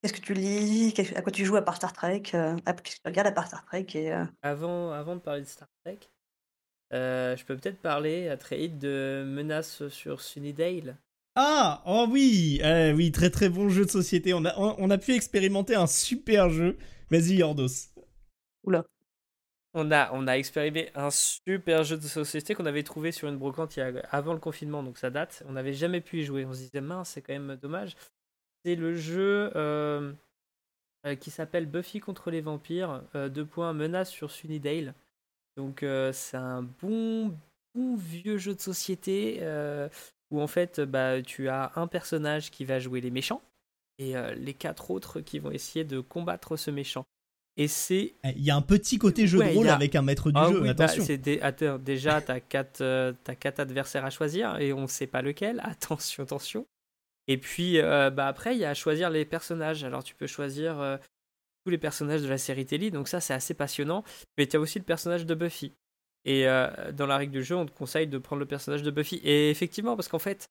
Speaker 1: Qu'est-ce que tu lis À quoi tu joues à part Star Trek euh, Qu'est-ce que tu regardes à part Star Trek et, euh,
Speaker 4: avant, avant de parler de Star Trek, euh, je peux peut-être parler à très vite de Menace sur Sunnydale.
Speaker 2: Ah, oh oui, eh oui, très très bon jeu de société. On a, on, on a pu expérimenter un super jeu. Vas-y, Ordos.
Speaker 1: Oula.
Speaker 4: On a, on a expérimenté un super jeu de société qu'on avait trouvé sur une brocante il y a, avant le confinement, donc ça date. On n'avait jamais pu y jouer. On se disait, mince, c'est quand même dommage. C'est le jeu euh, euh, qui s'appelle Buffy contre les vampires, euh, deux points, menace sur Sunnydale. Donc euh, c'est un bon, bon vieux jeu de société euh, où en fait bah, tu as un personnage qui va jouer les méchants et euh, les quatre autres qui vont essayer de combattre ce méchant. Et c'est
Speaker 2: Eh, Il y a un petit côté jeu
Speaker 4: Ouais,
Speaker 2: de rôle
Speaker 4: a-
Speaker 2: avec un maître du
Speaker 4: ah
Speaker 2: jeu,
Speaker 4: oui, bah,
Speaker 2: attention.
Speaker 4: c'est dé- attends, déjà, tu as, quatre adversaires à choisir et on sait pas lequel. Attention, attention. Et puis, euh, bah, après, il y a à choisir les personnages. Alors, tu peux choisir euh, tous les personnages de la série télé, donc ça, c'est assez passionnant. Mais tu as aussi le personnage de Buffy. Et euh, dans la règle du jeu, on te conseille de prendre le personnage de Buffy. Et effectivement, parce qu'en fait,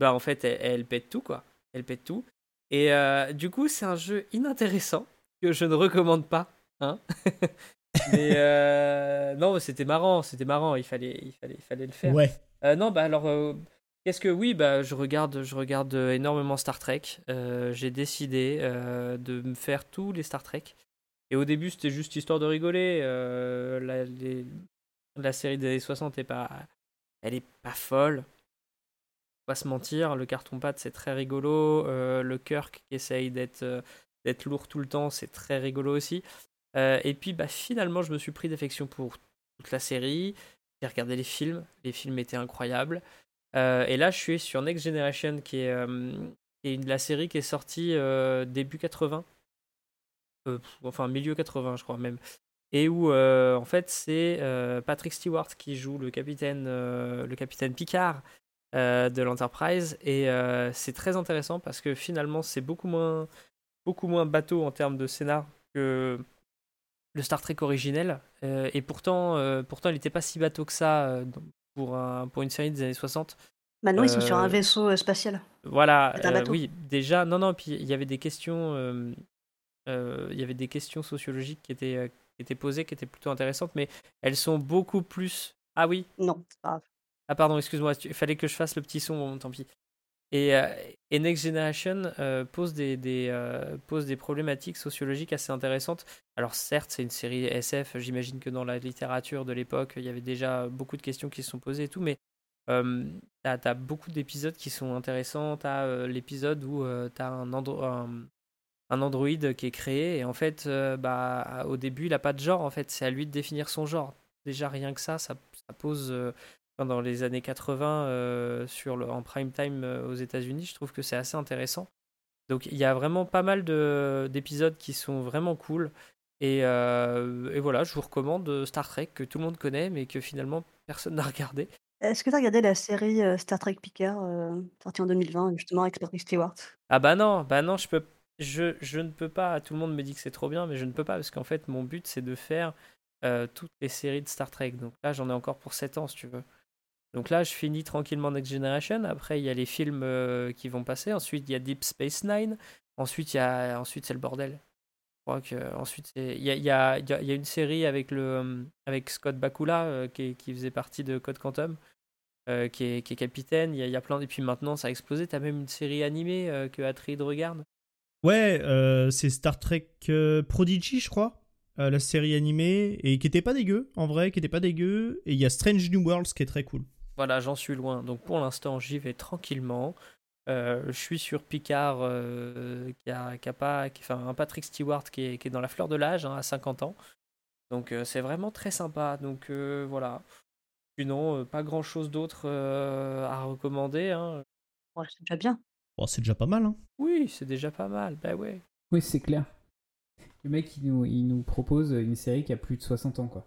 Speaker 4: bah, en fait elle, elle pète tout, quoi. Elle pète tout. Et euh, du coup, c'est un jeu inintéressant que je ne recommande pas. Hein Mais euh, non, c'était marrant, c'était marrant, il fallait, il fallait, il fallait le faire.
Speaker 2: Ouais.
Speaker 4: Non, bah alors, qu'est-ce que oui, bah je regarde, je regarde euh, énormément Star Trek. Euh, J'ai décidé euh, de me faire tous les Star Trek. Et au début, c'était juste histoire de rigoler. La, série des années 60 est pas, elle est pas folle. Faut Pas se mentir, le carton pâte c'est très rigolo. Le Kirk qui essaye d'être d'être lourd tout le temps, c'est très rigolo aussi. Et puis bah finalement, je me suis pris d'affection pour toute la série. J'ai regardé les films, les films étaient incroyables. Euh, et là, je suis sur Next Generation, qui est, euh, qui est une- la série qui est sortie euh, début 80, Euh, pff, enfin milieu 80, je crois même. Et où, euh, en fait, c'est euh, Patrick Stewart qui joue le capitaine, euh, le capitaine Picard euh, de l'Enterprise. Et euh, c'est très intéressant parce que finalement, c'est beaucoup moins, beaucoup moins bateau en termes de scénar que le Star Trek originel. Euh, et pourtant, euh, pourtant il n'était pas si bateau que ça euh, pour, un, pour une série des années 60.
Speaker 1: Maintenant, ils sont sur un
Speaker 4: Euh,
Speaker 1: vaisseau euh, spatial.
Speaker 4: Voilà, euh, oui, déjà, non, non, puis il y avait des questions, il y avait des questions sociologiques qui étaient, qui étaient posées, qui étaient plutôt intéressantes, mais elles sont beaucoup plus. Ah oui,
Speaker 1: Non, c'est pas grave.
Speaker 4: ah pardon, excuse-moi, il fallait que je fasse le petit son, bon, tant pis. Et, euh, et Next Generation euh, pose, des, des, euh, pose des problématiques sociologiques assez intéressantes. Alors certes, c'est une série SF, j'imagine que dans la littérature de l'époque, il y avait déjà beaucoup de questions qui se sont posées et tout, mais euh, t'as as beaucoup d'épisodes qui sont intéressants. T'as euh, l'épisode où euh, t'as un, andro- androïde qui est créé et en fait, bah, au début, il a pas de genre. En fait, c'est à lui de définir son genre. Déjà rien que ça, ça, pose enfin, dans les années 80 euh, sur le, en prime time euh, aux États-Unis. Je trouve que c'est assez intéressant. Donc il y a vraiment pas mal de- d'épisodes qui sont vraiment cool. Et, euh, et voilà, je vous recommande Star Trek que tout le monde connaît, mais que finalement personne n'a regardé.
Speaker 1: Est-ce que tu as regardé la série Star Trek Picard, euh, sortie en 2020, justement avec Patrick Stewart?
Speaker 4: Ah bah non, bah non, je peux, je, je ne peux pas. Tout le monde me dit que c'est trop bien, mais je ne peux pas parce qu'en fait mon but c'est de faire euh, toutes les séries de Star Trek. Donc là j'en ai encore pour 7 ans si tu veux. Donc là je finis tranquillement Next Generation. Après il y a les films euh, qui vont passer. Ensuite il y a Deep Space Nine. Ensuite il y a, ensuite c'est le bordel. Je crois que ensuite il y a, y, a, y a- une série avec le euh, avec Scott Bakula euh, qui, faisait partie de Code Quantum. qui, est, capitaine, il y, a, plein et puis maintenant ça a explosé, t'as même une série animée que Atreide regarde.
Speaker 2: Ouais, c'est Star Trek Prodigy, je crois, la série animée, et qui était pas dégueu, en vrai, qui était pas dégueu. Et il y a Strange New Worlds qui est très cool.
Speaker 4: Voilà, j'en suis loin. Donc pour l'instant, j'y vais tranquillement. Euh, je suis sur Picard, euh, qui, a, qui a pas, qui- enfin un Patrick Stewart qui est, qui est dans la fleur de l'âge, hein, à 50 ans. Donc euh, c'est vraiment très sympa. Donc euh, voilà. Sinon, euh, pas grand chose d'autre euh, à recommander. hein.
Speaker 1: Ouais, c'est déjà bien.
Speaker 2: Bon, c'est déjà pas mal, hein.
Speaker 4: Oui, c'est déjà pas mal. Bah ouais.
Speaker 3: Oui, c'est clair. Le mec, il nous, il nous propose une série qui a plus de 60 ans, quoi.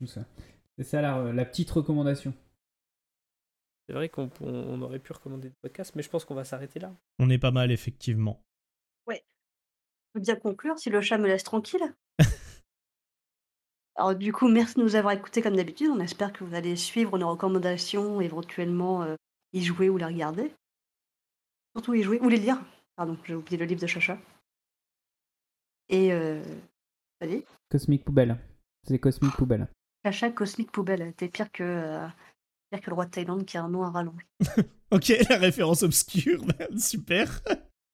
Speaker 3: Tout ça. C'est ça la, la petite recommandation.
Speaker 4: C'est vrai qu'on on- on aurait pu recommander des podcasts, mais je pense qu'on va s'arrêter là.
Speaker 2: On est pas mal, effectivement.
Speaker 1: On peut bien conclure si le chat me laisse tranquille. Alors du coup, merci de nous avoir écoutés comme d'habitude. On espère que vous allez suivre nos recommandations, éventuellement euh, y jouer ou les regarder. Surtout y jouer, ou les lire. Pardon, j'ai oublié le livre de Chacha. Et euh, allez,
Speaker 3: Cosmic Poubelle. C'est Cosmic Poubelle.
Speaker 1: Chacha Cosmique Poubelle, t'es pire que, euh, pire que le roi de Thaïlande qui a un nom à rallonge.
Speaker 2: Ok, la référence obscure, super.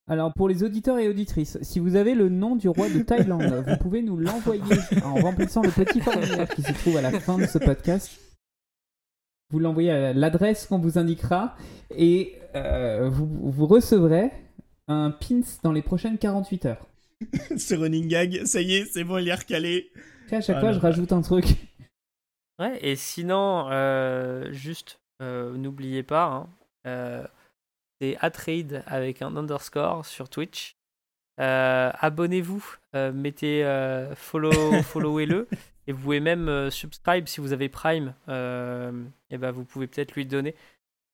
Speaker 3: Alors, pour les auditeurs et auditrices, si vous avez le nom du roi de Thaïlande, vous pouvez nous l'envoyer en remplissant le petit formulaire qui se trouve à la fin de ce podcast. Vous l'envoyez à l'adresse qu'on vous indiquera et euh, vous, vous recevrez un pins dans les prochaines 48 heures.
Speaker 2: Ce running gag, ça y est, c'est bon, il est recalé.
Speaker 3: À chaque
Speaker 2: Ah
Speaker 3: fois,
Speaker 2: là
Speaker 3: je rajoute un truc.
Speaker 4: Ouais, et sinon, euh, juste, euh, n'oubliez pas, hein, euh, c'est Atreide avec un underscore sur Twitch. Abonnez-vous, mettez follow, followez-le, et vous pouvez même subscribe si vous avez Prime. et ben vous pouvez peut-être lui donner.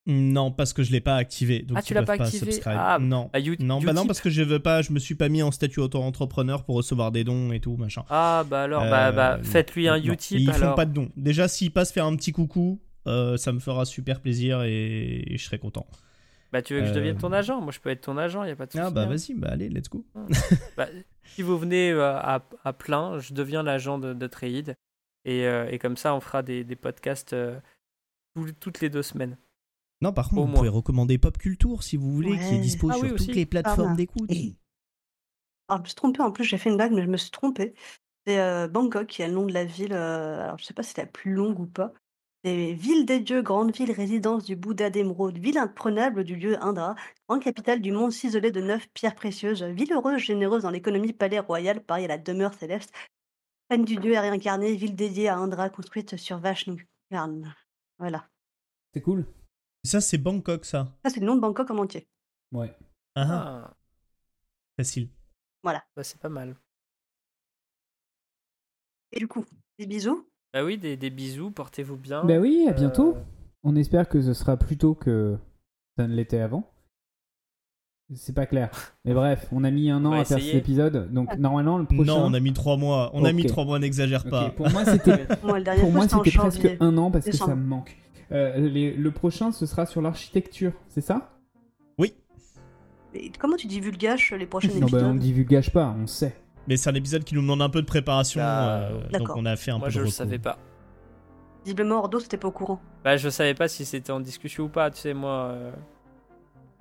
Speaker 2: Non, parce que je l'ai pas activé. Donc
Speaker 4: Ah, tu l'as pas activé? Ah,
Speaker 2: non.
Speaker 4: Ah, You-
Speaker 2: Non, bah non,
Speaker 4: Utip.
Speaker 2: parce que je veux pas, je me suis pas mis en statut auto-entrepreneur pour recevoir des dons et tout, machin.
Speaker 4: Ah bah alors,
Speaker 2: Euh,
Speaker 4: bah, bah,
Speaker 2: non,
Speaker 4: faites-lui un. Utip
Speaker 2: Ils
Speaker 4: alors.
Speaker 2: font pas de dons. Déjà, s'ils passent faire un petit coucou, euh, ça me fera super plaisir et, et je serai content.
Speaker 4: Bah tu veux que je devienne
Speaker 2: Euh,
Speaker 4: ton agent? Moi je peux être ton agent, y a pas de souci.
Speaker 2: Ah bah
Speaker 4: hein.
Speaker 2: vas-y, bah allez, let's go.
Speaker 4: Bah, si vous venez euh, à, à plein, je deviens l'agent de, de Trade. Et, euh, et comme ça, on fera des, des podcasts euh, toutes les deux semaines.
Speaker 2: Non, par contre, vous
Speaker 4: moins.
Speaker 2: pouvez recommander Pop Culture si vous voulez, qui est dispo
Speaker 4: Ah
Speaker 2: sur
Speaker 4: oui,
Speaker 2: toutes
Speaker 4: aussi.
Speaker 2: les plateformes d'écoute.
Speaker 1: Alors, je me suis trompée, en plus, j'ai fait une blague, mais je me suis trompée. C'est euh, Bangkok qui est le nom de la ville. euh, alors, je sais pas si c'est la plus longue ou pas. C'est Ville des dieux, grande ville, résidence du Bouddha d'émeraude, ville imprenable du dieu Indra, grande capitale du monde ciselé de neuf pierres précieuses, ville heureuse, généreuse dans l'économie, palais royal, pareil à la demeure céleste, reine du dieu réincarné, ville dédiée à Indra, construite sur Vashnu. Voilà.
Speaker 3: C'est cool.
Speaker 2: Ça, c'est Bangkok, ça.
Speaker 1: Ça, c'est le nom de Bangkok en entier.
Speaker 3: Ouais.
Speaker 2: Ah, ah,
Speaker 4: Ah,
Speaker 2: facile.
Speaker 4: bah, c'est pas mal.
Speaker 1: Et du coup, des bisous.
Speaker 4: Bah oui, des, des bisous, portez-vous bien.
Speaker 3: Bah oui, à bientôt.
Speaker 4: Euh,
Speaker 3: On espère que ce sera plus tôt que ça ne l'était avant. C'est pas clair. Mais bref, on a mis un an à faire cet épisode. Donc normalement, le prochain.
Speaker 2: Non, on a mis trois mois. On a mis trois mois, n'exagère pas.
Speaker 3: pour moi, c'était pour moi, presque
Speaker 1: janvier.
Speaker 3: un an parce que ça me manque. Euh, les- le prochain, ce sera sur l'architecture, c'est ça?
Speaker 2: Oui,
Speaker 1: Et comment tu divulgages les prochains
Speaker 3: Non, bah,
Speaker 1: épisodes
Speaker 3: on ne divulgage pas, on sait.
Speaker 2: mais c'est un épisode qui nous demande un peu de préparation.
Speaker 4: Bah,
Speaker 2: euh, donc on a fait un
Speaker 4: Moi,
Speaker 2: peu
Speaker 4: je
Speaker 2: de
Speaker 4: le
Speaker 2: recours.
Speaker 4: savais pas.
Speaker 1: Visiblement, Ordo, c'était pas au courant.
Speaker 4: Bah, je savais pas si c'était en discussion ou pas. Tu sais, moi, euh,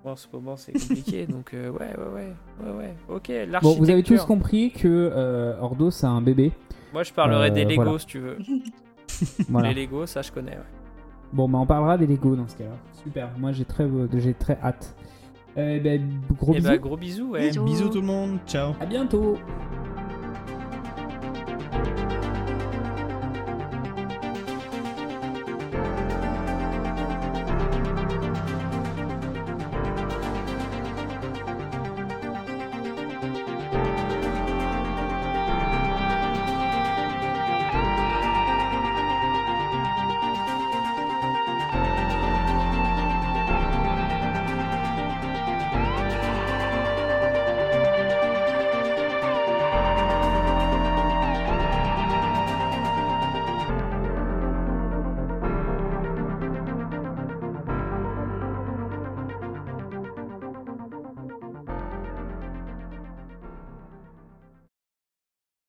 Speaker 4: moi, en ce moment, c'est compliqué. donc, euh, ouais, ouais, ouais, ouais, ouais. Ok, l'architecture.
Speaker 3: Bon, vous avez tous compris que euh, Ordos a un bébé.
Speaker 4: Moi, je parlerai
Speaker 3: Euh,
Speaker 4: des Legos
Speaker 3: voilà.
Speaker 4: si tu veux.
Speaker 3: Voilà.
Speaker 4: Les Legos, ça, je connais. ouais.
Speaker 3: Bon, bah on parlera des Lego dans ce cas-là. Super, moi j'ai très, euh, j'ai très hâte. Euh, ben, gros
Speaker 4: Et
Speaker 3: bisous.
Speaker 4: bah, gros bisous, ouais.
Speaker 1: Bisous.
Speaker 2: Bisous tout le monde, ciao
Speaker 3: À bientôt.